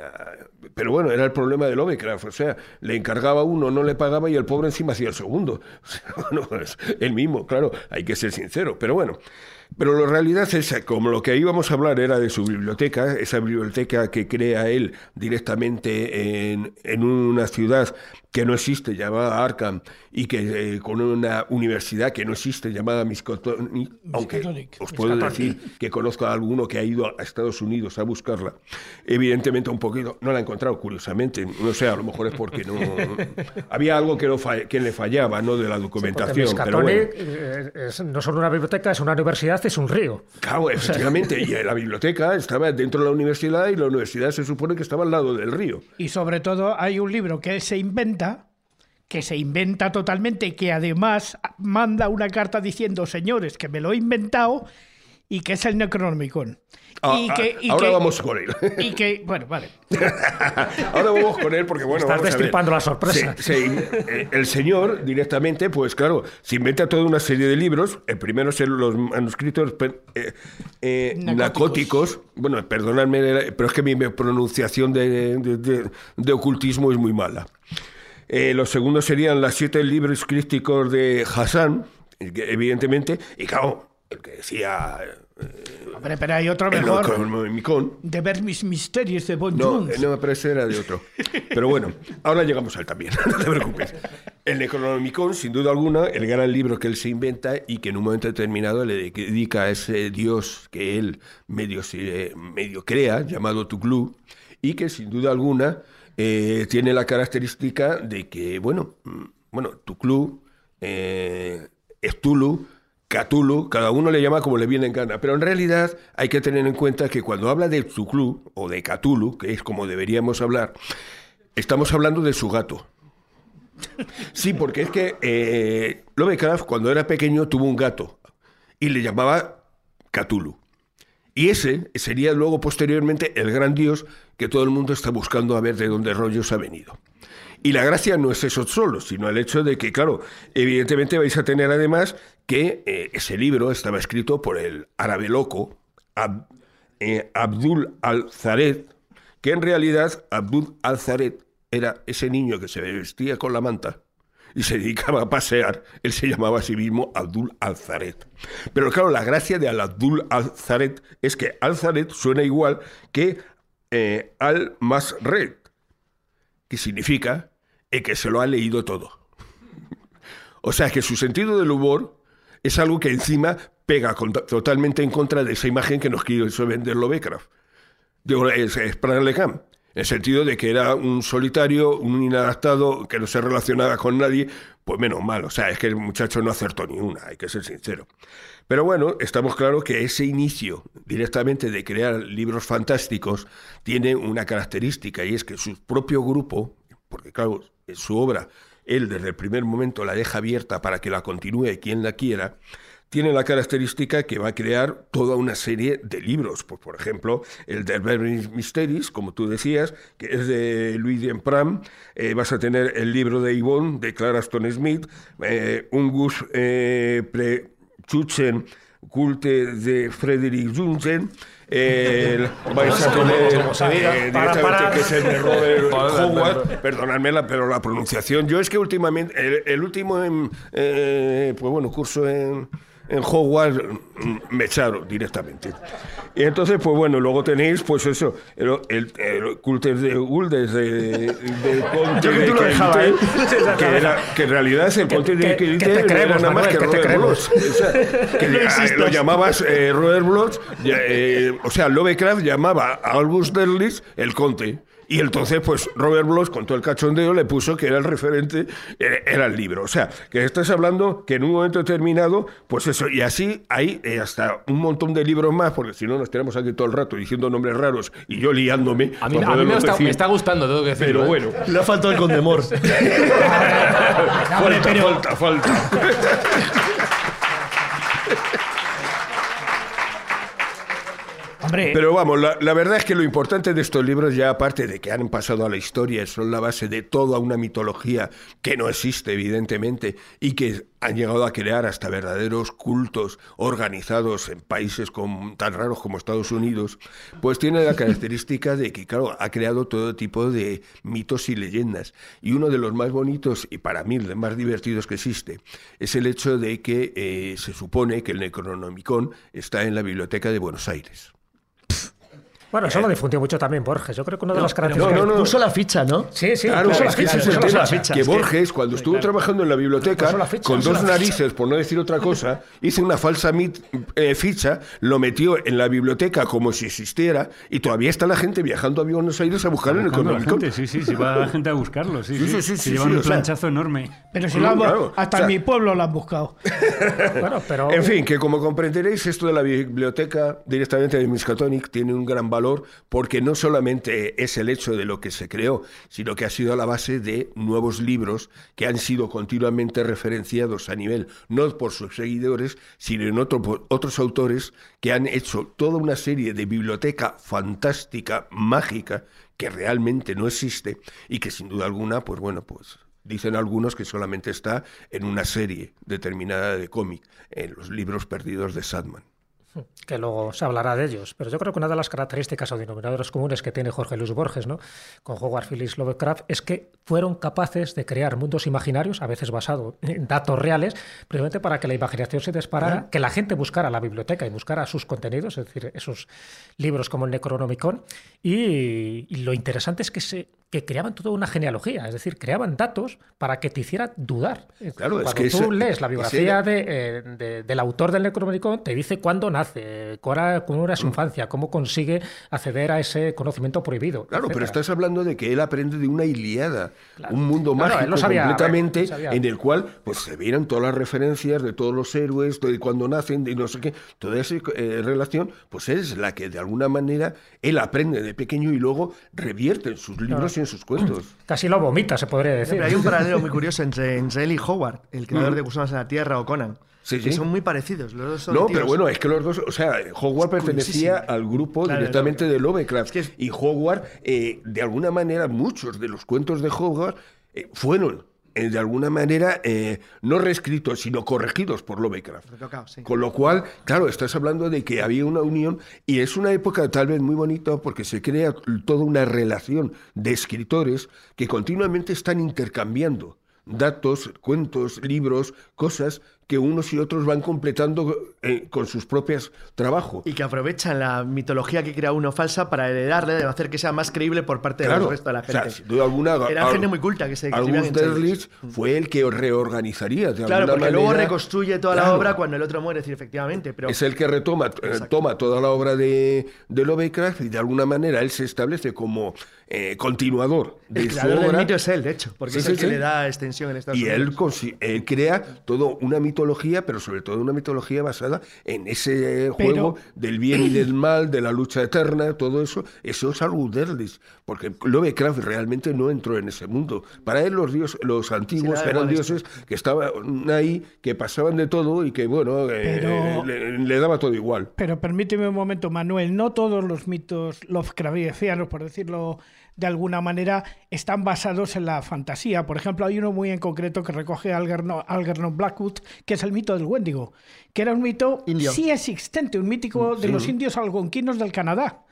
pero bueno, era el problema de Lovecraft, o sea, le encargaba uno, no le pagaba y el pobre encima hacía el segundo. Bueno, es el mismo, claro, hay que ser sincero, pero bueno. Pero la realidad es como lo que íbamos a hablar era de su biblioteca, esa biblioteca que crea él directamente en, en una ciudad que no existe, llamada Arkham, y que eh, con una universidad que no existe, llamada Miskatonic, aunque Miskatonic. os puedo decir que conozco a alguno que ha ido a Estados Unidos a buscarla. Evidentemente un poquito, no la he encontrado, curiosamente, no sé, a lo mejor es porque no... había algo que, no fa- que le fallaba, ¿no?, de la documentación. pero bueno. Es- no solo una biblioteca, es una universidad, es un río. Claro, efectivamente. Y la biblioteca estaba dentro de la universidad y la universidad se supone que estaba al lado del río. Y sobre todo hay un libro que él se inventa, que se inventa totalmente, que además manda una carta diciendo, señores, que me lo he inventado y que es el Necronomicon. Ah, y ah, que, y ahora que- vamos con él. Y que, bueno, vale. Ahora vamos con él porque, bueno, Estás vamos a ver. destripando la sorpresa. Se- se- eh, el señor directamente, pues claro, se inventa toda una serie de libros. El primero es el- los manuscritos eh, eh, Narcóticos. narcóticos. Bueno, perdonadme, pero es que mi pronunciación de, de- de- de ocultismo es muy mala. Eh, los segundos serían los siete libros críticos de Hassan, eh, evidentemente, y claro, el que decía Hombre, pero hay otro mejor. De ver mis misterios de Bon No, Jones. eh, no, pero ese era de otro. Pero bueno, ahora llegamos al también, no te preocupes. El Necronomicon, sin duda alguna, el gran libro que él se inventa y que en un momento determinado le dedica a ese dios que él medio, medio crea, llamado Tuglu, y que sin duda alguna eh, tiene la característica de que, bueno, mm, bueno Tuglu, eh, Estulu, Cthulhu, cada uno le llama como le viene en gana, pero en realidad hay que tener en cuenta que cuando habla de Cthulhu o de Cthulhu, que es como deberíamos hablar, estamos hablando de su gato. Sí, porque es que eh, Lovecraft cuando era pequeño tuvo un gato y le llamaba Cthulhu. Y ese sería luego posteriormente el gran dios que todo el mundo está buscando a ver de dónde rollos ha venido. Y la gracia no es eso solo, sino el hecho de que, claro, evidentemente vais a tener además que eh, ese libro estaba escrito por el árabe loco eh, Abdul al-Zared, que en realidad Abdul al-Zared era ese niño que se vestía con la manta y se dedicaba a pasear, él se llamaba a sí mismo Abdul al-Zared. Pero claro, la gracia de al-Abdul al-Zared es que al-Zared suena igual que eh, al-Masred, que significa que se lo ha leído todo. O sea que su sentido del humor es algo que encima pega totalmente en contra de esa imagen que nos quiso vender Lovecraft. Digo, es, es Pran en el sentido de que era un solitario, un inadaptado, que no se relacionaba con nadie, pues menos mal. O sea, es que el muchacho no acertó ni una, hay que ser sincero. Pero bueno, estamos claros que ese inicio directamente de crear libros fantásticos tiene una característica y es que su propio grupo, porque claro, su obra, él desde el primer momento la deja abierta para que la continúe quien la quiera, tiene la característica que va a crear toda una serie de libros. Pues, por ejemplo, el de Berry Mysteries, como tú decías, que es de Louis Dempram. Eh, vas a tener el libro de Yvonne, de Clara Stone Smith, eh, Ungus eh, Prechuchen, Culte de Frederick Junsen. Eh, vais a tener eh, que es el de Robert Howard, perdonadme la, pero la pronunciación, yo es que últimamente, el, el último en, eh, pues bueno, curso en, en Hogwarts mm, me echaron directamente. Y entonces, pues bueno, luego tenéis, pues eso, el, el, el Cultes de Uldes de, de Conte que de dejaba, Quinte, ¿eh? que, era, que en realidad es el Conte de que- que te no creemos, era nada más Manuel, que que creemos. Bloch. O sea, que No lo llamabas eh, Robert Bloch, eh, o sea, Lovecraft llamaba a Albus Derlis el Conte. Y entonces, pues Robert Bloch, con todo el cachondeo, le puso que era el referente, eh, era el libro. O sea, que estás hablando que en un momento determinado, pues eso, y así hay eh, hasta un montón de libros más, porque si no nos tenemos aquí todo el rato diciendo nombres raros y yo liándome. A mí, a mí me, está, decir. me está gustando, tengo que decirlo. Pero ¿eh? bueno, Le ha faltado el condemor. falta, falta, falta. Pero vamos, la, verdad es que lo importante de estos libros, ya aparte de que han pasado a la historia, son la base de toda una mitología que no existe, evidentemente, y que han llegado a crear hasta verdaderos cultos organizados en países tan raros como Estados Unidos, pues tiene la característica de que, claro, ha creado todo tipo de mitos y leyendas. Y uno de los más bonitos, y para mí los más divertidos que existe, es el hecho de que eh, se supone que el Necronomicon está en la Biblioteca de Buenos Aires. Bueno, eso lo difundió mucho también Borges. Yo creo que una de las no, características. no, no. Puso la ficha, ¿no? Sí, sí, Claro, puso la que ficha, es el puso la tema. ficha. Que es que- Borges, cuando estuvo trabajando en la biblioteca, Puso la ficha, con dos narices, por no decir otra cosa, hizo una falsa mit- eh, ficha, lo metió en la biblioteca como si existiera, y todavía está la gente viajando a Buenos Aires a buscarlo en el Económico. sí, sí, sí, va la gente a buscarlo, sí, Sí, sí. sí, sí, Se sí, llevan sí, un o sea. planchazo enorme. pero si lo hasta O sea- en mi pueblo lo han buscado. Bueno, pero. En fin, que como comprenderéis, esto de la biblioteca directamente de Miskatonic tiene un gran valor porque no solamente es el hecho de lo que se creó, sino que ha sido la base de nuevos libros que han sido continuamente referenciados a nivel, no por sus seguidores, sino en otro- otros autores que han hecho toda una serie de biblioteca fantástica, mágica, que realmente no existe y que sin duda alguna, pues bueno, pues Dicen algunos que solamente está en una serie determinada de cómic, en los libros perdidos de Sadman. Que luego se hablará de ellos. Pero yo creo que una de las características o denominadores comunes que tiene Jorge Luis Borges ¿no? con Howard Phillips Lovecraft es que fueron capaces de crear mundos imaginarios, a veces basados en datos reales, precisamente para que la imaginación se disparara, que la gente buscara la biblioteca y buscara sus contenidos, es decir, esos libros como el Necronomicon. Y, y lo interesante es que se que creaban toda una genealogía, es decir, creaban datos para que te hiciera dudar. Claro, es Cuando que tú lees la biografía de, eh, de- del autor del Necronomicon, te dice cuándo nace, cómo era su infancia, cómo consigue acceder a ese conocimiento prohibido. Claro, pero estás hablando de que él aprende de una Iliada, Claro. un mundo Claro, mágico sabía, completamente, sabía. en el cual pues se vieron todas las referencias de todos los héroes, de cuando nacen, de no sé qué, toda esa eh, relación, pues es la que de alguna manera él aprende de pequeño y luego revierte en sus libros y en sus cuentos. Casi lo vomita, se podría decir. Pero hay un paralelo muy curioso entre, entre él y Howard, el creador de Gusanos en la Tierra o Conan. Sí, que sí. son muy parecidos. Los dos son No, tíos- pero bueno, es que los dos, o sea, Hogwarts pertenecía al grupo Claro, directamente de Lovecraft. Es que es- Y Hogwarts, eh, de alguna manera, muchos de los cuentos de Hogwarts eh, fueron, eh, de alguna manera, eh, no reescritos, sino corregidos por Lovecraft. Sí. Con lo cual, claro, estás hablando de que había una unión y es una época tal vez muy bonita porque se crea toda una relación de escritores que continuamente están intercambiando datos, cuentos, libros, cosas que unos y otros van completando eh, con sus propios trabajos. Y que aprovechan la mitología que crea uno falsa para heredarle y hacer que sea más creíble por parte del resto de la o sea, gente. sin duda alguna, Era al- gente muy culta que se ensayos. Derlich fue el que reorganizaría de Claro, alguna porque luego reconstruye toda la obra cuando el otro muere, decir, efectivamente. Pero es el que retoma, eh, Exacto. toma toda la obra de, de Lovecraft y de alguna manera él se establece como eh, continuador de el su del obra. mito es él, de hecho, porque Sí, es sí, el que sí. le da extensión en Estados Y Unidos. él, consi- él crea toda una mitología, pero sobre todo una mitología basada en ese juego del bien y del mal, de la lucha eterna, todo eso. Eso es algo Derlis, porque Lovecraft realmente no entró en ese mundo. Para él los dioses, los antiguos eran dioses que estaban ahí, que pasaban de todo y que, bueno, eh, le daba todo igual. Pero permíteme un momento, Manuel, no todos los mitos Lovecraftianos, por decirlo de alguna manera, están basados en la fantasía. Por ejemplo, hay uno muy en concreto que recoge Algernon, Algernon Blackwood, que es el mito del Wendigo, que era un mito Indio. sí existente, un mítico de los indios algonquinos del Canadá.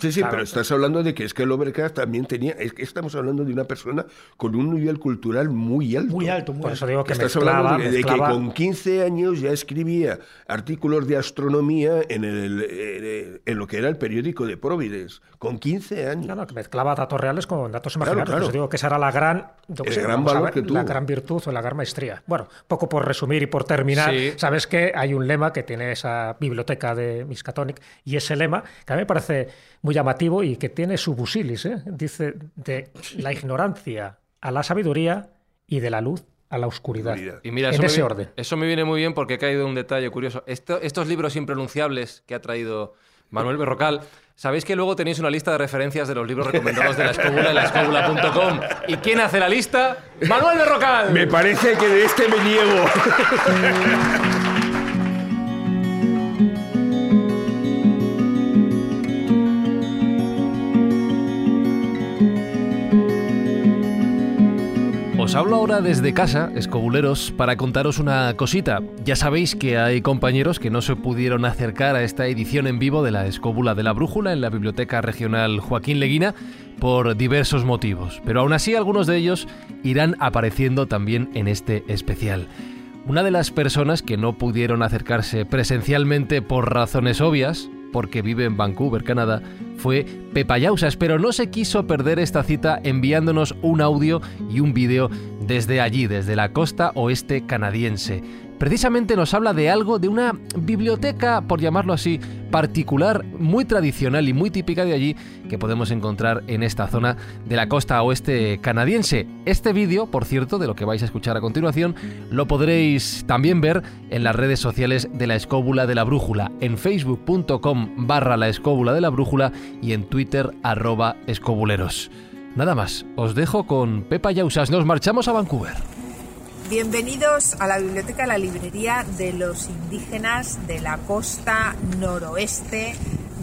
Sí, sí, pero estás hablando de que es que Lovecraft también tenía, es que estamos hablando de una persona con un nivel cultural muy alto. Muy alto, muy Por eso digo que Estás mezclaba, hablando de, de que con 15 años ya escribía artículos de astronomía en, el, en lo que era el periódico de Providence. Con 15 años. No, que mezclaba datos reales con datos Claro, imaginarios. claro. Por eso digo que esa era la gran, sé, valor ver, que tuvo. la gran virtud o la gran maestría. Bueno, poco por resumir y por terminar, Sí. sabes que hay un lema que tiene esa biblioteca de Miskatonic y ese lema que a mí me parece muy llamativo y que tiene su busilis, ¿eh? dice de la ignorancia a la sabiduría y de la luz a la oscuridad. Y mira, en eso, me ese orden. eso me viene muy bien porque he caído un detalle curioso. Esto- estos libros impronunciables que ha traído Manuel Berrocal, sabéis que luego tenéis una lista de referencias de los libros recomendados de la escóbula en laescóbula.com. ¿Y quién hace la lista? ¡Manuel Berrocal! Me parece que de este me niego. Os hablo ahora desde casa, escobuleros, para contaros una cosita. Ya sabéis que hay compañeros que no se pudieron acercar a esta edición en vivo de la Escóbula de la Brújula en la Biblioteca Regional Joaquín Leguina por diversos motivos, pero aún así algunos de ellos irán apareciendo también en este especial. Una de las personas que no pudieron acercarse presencialmente por razones obvias, porque vive en Vancouver, Canadá, fue Pepa Yausas, pero no se quiso perder esta cita enviándonos un audio y un vídeo desde allí, desde la costa oeste canadiense. Precisamente nos habla de algo, de una biblioteca, por llamarlo así, particular, muy tradicional y muy típica de allí, que podemos encontrar en esta zona de la costa oeste canadiense. Este vídeo, por cierto, de lo que vais a escuchar a continuación, lo podréis también ver en las redes sociales de la Escóbula de la Brújula, en facebook.com barra la Escóbula de la Brújula y en Twitter arroba escobuleros. Nada más, os dejo con Pepa Yausas, nos marchamos a Vancouver. Bienvenidos a la biblioteca, la librería de los indígenas de la costa noroeste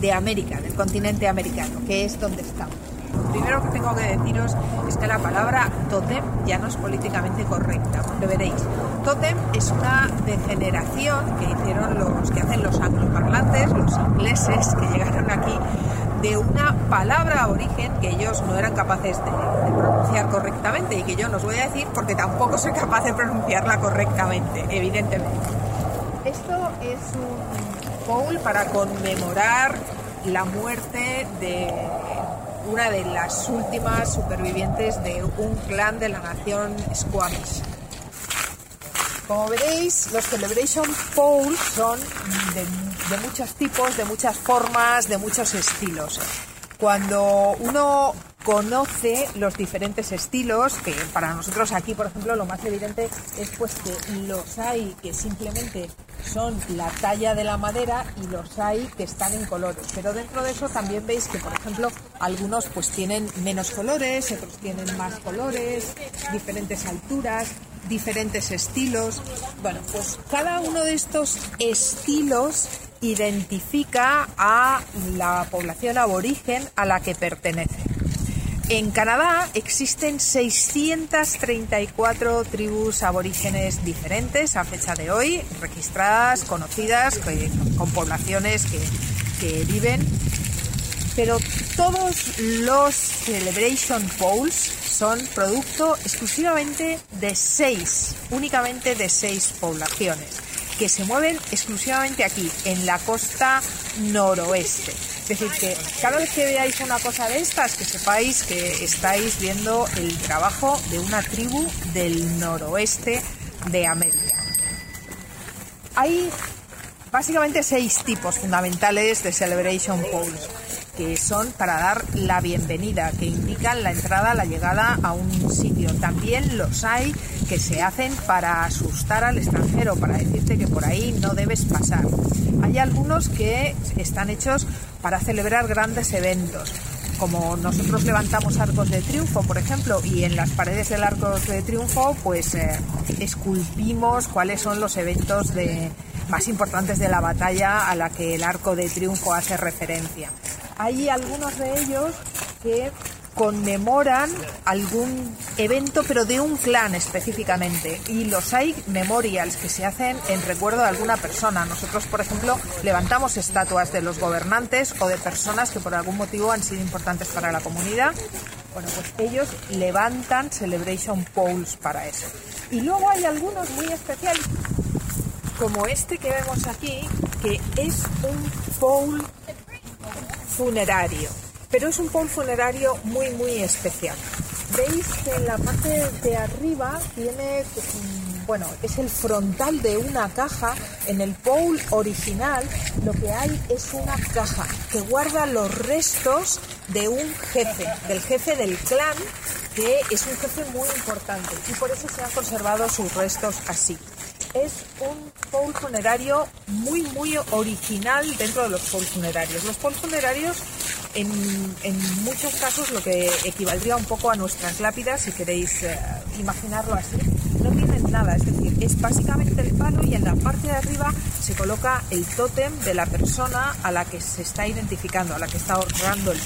de América, del continente americano, que es donde estamos. Lo primero que tengo que deciros es que la palabra totem ya no es políticamente correcta, lo veréis. Totem es una degeneración que hicieron los que hacen los angloparlantes, los ingleses que llegaron aquí de una palabra origen que ellos no eran capaces de, de pronunciar correctamente y que yo no os voy a decir porque tampoco soy capaz de pronunciarla correctamente, evidentemente. Esto es un bowl para conmemorar la muerte de una de las últimas supervivientes de un clan de la nación Squamish. Como veréis, los Celebration Bowls son de, de muchos tipos, de muchas formas, de muchos estilos. Cuando uno conoce los diferentes estilos, que para nosotros aquí, por ejemplo, lo más evidente es pues que los hay que simplemente son la talla de la madera y los hay que están en colores. Pero dentro de eso también veis que, por ejemplo, algunos pues tienen menos colores, otros tienen más colores, diferentes alturas, diferentes estilos. Bueno, pues cada uno de estos estilos identifica a la población aborigen a la que pertenece. En Canadá existen 634 tribus aborígenes diferentes a fecha de hoy, registradas, conocidas, con poblaciones que, que viven pero todos los Celebration Poles son producto exclusivamente de seis, únicamente de seis poblaciones, que se mueven exclusivamente aquí, en la costa noroeste. Es decir, que cada vez que veáis una cosa de estas, que sepáis que estáis viendo el trabajo de una tribu del noroeste de América. Hay básicamente seis tipos fundamentales de Celebration Poles que son para dar la bienvenida, que indican la entrada, la llegada a un sitio. También los hay que se hacen para asustar al extranjero, para decirte que por ahí no debes pasar. Hay algunos que están hechos para celebrar grandes eventos como nosotros levantamos arcos de triunfo, por ejemplo, y en las paredes del arco de triunfo, pues eh, esculpimos cuáles son los eventos de, más importantes de la batalla a la que el arco de triunfo hace referencia. Hay algunos de ellos que conmemoran algún evento, pero de un clan específicamente. Y los hay memorials que se hacen en recuerdo de alguna persona. Nosotros, por ejemplo, levantamos estatuas de los gobernantes o de personas que por algún motivo han sido importantes para la comunidad. Bueno, pues ellos levantan celebration poles para eso. Y luego hay algunos muy especiales, como este que vemos aquí, que es un pole funerario, pero es un pole funerario muy muy especial. Veis que en la parte de arriba tiene, mm, bueno, es el frontal de una caja. En el pole original lo que hay es una caja que guarda los restos de un jefe, del jefe del clan, que es un jefe muy importante y por eso se han conservado sus restos así es un pole funerario muy, muy original dentro de los poles funerarios. Los poles funerarios, en, muchos casos, lo que equivaldría un poco a nuestras lápidas, si queréis eh, imaginarlo así, no tienen nada. Es decir, es básicamente el palo y en la parte de arriba se coloca el tótem de la persona a la que se está identificando, a la que está honrando el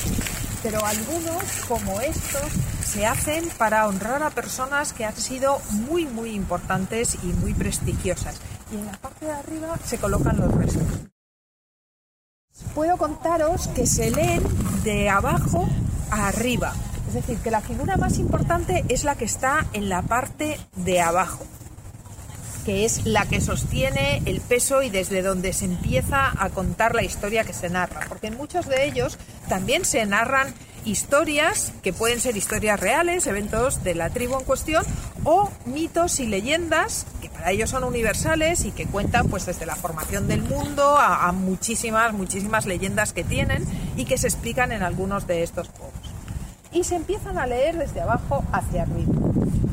pero algunos, como estos, se hacen para honrar a personas que han sido muy, muy importantes y muy prestigiosas. Y en la parte de arriba se colocan los restos. Puedo contaros que se leen de abajo a arriba. Es decir, que la figura más importante es la que está en la parte de abajo que es la que sostiene el peso y desde donde se empieza a contar la historia que se narra. Porque en muchos de ellos también se narran historias que pueden ser historias reales, eventos de la tribu en cuestión, o mitos y leyendas que para ellos son universales y que cuentan pues desde la formación del mundo a, muchísimas, muchísimas leyendas que tienen y que se explican en algunos de estos juegos y se empiezan a leer desde abajo hacia arriba.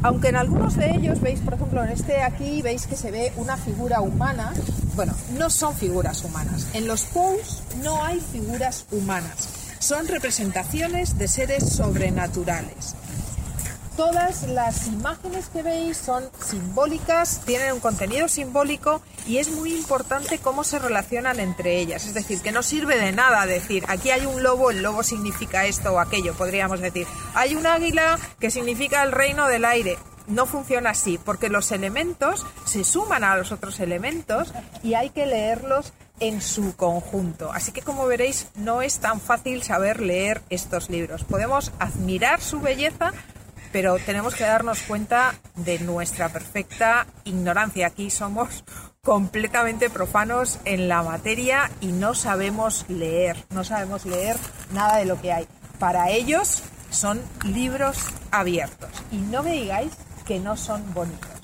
Aunque en algunos de ellos veis, por ejemplo, en este aquí veis que se ve una figura humana. Bueno, no son figuras humanas. En los poles no hay figuras humanas. Son representaciones de seres sobrenaturales. Todas las imágenes que veis son simbólicas, tienen un contenido simbólico y es muy importante cómo se relacionan entre ellas. Es decir, que no sirve de nada decir, aquí hay un lobo, el lobo significa esto o aquello, podríamos decir. Hay un águila que significa el reino del aire. No funciona así, porque los elementos se suman a los otros elementos y hay que leerlos en su conjunto. Así que como veréis, no es tan fácil saber leer estos libros. Podemos admirar su belleza, pero tenemos que darnos cuenta de nuestra perfecta ignorancia. Aquí somos completamente profanos en la materia y no sabemos leer, no sabemos leer nada de lo que hay. Para ellos son libros abiertos y no me digáis que no son bonitos.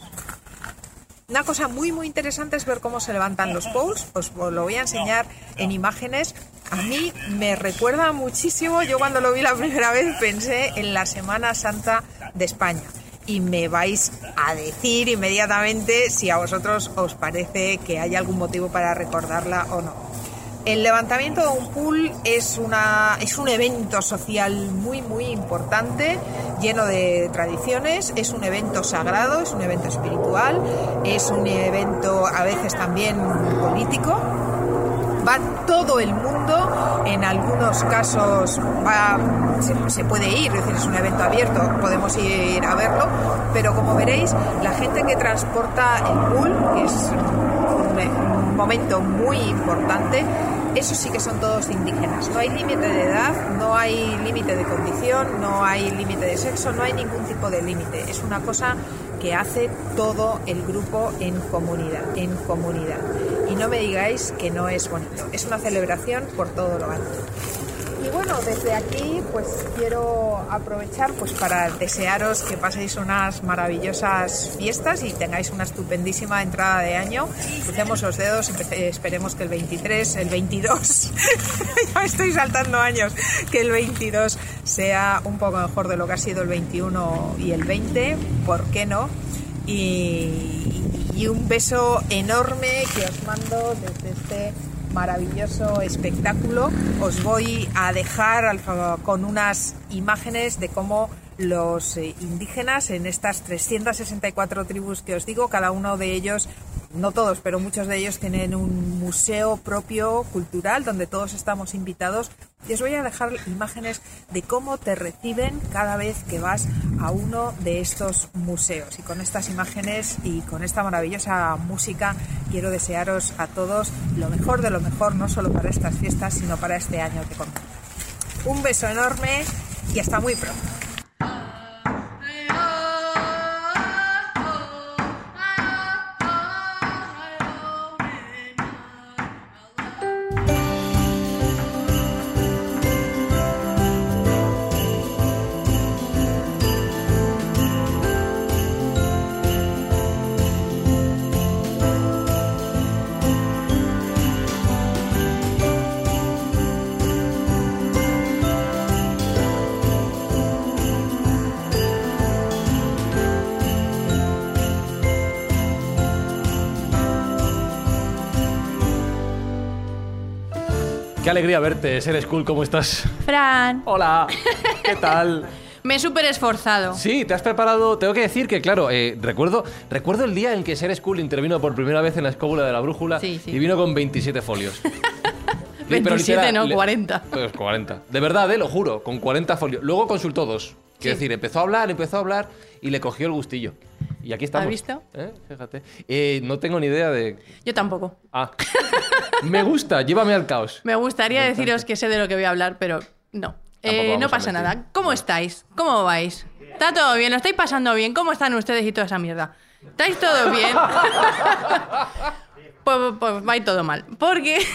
Una cosa muy muy interesante es ver cómo se levantan los poles. Os lo voy a enseñar en imágenes. A mí me recuerda muchísimo, yo cuando lo vi la primera vez pensé en la Semana Santa de España. Y me vais a decir inmediatamente si a vosotros os parece que hay algún motivo para recordarla o no. El levantamiento de un pool es, una, es un evento social muy, muy importante, lleno de tradiciones, es un evento sagrado, es un evento espiritual, es un evento a veces también político. Va todo el mundo, en algunos casos va, se, puede ir, es decir, es un evento abierto, podemos ir a verlo, pero como veréis, la gente que transporta el pool, que es un momento muy importante, esos sí que son todos indígenas. No hay límite de edad, no hay límite de condición, no hay límite de sexo, no hay ningún tipo de límite. Es una cosa que hace todo el grupo en comunidad, en comunidad. Y no me digáis que no es bonito. Es una celebración por todo lo alto. Y bueno, desde aquí pues quiero aprovechar pues para desearos que paséis unas maravillosas fiestas y tengáis una estupendísima entrada de año. Crucemos los dedos, empe- esperemos que el 23, el 22, ya estoy saltando años, que el 22 sea un poco mejor de lo que ha sido el 21 y el 20, ¿por qué no? Y, y un beso enorme que os mando desde este maravilloso espectáculo. Os voy a dejar con unas imágenes de cómo los eh, indígenas en estas 364 tribus que os digo, cada uno de ellos, no todos, pero muchos de ellos tienen un museo propio cultural donde todos estamos invitados. Y os voy a dejar imágenes de cómo te reciben cada vez que vas a uno de estos museos. Y con estas imágenes y con esta maravillosa música quiero desearos a todos lo mejor de lo mejor, no solo para estas fiestas, sino para este año que comienza. Un beso enorme y hasta muy pronto. Qué alegría verte, Ser School, ¿cómo estás? Fran, Hola, ¿qué tal? me he súper esforzado. Sí, te has preparado. Tengo que decir que, claro, eh, recuerdo, recuerdo el día en que Ser School intervino por primera vez en la escóbula de la brújula Sí, sí. y vino con 27 folios. Sí, pero 27, literal, no, le- 40. Pues 40. De verdad, eh, lo juro, con 40 folios. Luego consultó dos. Quiero Sí. decir, empezó a hablar, empezó a hablar y le cogió el gustillo. Y aquí estamos. ¿Has visto? ¿Eh? Fíjate. Eh, no tengo ni idea de. Yo tampoco. Ah. Me gusta, llévame al caos. Me gustaría deciros que sé de lo que voy a hablar, pero no. Eh, no pasa nada. ¿Cómo estáis? ¿Cómo vais? ¿Está todo bien? ¿Lo estáis pasando bien? ¿Cómo están ustedes y toda esa mierda? ¿Estáis todo bien? pues, pues va a ir todo mal. Porque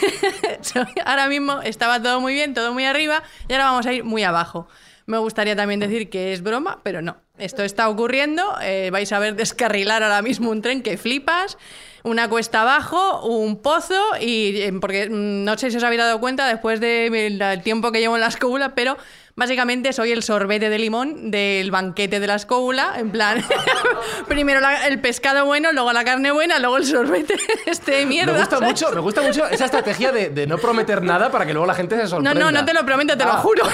ahora mismo estaba todo muy bien, todo muy arriba, y ahora vamos a ir muy abajo. Me gustaría también decir que es broma, pero no. Esto está ocurriendo. eh, vais a ver descarrilar ahora mismo un tren que flipas. Una cuesta abajo, un pozo, y eh, porque mm, no sé si os habéis dado cuenta después del tiempo que llevo en la escóbula, pero básicamente soy el sorbete de limón del banquete de la escóbula. En plan, primero la- el pescado bueno, luego la carne buena, luego el sorbete este de mierda. Me gusta ¿sabes? mucho, me gusta mucho esa estrategia de, de no prometer nada para que luego la gente se No, sorprenda. no, no te lo prometo, te lo Ah. juro.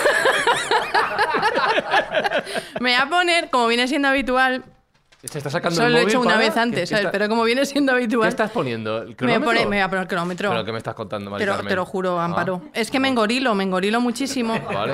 Me voy a poner, como viene siendo habitual, Se está sacando solo el lo he hecho una para- vez ¿Qué- antes, qué ¿sabes? está- Pero como viene siendo ¿Qué habitual, estás poniendo? ¿El me voy, a cronómetro? poner, me voy a poner el cronómetro. ¿Pero qué me estás contando, Mari Te lo, Carmen? te lo juro, Ah, Amparo. Es que me engorilo, me engorilo muchísimo. Vale.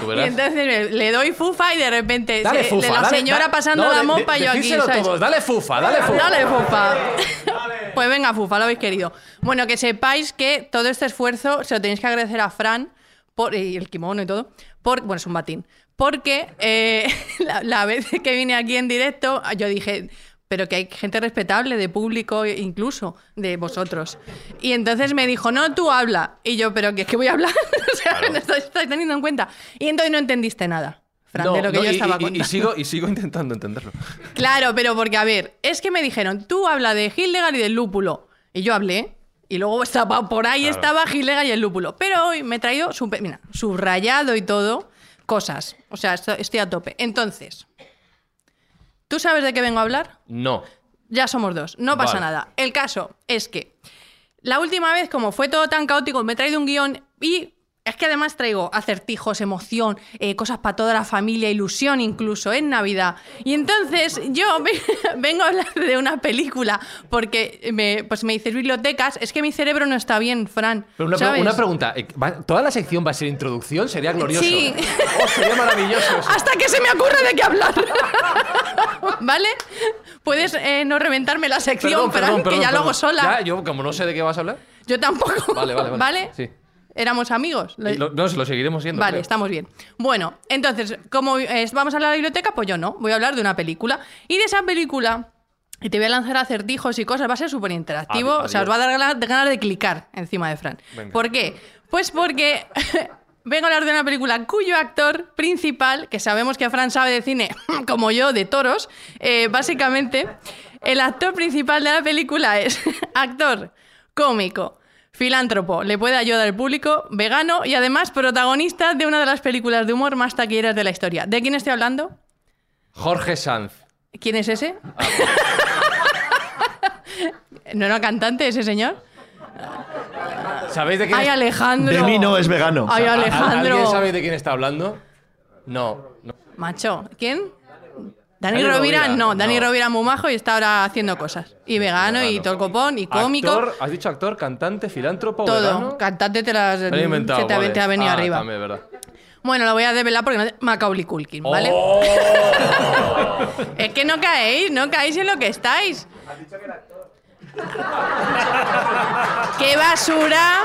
Tú Y entonces le- doy fufa y de repente Dale se- fufa, la dale- señora da- pasando no, la mopa y yo aquí, ¿sabes? todos, dale fufa, dale fufa. Dale, fufa. Pues venga, fufa, lo habéis querido. Bueno, que sepáis que todo este esfuerzo se lo tenéis que agradecer a Fran por, y el kimono y todo. Por, bueno, es un batín. Porque eh, la, la vez que vine aquí en directo, yo dije, pero que hay gente respetable, de público incluso, de vosotros. Y entonces me dijo, no, tú habla. Y yo, pero que es que voy a hablar. o sea, no estáis, estáis teniendo en cuenta. Y entonces no entendiste nada, Fran, No, de lo que no, yo y- estaba y- y, contando. sigo, y sigo intentando entenderlo. Claro, pero porque, a ver, es que me dijeron, tú habla de Hildegard y del lúpulo. Y yo hablé. Y luego estaba, por ahí Claro. estaba Hildegard y el lúpulo. Pero hoy me he traído, mira, subrayado y todo, cosas. O sea, esto- estoy a tope. Entonces, ¿tú sabes de qué vengo a hablar? No. Ya somos dos, no pasa Vale. nada. El caso es que La última vez, como fue todo tan caótico, me he traído un guion y es que además traigo acertijos, emoción, eh, cosas para toda la familia, ilusión incluso en Navidad. Y entonces yo ve- vengo a hablar de una película porque me, pues me dices bibliotecas, es que mi cerebro no está bien, Fran. Pero una, pre- ¿sabes? una pregunta, eh, ¿va- ¿toda la sección va a ser introducción? Sería glorioso. Sí. Oh, sería maravilloso. eso. Hasta que se me ocurre de qué hablar. ¿Vale? Puedes eh, no reventarme la sección, Fran, que ya lo hago sola. Ya, yo como no sé de qué vas a hablar. Yo tampoco. Vale, vale, vale. Sí. Éramos amigos. Lo- no, se lo seguiremos siendo. Vale, creo. estamos bien. Bueno, entonces, como vamos a hablar de la biblioteca, pues yo no. Voy a hablar de una película. Y de esa película, y te voy a lanzar acertijos y cosas, va a ser súper interactivo. O sea, os va a dar gana- ganas de clicar encima de Fran. Venga. ¿Por qué? Pues porque vengo a hablar de una película cuyo actor principal, que sabemos que Fran sabe de cine, como yo, de toros, eh, básicamente, el actor principal de la película es actor cómico. Filántropo, le puede ayudar al público, vegano y además protagonista de una de las películas de humor más taquilleras de la historia. ¿De quién estoy hablando? Jorge Sanz. ¿Quién es ese? ¿No era cantante ese señor? ¿Sabéis de quién Ay, es- Alejandro. De mí no es vegano. Ay, ¿Al- Alejandro. ¿Alguien sabe de quién está hablando? No. no. Macho, ¿quién? Dani, Dani Rovira, Rovira, no, Dani no. Rovira muy majo y está ahora haciendo cosas. Y vegano, y Vegano. todo el copón, y cómico. Actor, ¿Has dicho actor, cantante, filántropo, todo. vegano? Cantante te, las, se te, vale. te ha venido Ah, arriba. También, ¿verdad? Bueno, lo voy a develar porque no... Macaulay Culkin, ¿vale? Oh. Es que no caéis, no caéis en lo que estáis. ¡Qué basura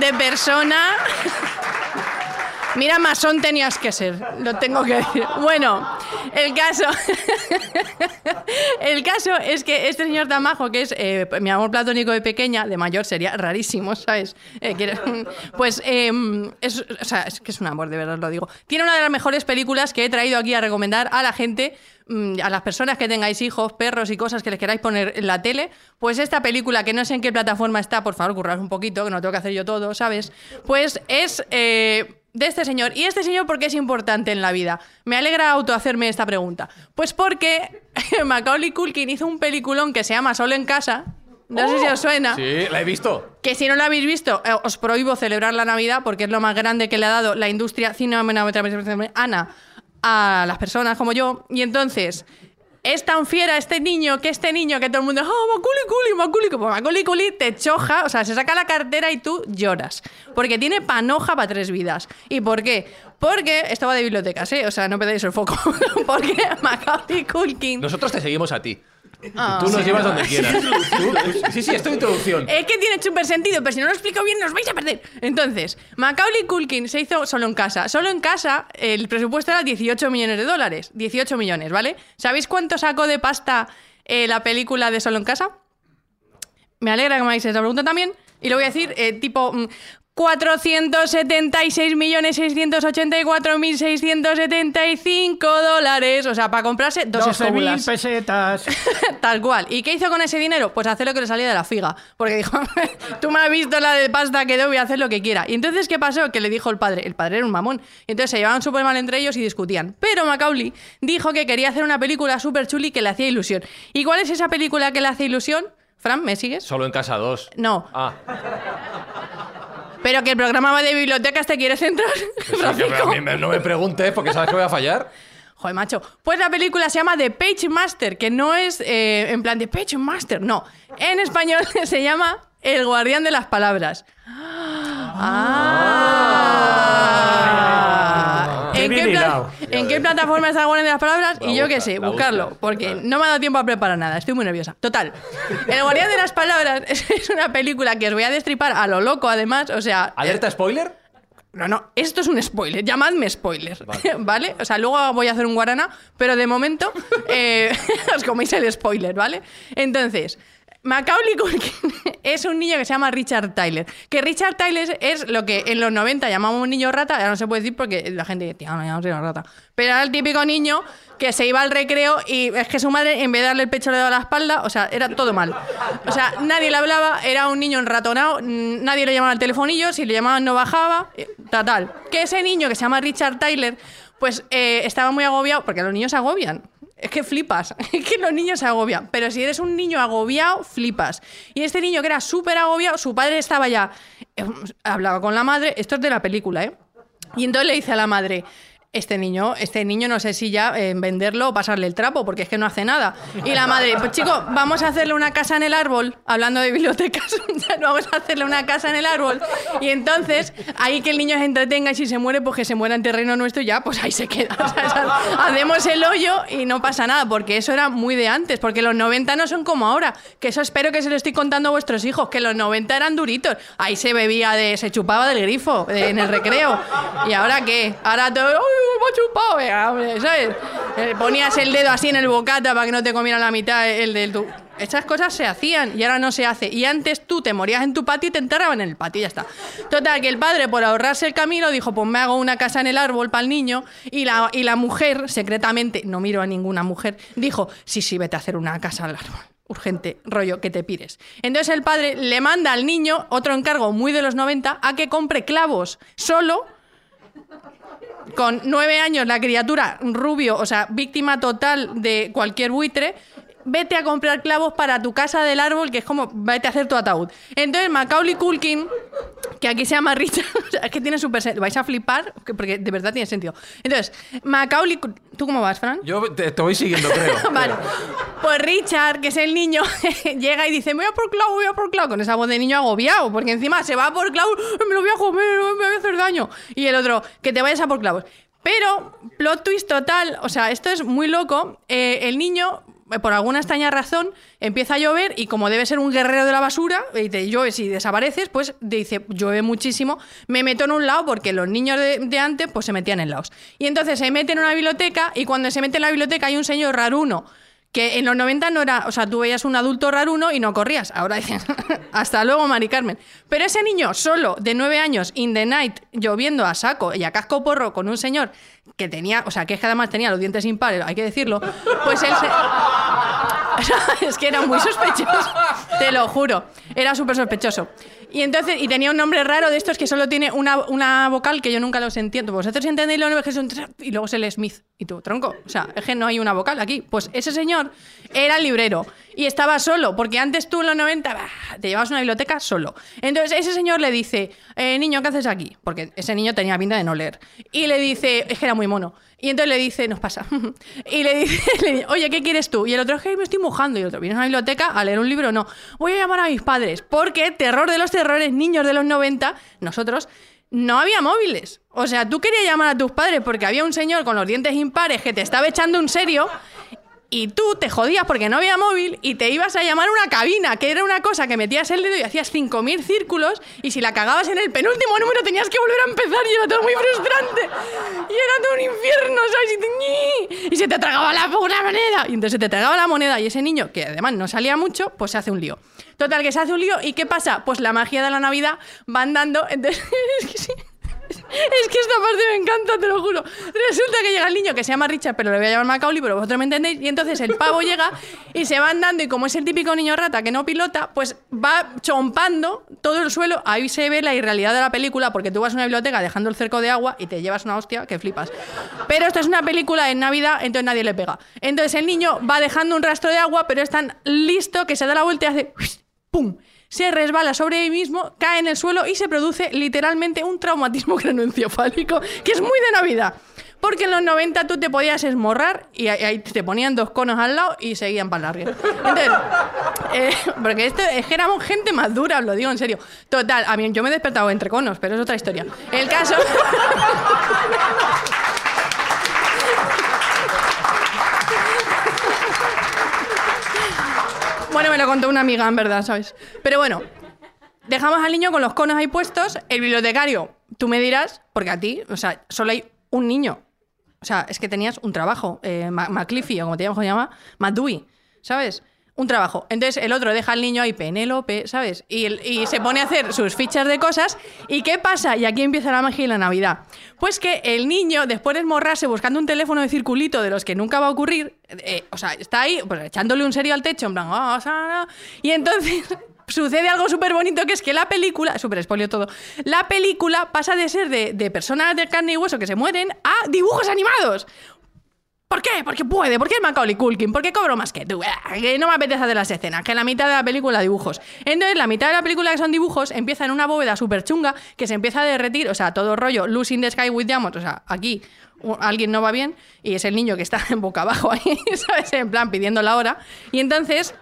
de persona! Mira, masón tenías que ser, lo tengo que decir. Bueno, el caso. el caso es que este señor tan majo, que es eh, mi amor platónico de pequeña, de mayor sería rarísimo, ¿sabes? Eh, pues eh, es, o sea, es que es un amor, de verdad lo digo. Tiene una de las mejores películas que he traído aquí a recomendar a la gente, mm, a las personas que tengáis hijos, perros y cosas que les queráis poner en la tele. Pues esta película, que no sé en qué plataforma está, por favor, currad un poquito, que no tengo que hacer yo todo, ¿sabes? Pues es. eh, de este señor. ¿Y este señor por qué es importante en la vida? Me alegra autohacerme esta pregunta. Pues porque Macaulay Culkin hizo un peliculón que se llama Solo en casa. No sé si os suena. Sí, la he visto. Que si no lo habéis visto, eh, os prohíbo celebrar la Navidad porque es lo más grande que le ha dado la industria cinematográfica a las personas como yo. Y entonces, es tan fiera este niño que este niño que todo el mundo, oh, Macaulay Culkin, Macaulay Culkin", pues Macaulay Culkin te choja, o sea, se saca la cartera y tú lloras. Porque tiene panoja para tres vidas. ¿Y por qué? Porque, esto va de bibliotecas, ¿eh? O sea, no pedéis el foco. porque Macaulay Culkin... Nosotros te seguimos a ti. Ah. Tú nos Sí. llevas donde quieras. Tú- sí, sí, es introducción. Es que tiene súper sentido, pero si no lo explico bien nos vais a perder. Entonces, Macaulay Culkin se hizo solo en casa. Solo en casa el presupuesto era 18 millones de dólares. 18 millones, ¿vale? ¿Sabéis cuánto sacó de pasta eh, la película de Solo en casa? Me alegra que me hagáis esa pregunta también. Y lo voy a decir, eh, tipo... mm, 476.684.675 dólares. O sea, para comprarse dos 12.000 escóbulas. pesetas. Tal cual. ¿Y qué hizo con ese dinero? Pues hacer lo que le salía de la figa. Porque dijo, tú me has visto la de pasta que doy, voy a hacer lo que quiera. Y entonces, ¿qué pasó? Que le dijo el padre. El padre era un mamón. Y entonces se llevaban súper mal entre ellos y discutían. Pero Macaulay dijo que quería hacer una película súper chuli que le hacía ilusión. ¿Y cuál es esa película que le hace ilusión? Fran, ¿me sigues? Solo en casa dos. No. Ah, Pero que el programa va de bibliotecas, ¿te quieres centrar? pues sí, que Francisco? a mí me- no me preguntes porque sabes que voy a fallar. Joder, macho. Pues la película se llama The Page Master, que no es eh, en plan de Page Master, no. En español se llama El Guardián de las Palabras. Ah. ¿En, qué pla- hilado. ¿En qué plataforma está el Guardián de las Palabras? La y yo qué sé, buscarlo, busca. porque no me ha dado tiempo a preparar nada, estoy muy nerviosa. Total. El Guardián de las Palabras es una película que os voy a destripar a lo loco, además, o sea... ¿Alerta spoiler? No, no, esto es un spoiler, llamadme spoiler, ¿vale? O sea, luego voy a hacer un guarana, pero de momento eh, os coméis el spoiler, ¿vale? Entonces, Macaulay Culkin es un niño que se llama Richard Tyler. Que Richard Tyler es lo que en los 90 llamábamos un niño rata, ahora no se puede decir porque la gente dice, tío, no llamamos niño rata. Pero era el típico niño que se iba al recreo y es que su madre, en vez de darle el pecho, le daba la espalda, o sea, era todo mal. O sea, nadie le hablaba, era un niño enratonado, nadie le llamaba al telefonillo, si le llamaban no bajaba, eh, tal. Que ese niño que se llama Richard Tyler, pues eh, estaba muy agobiado, porque los niños se agobian. Es que flipas, es que los niños se agobian. Pero si eres un niño agobiado, flipas. Y este niño que era súper agobiado, su padre estaba ya. eh, hablaba con la madre, esto es de la película, ¿eh? Y entonces le dice a la madre. Este niño, este niño no sé si ya eh, venderlo o pasarle el trapo, porque es que no hace nada. Y la madre, pues chico, vamos a hacerle una casa en el árbol, hablando de bibliotecas, vamos a hacerle una casa en el árbol. Y entonces, ahí que el niño se entretenga y si se muere, pues que se muera en terreno nuestro ya, pues ahí se queda. Hacemos el hoyo y no pasa nada, porque eso era muy de antes, porque los 90 no son como ahora, que eso espero que se lo estoy contando a vuestros hijos, que los 90 eran duritos. Ahí se bebía de, se chupaba del grifo en el recreo. ¿Y ahora qué? Ahora todo, ¡uy, me ha chupado! ¿sabes? Eh, Ponías el dedo así en el bocata para que no te comiera la mitad el del tu. Estas cosas se hacían y ahora no se hace. Y antes tú te morías en tu patio y te enterraban en el patio y ya está. Total, que el padre, por ahorrarse el camino, dijo: Pues me hago una casa en el árbol para el niño. Y la, y la mujer, secretamente, no miro a ninguna mujer, dijo: Sí, sí, vete a hacer una casa al árbol. Urgente, rollo, que te pires. Entonces el padre le manda al niño, otro encargo muy de los 90, a que compre clavos solo con nueve años la criatura rubio, o sea, víctima total de cualquier buitre, vete a comprar clavos para tu casa del árbol, que es como, vete a hacer tu ataúd. Entonces, Macaulay Culkin, que aquí se llama Richard, es que tiene súper... sen- Vais a flipar, que- porque de verdad tiene sentido. Entonces, Macaulay... ¿Tú cómo vas, Fran? Yo te, te voy siguiendo, creo. Vale. Pues Richard, que es el niño, llega y dice, me voy a por clavo, voy a por clavo, con esa voz de niño agobiado, porque encima se va por clavo, me lo voy a comer, me voy a hacer daño. Y el otro, que te vayas a por clavos. Pero, plot twist total, o sea, esto es muy loco, eh, el niño... eh, Por alguna extraña razón empieza a llover y como debe ser un guerrero de la basura y te llueves y desapareces, pues dice, llueve muchísimo, me meto en un lado porque los niños de, antes pues se metían en lados. Y entonces se mete en una biblioteca y cuando se mete en la biblioteca hay un señor raruno que en los 90 no era, o sea, tú veías un adulto raruno y no corrías. Ahora dicen, hasta luego, Mari Carmen. Pero ese niño solo, de nueve años, in the night, lloviendo a saco y a casco porro con un señor que tenía, o sea, que es que además tenía los dientes impares, hay que decirlo, pues él se... Es que era muy sospechoso, te lo juro, era súper sospechoso. Y entonces, y tenía un nombre raro de estos que solo tiene una, una vocal que yo nunca los entiendo. Vosotros entendéis los nombres que son... Y luego es el Smith. Y tú, tronco. O sea, es que no hay una vocal aquí. Pues ese señor era librero y estaba solo, porque antes tú en los 90 bah, te llevabas una biblioteca solo. Entonces ese señor le dice, eh, niño, ¿qué haces aquí? Porque ese niño tenía pinta de no leer. Y le dice, es que era muy mono. Y entonces le dice, nos pasa. y le dice, oye, ¿qué quieres tú? Y el otro, es que me estoy mojando. Y el otro, ¿vienes a la biblioteca a leer un libro? No. Voy a llamar a mis padres. Porque terror de los terrores, niños de los 90, nosotros no había móviles. O sea, tú querías llamar a tus padres porque había un señor con los dientes impares que te estaba echando un serio y tú te jodías porque no había móvil y te ibas a llamar una cabina, que era una cosa que metías el dedo y hacías 5.000 círculos y si la cagabas en el penúltimo número tenías que volver a empezar y era todo muy frustrante. Y era todo un infierno, ¿sabes? Y, te- y se te tragaba la puta moneda. Y entonces se te tragaba la moneda y ese niño, que además no salía mucho, pues se hace un lío. Total, que se hace un lío y ¿qué pasa? Pues la magia de la Navidad va andando. Entonces, es que sí. Es que esta parte me encanta, te lo juro. Resulta que llega el niño que se llama Richard, pero le voy a llamar Macaulay, pero vosotros me entendéis. Y entonces el pavo llega y se va andando, y como es el típico niño rata que no pilota, pues va chompando todo el suelo. Ahí se ve la irrealidad de la película, porque tú vas a una biblioteca dejando el cerco de agua y te llevas una hostia que flipas. Pero esto es una película en Navidad, entonces nadie le pega. Entonces el niño va dejando un rastro de agua, pero es tan listo que se da la vuelta y hace ¡pum! Se resbala sobre él mismo, cae en el suelo y se produce literalmente un traumatismo craneoencefálico, que es muy de Navidad. Porque en los 90 tú te podías esmorrar y ahí- te ponían dos conos al lado y seguían para largo. Entonces, eh, porque esto es que éramos gente más dura, lo digo en serio. Total, a mí yo me he despertado entre conos, pero es otra historia. El caso. Bueno, me lo contó una amiga, en verdad, ¿sabes? Pero bueno, dejamos al niño con los conos ahí puestos. El bibliotecario, tú me dirás, porque a ti, o sea, solo hay un niño. O sea, es que tenías un trabajo, eh, McCliffy, o como te llamas, ¿cómo se llama? Matt Dewey, ¿sabes? Un trabajo. Entonces el otro deja al niño ahí, Penélope, ¿sabes? Y, el- y se pone a hacer sus fichas de cosas. ¿Y qué pasa? Y aquí empieza la magia y la Navidad. Pues que el niño, después de esmorrarse buscando un teléfono de circulito de los que nunca va a ocurrir, eh, o sea, está ahí pues, echándole un serio al techo, en plan, "Ah, Sara", y entonces sucede algo súper bonito que es que la película, súper spoilio todo, la película pasa de ser de, de personas de carne y hueso que se mueren a dibujos animados. ¿Por qué? Porque puede, porque es Macaulay Culkin, porque cobro más que tú. Ah, Que no me apetece hacer las escenas, que la mitad de la película dibujos. Entonces, la mitad de la película que son dibujos empieza en una bóveda súper chunga que se empieza a derretir, o sea, todo rollo Losing the Sky with Diamonds, o sea, aquí alguien no va bien y es el niño que está en boca abajo ahí, ¿sabes? En plan pidiendo la hora. Y entonces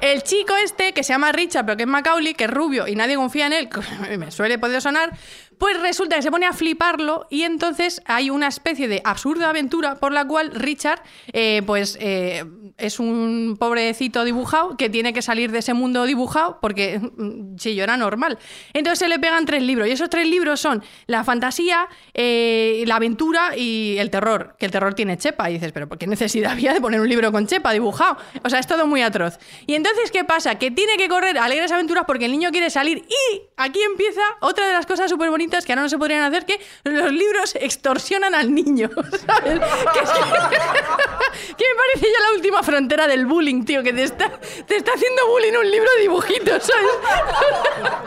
el chico este, que se llama Richard, pero que es Macaulay, que es rubio y nadie confía en él, me suele poder sonar, pues resulta que se pone a fliparlo y entonces hay una especie de absurda aventura por la cual Richard, eh, pues, eh, es un pobrecito dibujado que tiene que salir de ese mundo dibujado porque mm, si yo era normal. Entonces se le pegan tres libros y esos tres libros son la fantasía, eh, la aventura y el terror, que el terror tiene chepa. Y dices, pero ¿por qué necesidad había de poner un libro con chepa dibujado? O sea, es todo muy atroz. Y entonces, ¿qué pasa? Que tiene que correr a alegres aventuras porque el niño quiere salir y aquí empieza otra de las cosas súper bonitas que ahora no se podrían hacer, que los libros extorsionan al niño, ¿sabes? Que, es que- que me parece ya la última frontera del bullying, tío, que te está, te está haciendo bullying un libro de dibujitos, ¿sabes?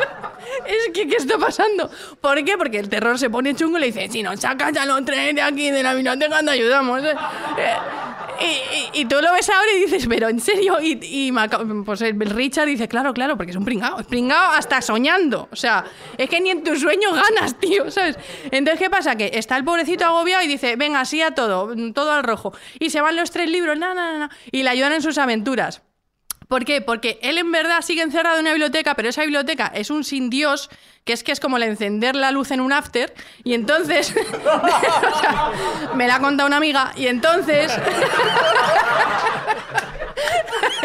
Es que, ¿qué está pasando? ¿Por qué? Porque el terror se pone chungo y le dice, si nos sacas a los tres de aquí de la biblioteca, te ayudamos. ¿eh? Y, y- tú lo ves ahora y dices, pero en serio, y, y pues Richard dice, claro, claro, porque es un pringao, es pringao hasta soñando. O sea, es que ni en tus sueños ganas, tío, ¿sabes? Entonces, ¿qué pasa? Que está el pobrecito agobiado y dice, venga, sí a todo, todo al rojo. Y se van los tres libros, na, na, na, y le ayudan en sus aventuras. ¿Por qué? Porque él en verdad sigue encerrado en una biblioteca, pero esa biblioteca es un sin Dios, que es que es como el encender la luz en un after, y entonces. me la ha contado una amiga, y entonces.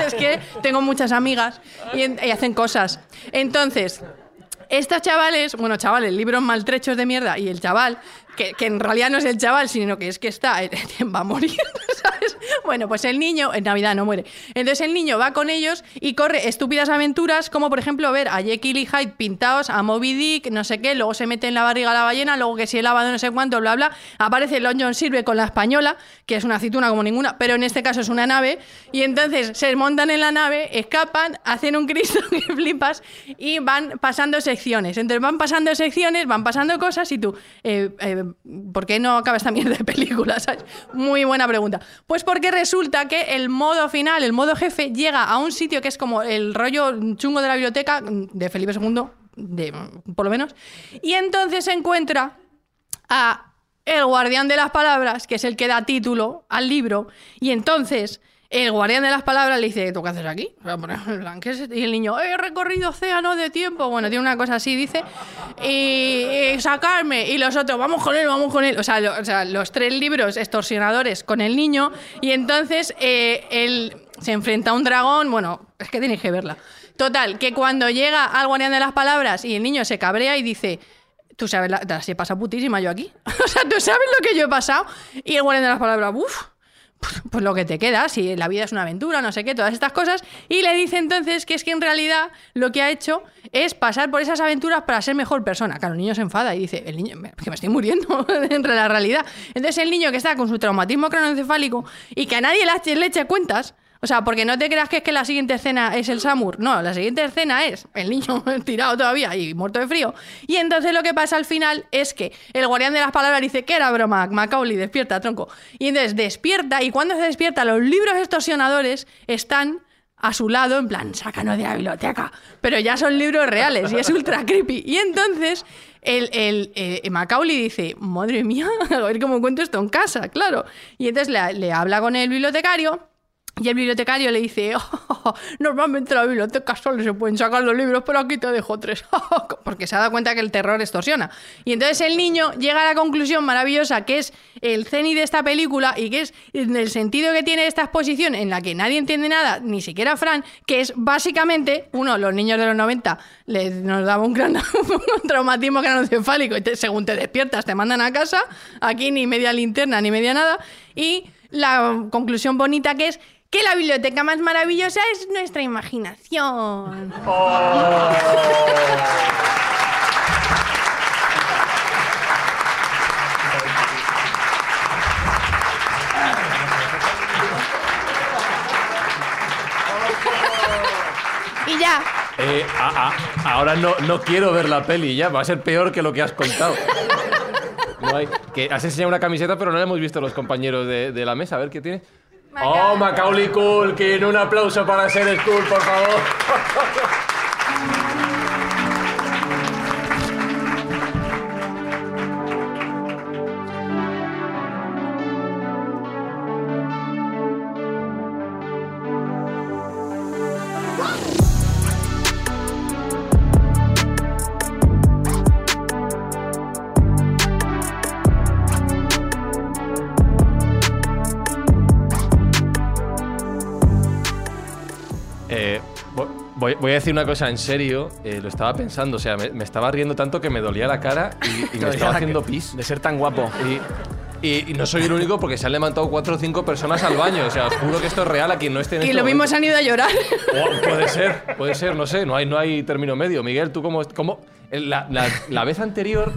es que tengo muchas amigas y, y hacen cosas. Entonces. Estos chavales, bueno, chavales, libros maltrechos de mierda, y el chaval, que, en realidad no es el chaval, sino que es que está, va a morir, ¿sabes? Bueno, pues el niño, en Navidad no muere. Entonces el niño va con ellos y corre estúpidas aventuras, como por ejemplo ver a Jekyll y Hyde pintados, a Moby Dick, no sé qué, luego se mete en la barriga la ballena, luego que si el lavado no sé cuánto, bla, bla. Aparece Long John Silver con la española, que es una aceituna como ninguna, pero en este caso es una nave, y entonces se montan en la nave, escapan, hacen un Cristo que flipas y van pasando secciones. Entonces van pasando secciones, van pasando cosas y tú, eh, eh, ¿por qué no acaba esta mierda de película? Muy buena pregunta. Pues porque resulta que el modo final, el modo jefe, llega a un sitio que es como el rollo chungo de la biblioteca de Felipe II, de, por lo menos, y entonces se encuentra a el guardián de las palabras, que es el que da título al libro, y entonces el guardián de las palabras le dice, ¿tú qué haces aquí? Y el niño, he recorrido océanos de tiempo, bueno, tiene una cosa así, dice, y, sacarme, y los otros, vamos con él, vamos con él, o sea, lo- o sea, los tres libros extorsionadores con el niño, y entonces eh, él se enfrenta a un dragón, bueno, es que tenéis que verla. Total, que cuando llega al guardián de las palabras y el niño se cabrea y dice, Tú sabes, la, las he pasado putísima yo aquí. o sea, tú sabes lo que yo he pasado. Y el guardián de las palabras, uff, pues, pues lo que te queda, si la vida es una aventura, no sé qué, todas estas cosas. Y le dice entonces que es que en realidad lo que ha hecho es pasar por esas aventuras para ser mejor persona. Claro, el niño se enfada y dice, el niño, que me estoy muriendo entre la realidad. Entonces el niño que está con su traumatismo cronoencefálico y que a nadie le eche cuentas, o sea, porque no te creas que es que la siguiente escena es el Samur. No, la siguiente escena es el niño tirado todavía y muerto de frío. Y entonces lo que pasa al final es que el guardián de las palabras dice que era broma, Macaulay, despierta, tronco. Y entonces despierta y cuando se despierta los libros extorsionadores están a su lado, en plan, sácanos de la biblioteca. Pero ya son libros reales y es ultra creepy. Y entonces el, el, eh, Macaulay dice, madre mía, a ver cómo cuento esto en casa, claro. Y entonces le, le habla con el bibliotecario y el bibliotecario le dice, "Oh, normalmente en la biblioteca solo se pueden sacar los libros, pero aquí te dejo tres. Porque se ha dado cuenta que el terror extorsiona. Y entonces el niño llega a la conclusión maravillosa, que es el ceni de esta película y que es en el sentido que tiene esta exposición en la que nadie entiende nada, ni siquiera Fran, que es básicamente, uno, los niños de los 90 les, nos daba un gran traumatismo craneoencefálico y según te despiertas te mandan a casa, aquí ni media linterna ni media nada, y la conclusión bonita que es que la biblioteca más maravillosa es nuestra imaginación. Y ya, Eh, a- a- ahora no, no quiero ver la peli ya, va a ser peor que lo que has contado. No hay. Que has enseñado una camiseta, pero no la hemos visto los compañeros de, de la mesa. A ver qué tiene. ¡Oh, Macaulay Culkin! Un aplauso para ser School, por favor. voy, a decir una cosa en serio. eh, lo estaba pensando. O sea, me, me estaba riendo tanto que me dolía la cara y, y me estaba haciendo pis. De ser tan guapo. Y, y- y no soy el único porque se han levantado cuatro o cinco personas al baño. O sea, os juro que esto es real a quien no esté en Y este lo mismo momento. se han ido a llorar. O- puede ser, puede ser, no sé, no hay, no hay término medio. Miguel, ¿tú cómo...? cómo la, la- la vez anterior,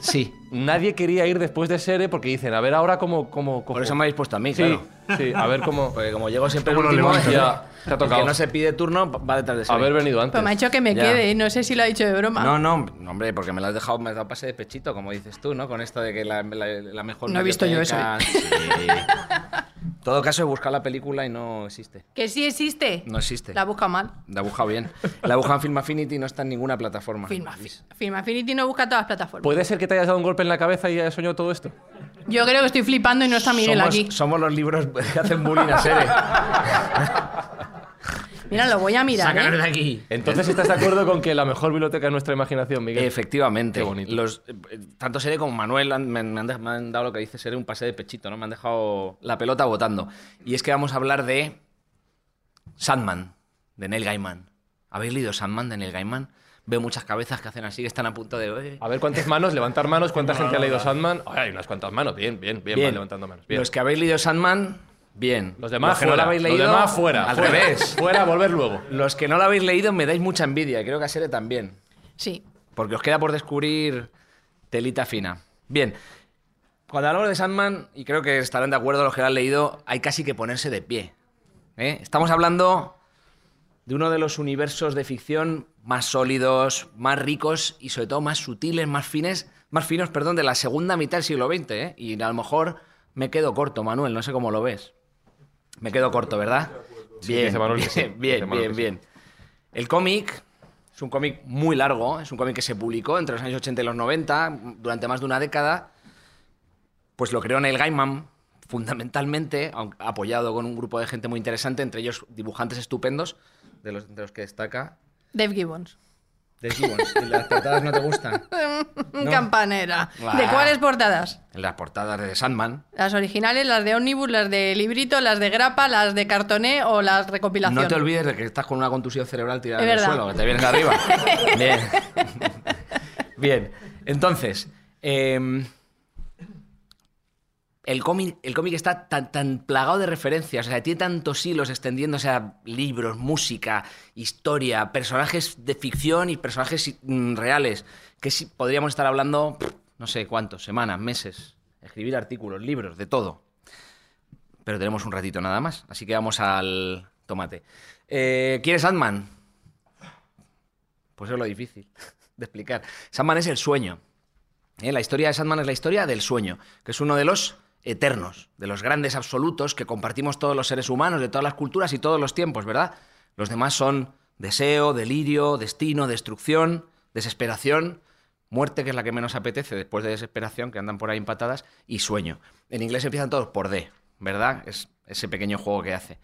Sí. nadie quería ir después de Sere porque dicen, a ver ahora cómo... cómo, Por eso me habéis puesto a mí, Sí, claro. sí, a ver cómo... Porque como llego siempre el ¿Cómo lo último, ya, te ha el tocado. que no se pide turno va detrás de. Haber venido antes. Pues me ha dicho que me Ya. quede. No sé si lo ha dicho de broma. No, no, no, hombre, porque me lo has dejado, me has dado pase de pechito, como dices tú, ¿no? Con esto de que la, la- la mejor. No he visto yo eso, Sí. En todo caso, he buscado la película y no existe. Que sí existe. No existe. La busca mal. La he buscado bien. La he buscado en Film Affinity y no está en ninguna plataforma. Film, Film Affinity no busca todas las plataformas. ¿Puede ser que te hayas dado un golpe en la cabeza y hayas soñado todo esto? Yo creo que estoy flipando y no está Miguel somos, aquí. somos los libros que hacen bullying a Sere. Mira, lo voy a mirar. ¿eh? de aquí. Entonces, ¿estás de acuerdo con que la mejor biblioteca es nuestra imaginación, Miguel? Efectivamente. Qué bonito. Los, eh, tanto Sere como Manuel han- me, han, me han de- me han dado lo que dice Sere un pase de pechito, ¿no? Me han dejado la pelota votando. Y es que vamos a hablar de Sandman, de Neil Gaiman. ¿Habéis leído Sandman de Neil Gaiman? Veo muchas cabezas que hacen así, que están a punto de... "Eh". A ver cuántas manos, levantar manos, cuánta gente ha leído Sandman. Ay, hay unas cuantas manos, bien, bien, bien, van levantando manos. Bien. Los que habéis leído Sandman, bien. Los demás que no fuera, lo habéis los leído, demás fuera, Al fuera. revés. Fuera, volver luego. Los que no lo habéis leído me dais mucha envidia, y creo que a Sere también. Sí. Porque os queda por descubrir telita fina. Bien, cuando hablamos de Sandman, y creo que estarán de acuerdo los que lo han leído, hay casi que ponerse de pie. ¿eh? Estamos hablando de uno de los universos de ficción más sólidos, más ricos y sobre todo más sutiles, más fines, más finos, perdón, de la segunda mitad del siglo XX. ¿eh? Y a lo mejor me quedo corto, Manuel, no sé cómo lo ves. Me quedo corto, ¿verdad? Sí, bien, sí, bien, bien, bien, sí. bien. El cómic es un cómic muy largo, es un cómic que se publicó entre los años 80 y los 90, durante más de una década. Pues lo creó Neil Gaiman, fundamentalmente, apoyado con un grupo de gente muy interesante, entre ellos dibujantes estupendos, de los, de los que destaca Dave Gibbons. Dave Gibbons. ¿Y las portadas no te gustan? No. Campanera. ¿De cuáles portadas? Las portadas de Sandman. Las originales, las de Omnibus, las de librito, las de grapa, las de cartoné o las recopilación. No te olvides de que estás con una contusión cerebral tirada Es en el verdad. suelo, que te vienes de arriba. Bien. Bien. Entonces, em, el cómic, el cómic está tan, tan plagado de referencias, o sea, tiene tantos hilos extendiéndose a libros, música, historia, personajes de ficción y personajes mm, reales, que podríamos estar hablando, no sé cuántos, semanas, meses, escribir artículos, libros, de todo. Pero tenemos un ratito nada más, así que vamos al tomate. Eh, ¿Quieres Sandman? Pues es lo difícil de explicar. Sandman es el sueño. ¿eh? La historia de Sandman es la historia del sueño, que es uno de los eternos, de los grandes absolutos que compartimos todos los seres humanos, de todas las culturas y todos los tiempos, ¿verdad? Los demás son deseo, delirio, destino, destrucción, desesperación, muerte, que es la que menos apetece después de desesperación, que andan por ahí empatadas, y sueño. En inglés empiezan todos por D, ¿verdad? Es ese pequeño juego que hace.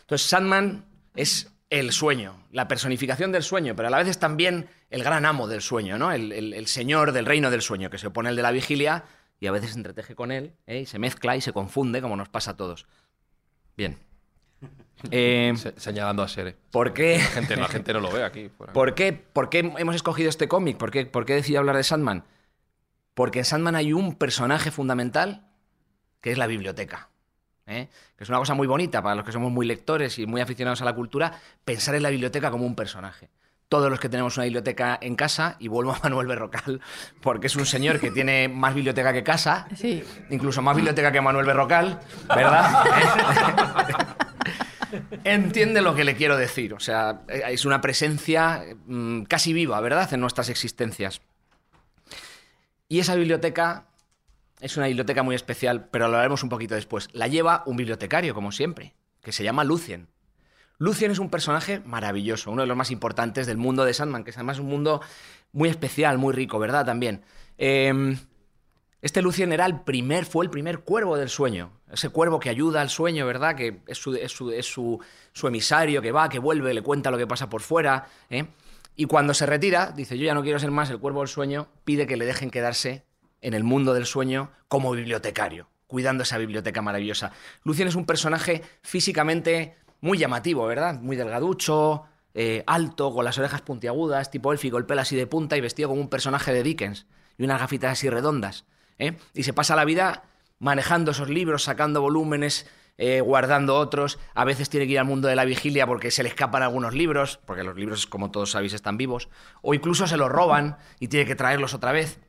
Entonces, Sandman es el sueño, la personificación del sueño, pero a la vez es también el gran amo del sueño, ¿no? El, el- señor del reino del sueño, que se opone al de la vigilia y a veces se entreteje con él ¿eh? y se mezcla y se confunde, como nos pasa a todos. Bien. Eh, Se- señalando a Sere. ¿Por qué? La gente, la gente no lo ve aquí. ¿Por qué, por qué hemos escogido este cómic? ¿Por qué, por qué he decidido hablar de Sandman? Porque en Sandman hay un personaje fundamental que es la biblioteca. ¿eh? Que es una cosa muy bonita para los que somos muy lectores y muy aficionados a la cultura, pensar en la biblioteca como un personaje. Todos los que tenemos una biblioteca en casa, y vuelvo a Manuel Berrocal, porque es un señor que tiene más biblioteca que casa, Sí. incluso más biblioteca que Manuel Berrocal, ¿verdad? Entiende lo que le quiero decir. O sea, es una presencia mm, casi viva, ¿verdad?, en nuestras existencias. Y esa biblioteca es una biblioteca muy especial, pero lo haremos un poquito después. La lleva un bibliotecario, como siempre, que se llama Lucien. Lucien es un personaje maravilloso, uno de los más importantes del mundo de Sandman, que es además un mundo muy especial, muy rico, ¿verdad? También. Eh, este Lucien era el primer, fue el primer cuervo del sueño. Ese cuervo que ayuda al sueño, ¿verdad? Que es su emisario, que va, que vuelve, le cuenta lo que pasa por fuera. ¿eh? Y cuando se retira, dice, yo ya no quiero ser más el cuervo del sueño, pide que le dejen quedarse en el mundo del sueño como bibliotecario, cuidando esa biblioteca maravillosa. Lucien es un personaje físicamente muy llamativo, ¿verdad? Muy delgaducho, eh, alto, con las orejas puntiagudas, tipo élfico, el pelo así de punta y vestido como un personaje de Dickens y unas gafitas así redondas. ¿eh? Y se pasa la vida manejando esos libros, sacando volúmenes, eh, guardando otros. A veces tiene que ir al mundo de la vigilia porque se le escapan algunos libros, porque los libros, como todos sabéis, están vivos. O incluso se los roban y tiene que traerlos otra vez.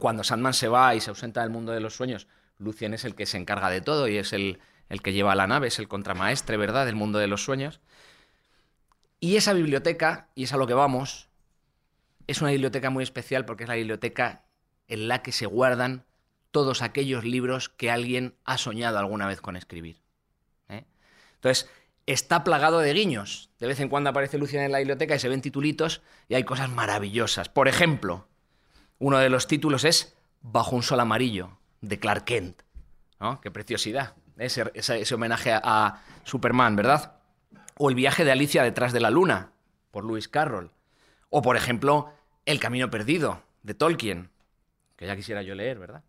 Cuando Sandman se va y se ausenta del mundo de los sueños, Lucien es el que se encarga de todo y es el, el que lleva la nave, es el contramaestre, ¿verdad?, del mundo de los sueños. Y esa biblioteca, y es a lo que vamos, es una biblioteca muy especial porque es la biblioteca en la que se guardan todos aquellos libros que alguien ha soñado alguna vez con escribir. ¿eh? Entonces, está plagado de guiños. De vez en cuando aparece Lucien en la biblioteca y se ven titulitos y hay cosas maravillosas. Por ejemplo, uno de los títulos es Bajo un sol amarillo, de Clark Kent. ¿no? Qué preciosidad. Ese, ese, homenaje a, a Superman, ¿verdad? O El viaje de Alicia detrás de la luna, por Lewis Carroll. O, por ejemplo, El camino perdido, de Tolkien, que ya quisiera yo leer, ¿verdad?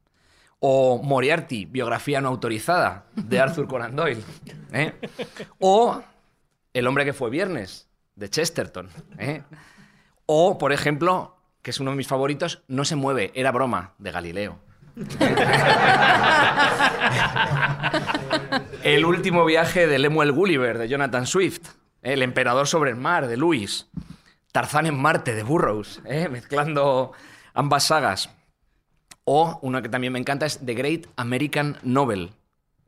O Moriarty, biografía no autorizada, de Arthur Conan Doyle. ¿eh? O El hombre que fue viernes, de Chesterton. ¿eh? O, por ejemplo, que es uno de mis favoritos, No se mueve, era broma, de Galileo. El último viaje de Lemuel Gulliver, de Jonathan Swift. El emperador sobre el mar, de Lewis. Tarzán en Marte, de Burroughs, ¿eh? mezclando ambas sagas. O una que también me encanta es The Great American Novel,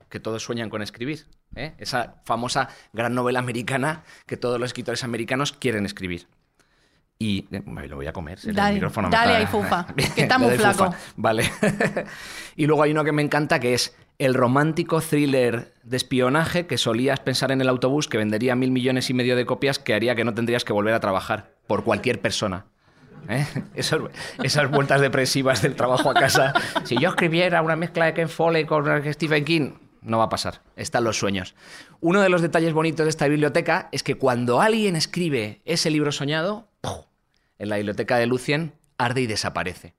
que todos sueñan con escribir. ¿eh? Esa famosa gran novela americana que todos los escritores americanos quieren escribir. Y eh, me lo voy a comer. si el Dale, micrófono dale ahí, fufa, que está muy flaco. fufa. Vale. y luego hay uno que me encanta que es el romántico thriller de espionaje que solías pensar en el autobús que vendería mil millones y medio de copias que haría que no tendrías que volver a trabajar por cualquier persona. ¿Eh? Esas, esas vueltas depresivas del trabajo a casa. Si yo escribiera una mezcla de Ken Foley con Stephen King, no va a pasar. Están los sueños. Uno de los detalles bonitos de esta biblioteca es que cuando alguien escribe ese libro soñado. En la biblioteca de Lucien arde y desaparece.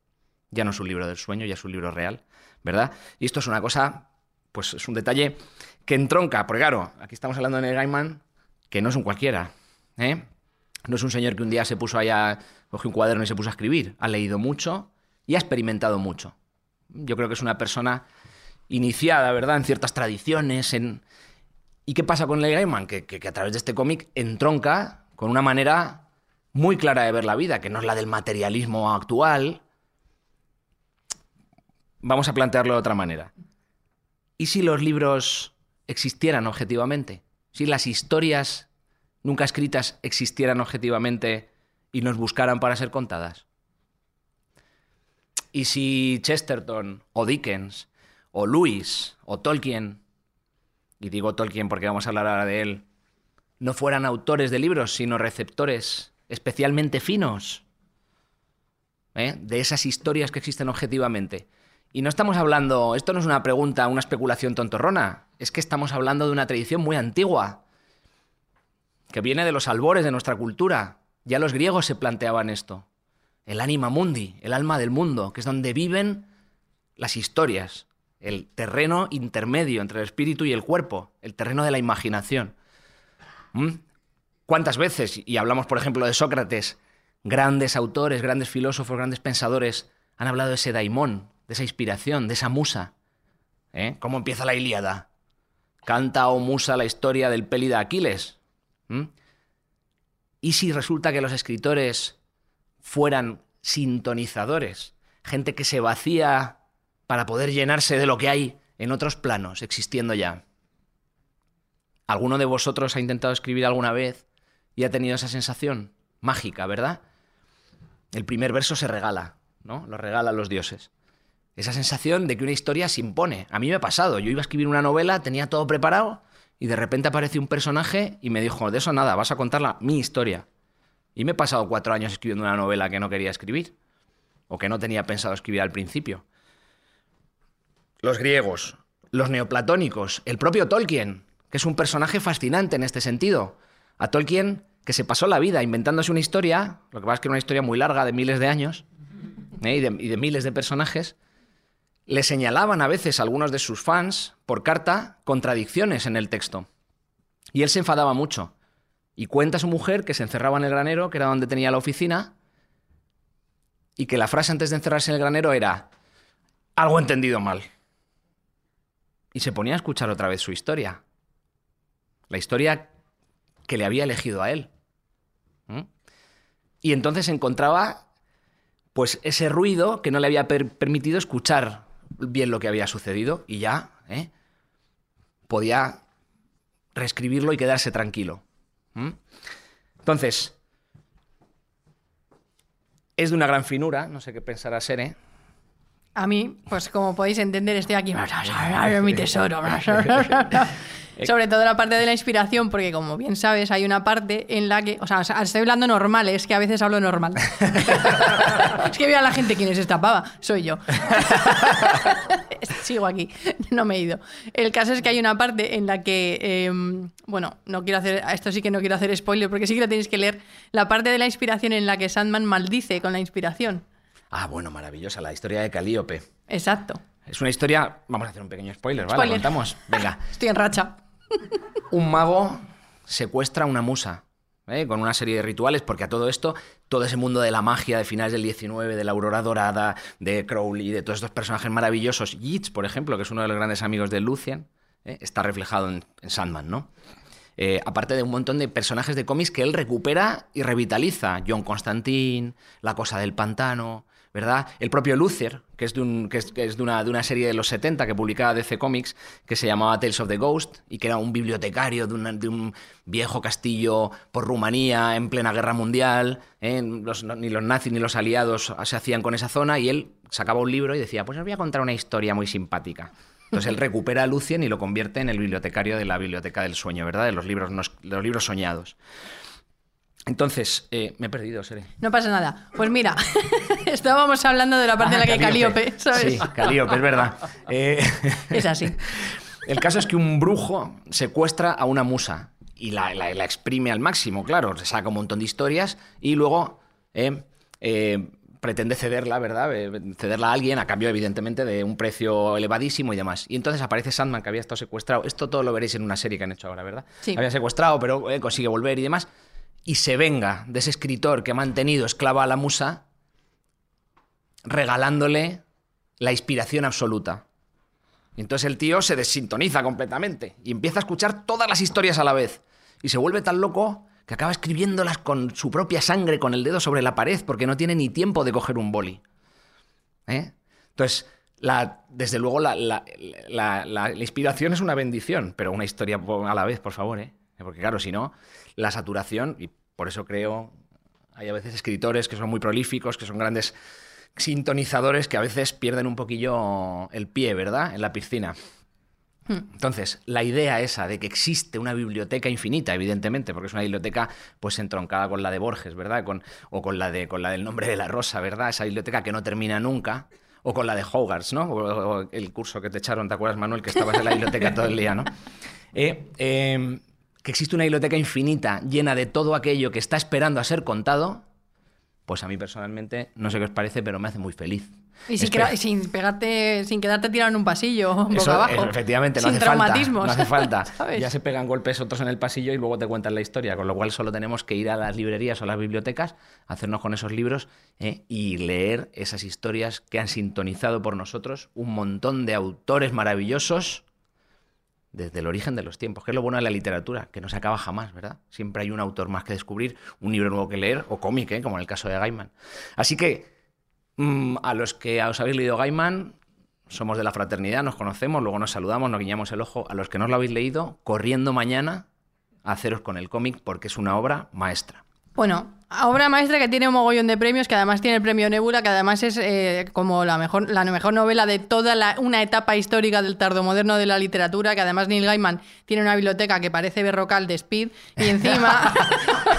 Ya no es un libro del sueño, ya es un libro real, ¿verdad? Y esto es una cosa, pues es un detalle que entronca, porque claro, aquí estamos hablando de Neil Gaiman, que no es un cualquiera, ¿eh? No es un señor que un día se puso allá, cogió un cuaderno y se puso a escribir. Ha leído mucho y ha experimentado mucho. Yo creo que es una persona iniciada, ¿verdad?, en ciertas tradiciones. ¿Y qué pasa con Neil Gaiman? Que a través de este cómic entronca con una manera muy clara de ver la vida, que no es la del materialismo actual. Vamos a plantearlo de otra manera. ¿Y si los libros existieran objetivamente? Si las historias nunca escritas existieran objetivamente y nos buscaran para ser contadas? ¿Y si Chesterton o Dickens o Lewis o Tolkien, y digo Tolkien porque vamos a hablar ahora de él, no fueran autores de libros, sino receptores especialmente finos ¿eh? de esas historias que existen objetivamente? Y no estamos hablando, esto no es una pregunta, una especulación tontorrona, es que estamos hablando de una tradición muy antigua, que viene de los albores de nuestra cultura. Ya los griegos se planteaban esto. El anima mundi, el alma del mundo, que es donde viven las historias, el terreno intermedio entre el espíritu y el cuerpo, el terreno de la imaginación. ¿Mm? ¿Cuántas veces, y hablamos por ejemplo de Sócrates, grandes autores, grandes filósofos, grandes pensadores, han hablado de ese daimón, de esa inspiración, de esa musa? ¿Eh? ¿Cómo empieza la Ilíada? Canta o musa la historia del peli de Aquiles. ¿Mm? ¿Y si resulta que los escritores fueran sintonizadores? Gente que se vacía para poder llenarse de lo que hay en otros planos existiendo ya. ¿Alguno de vosotros ha intentado escribir alguna vez y ha tenido esa sensación mágica, verdad? El primer verso se regala, ¿no? Lo regalan los dioses. Esa sensación de que una historia se impone. A mí me ha pasado. Yo iba a escribir una novela, tenía todo preparado y de repente apareció un personaje y me dijo, de eso nada, vas a contarla mi historia. Y me he pasado cuatro años escribiendo una novela que no quería escribir o que no tenía pensado escribir al principio. Los griegos, los neoplatónicos, el propio Tolkien, que es un personaje fascinante en este sentido. A Tolkien, que se pasó la vida inventándose una historia, lo que pasa es que era una historia muy larga de miles de años ¿eh? y, de, miles de personajes, le señalaban a veces algunos de sus fans por carta contradicciones en el texto. Y él se enfadaba mucho. Y cuenta a su mujer que se encerraba en el granero, que era donde tenía la oficina, y que la frase antes de encerrarse en el granero era, algo entendido mal. Y se ponía a escuchar otra vez su historia. La historia que le había elegido a él. ¿Mm? Y entonces encontraba pues ese ruido que no le había per- permitido escuchar bien lo que había sucedido y ya ¿eh? podía reescribirlo y quedarse tranquilo. ¿Mm? Entonces, es de una gran finura, no sé qué pensará Sere. A mí, pues como podéis entender, estoy aquí. mi tesoro. Sobre todo la parte de la inspiración, porque como bien sabes, hay una parte en la que. O sea, estoy hablando normal, es que a veces hablo normal. es que veo a la gente quién es esta pava. Soy yo. Sigo aquí, no me he ido. El caso es que hay una parte en la que. eh, bueno, no quiero hacer. Esto sí que no quiero hacer spoiler, porque sí que lo tenéis que leer. La parte de la inspiración en la que Sandman maldice con la inspiración. Ah, bueno, maravillosa, la historia de Calíope. Exacto. Es una historia. Vamos a hacer un pequeño spoiler, ¿vale? Spoiler. Contamos. Venga. Estoy en racha. Un mago secuestra a una musa. ¿eh? Con una serie de rituales, porque a todo esto, todo ese mundo de la magia de finales del 19, de la Aurora Dorada, de Crowley, de todos estos personajes maravillosos, Yeats, por ejemplo, que es uno de los grandes amigos de Lucian, ¿eh? está reflejado en, Sandman, ¿no? Eh, aparte de un montón de personajes de cómics que él recupera y revitaliza. John Constantine, La Cosa del Pantano, ¿verdad? El propio Luther, que es de, una, serie de los 70 que publicaba DC Comics, que se llamaba Tales of the Ghost, y que era un bibliotecario de, un viejo castillo por Rumanía en plena guerra mundial. ¿eh? Ni los nazis ni los aliados se hacían con esa zona, y él sacaba un libro y decía, pues os voy a contar una historia muy simpática. Entonces él recupera a Lucien y lo convierte en el bibliotecario de la biblioteca del sueño, ¿verdad? De los libros, de los libros soñados. Entonces, eh, me he perdido, Sere. No pasa nada. Pues mira, estábamos hablando de la parte en la que Calíope, ¿sabes? Sí, Calíope, es verdad. Eh, Es así. el caso es que un brujo secuestra a una musa y la, la- la exprime al máximo, claro, se saca un montón de historias y luego eh, eh, pretende cederla, ¿verdad? Eh, Cederla a alguien a cambio, evidentemente, de un precio elevadísimo y demás. Y entonces aparece Sandman, que había estado secuestrado. Esto todo lo veréis en una serie que han hecho ahora, ¿verdad? Sí. Había secuestrado, pero eh, consigue volver y demás. Y se venga de ese escritor que ha mantenido esclava a la musa, regalándole la inspiración absoluta. Y entonces el tío se desintoniza completamente y empieza a escuchar todas las historias a la vez. Y se vuelve tan loco que acaba escribiéndolas con su propia sangre, con el dedo sobre la pared, porque no tiene ni tiempo de coger un boli. ¿Eh? Entonces, desde luego, la, la- la- inspiración es una bendición, pero una historia a la vez, por favor. ¿eh? Porque claro, si no, la saturación, y por eso creo, hay a veces escritores que son muy prolíficos, que son grandes sintonizadores que a veces pierden un poquillo el pie, ¿verdad? En la piscina. Entonces, la idea esa de que existe una biblioteca infinita, evidentemente, porque es una biblioteca pues entroncada con la de Borges, ¿verdad? Con, o con la, de, con la del nombre de la rosa, ¿verdad? Esa biblioteca que no termina nunca. O con la de Hogarth, ¿no? O, o el curso que te echaron, ¿te acuerdas, Manuel? Que estabas en la biblioteca todo el día, ¿no? Eh, eh, que existe una biblioteca infinita llena de todo aquello que está esperando a ser contado, pues a mí personalmente, no sé qué os parece, pero me hace muy feliz. Y sin, sin pegarte, sin quedarte tirado en un pasillo, boca Eso, abajo. efectivamente, no sin hace falta. traumatismos. No hace falta. Ya se pegan golpes otros en el pasillo y luego te cuentan la historia, con lo cual solo tenemos que ir a las librerías o a las bibliotecas, hacernos con esos libros eh, y leer esas historias que han sintonizado por nosotros un montón de autores maravillosos desde el origen de los tiempos, que es lo bueno de la literatura, que no se acaba jamás, ¿verdad? Siempre hay un autor más que descubrir, un libro nuevo que leer, o cómic, ¿eh? como en el caso de Gaiman. Así que, mm, a los que os habéis leído Gaiman, somos de la fraternidad, nos conocemos, luego nos saludamos, nos guiñamos el ojo. A los que no lo habéis leído, corriendo mañana a haceros con el cómic, porque es una obra maestra. Bueno, Obra maestra que tiene un mogollón de premios, que además tiene el premio Nebula, que además es eh, como la mejor, la mejor novela de toda la- una etapa histórica del tardomoderno de la literatura, que además Neil Gaiman tiene una biblioteca que parece berrocal de Speed, y encima...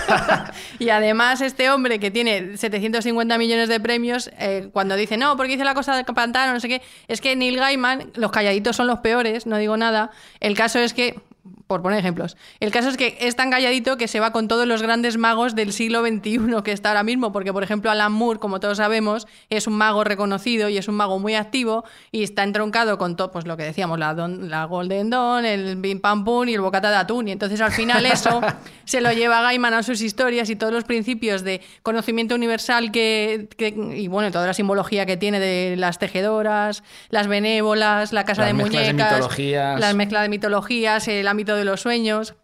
y además este hombre que tiene 750 millones de premios, eh, cuando dice, no, porque hice la cosa del pantano, no sé qué, es que Neil Gaiman, los calladitos son los peores, no digo nada, el caso es que por poner ejemplos. El caso es que es tan calladito que se va con todos los grandes magos del siglo XXI que está ahora mismo, porque por ejemplo Alan Moore, como todos sabemos, es un mago reconocido y es un mago muy activo y está entroncado con todo, pues lo que decíamos, la, don- la Golden Dawn, el Bim Pam Pum y el bocata de atún. Y entonces al final eso se lo lleva Gaiman a sus historias y todos los principios de conocimiento universal que, que- y bueno, toda la simbología que tiene de las tejedoras, las benévolas, la casa Las de mezclas de muñecas, mitologías. las mezcla de mitologías, el ámbito de los sueños,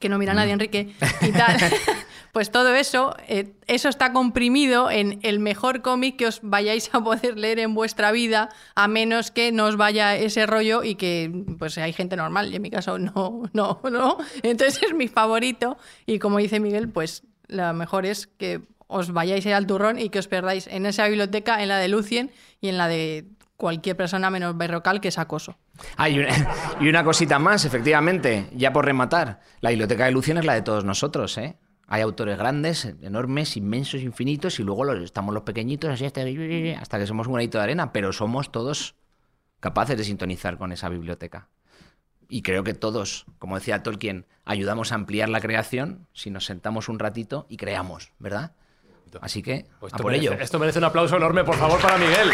que no mira a nadie, Enrique, y tal. Pues todo eso, eh, eso está comprimido en el mejor cómic que os vayáis a poder leer en vuestra vida, a menos que no os vaya ese rollo y que pues hay gente normal, y en mi caso no, no, no. Entonces es mi favorito y como dice Miguel, pues lo mejor es que os vayáis al turrón y que os perdáis en esa biblioteca, en la de Lucien y en la de cualquier persona menos berrocal que es acoso. Ah, y una, y una cosita más, efectivamente, ya por rematar. La biblioteca de Lucien es la de todos nosotros, ¿eh? Hay autores grandes, enormes, inmensos, infinitos, y luego los, estamos los pequeñitos, así hasta, hasta que somos un granito de arena, pero somos todos capaces de sintonizar con esa biblioteca. Y creo que todos, como decía Tolkien, ayudamos a ampliar la creación si nos sentamos un ratito y creamos, ¿verdad? Así que, Pues a por merece- ello. Esto merece un aplauso enorme, por favor, para Miguel.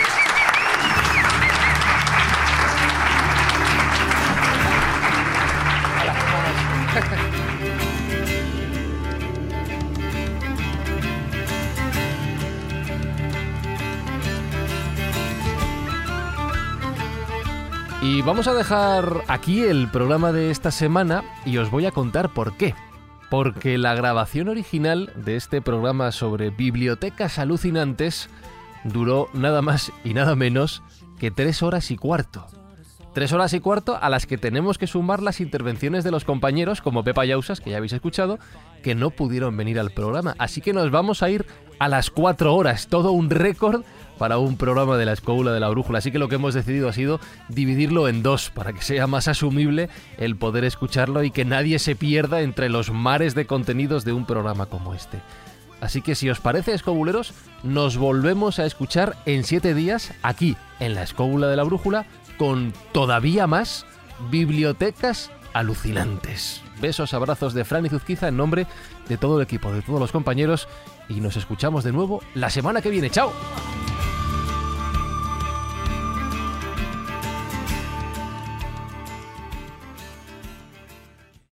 Vamos a dejar aquí el programa de esta semana y os voy a contar por qué. Porque la grabación original de este programa sobre bibliotecas alucinantes duró nada más y nada menos que tres horas y cuarto. Tres horas y cuarto a las que tenemos que sumar las intervenciones de los compañeros, como Pepa Yausas, que ya habéis escuchado, que no pudieron venir al programa. Así que nos vamos a ir a las cuatro horas, todo un récord para un programa de la Escóbula de la Brújula. Así que lo que hemos decidido ha sido dividirlo en dos, para que sea más asumible el poder escucharlo y que nadie se pierda entre los mares de contenidos de un programa como este. Así que si os parece, escobuleros, nos volvemos a escuchar en siete días aquí, en la Escóbula de la Brújula, con todavía más bibliotecas alucinantes. Besos, abrazos de Fran y Zuzquiza en nombre de todo el equipo, de todos los compañeros, y nos escuchamos de nuevo la semana que viene. ¡Chao!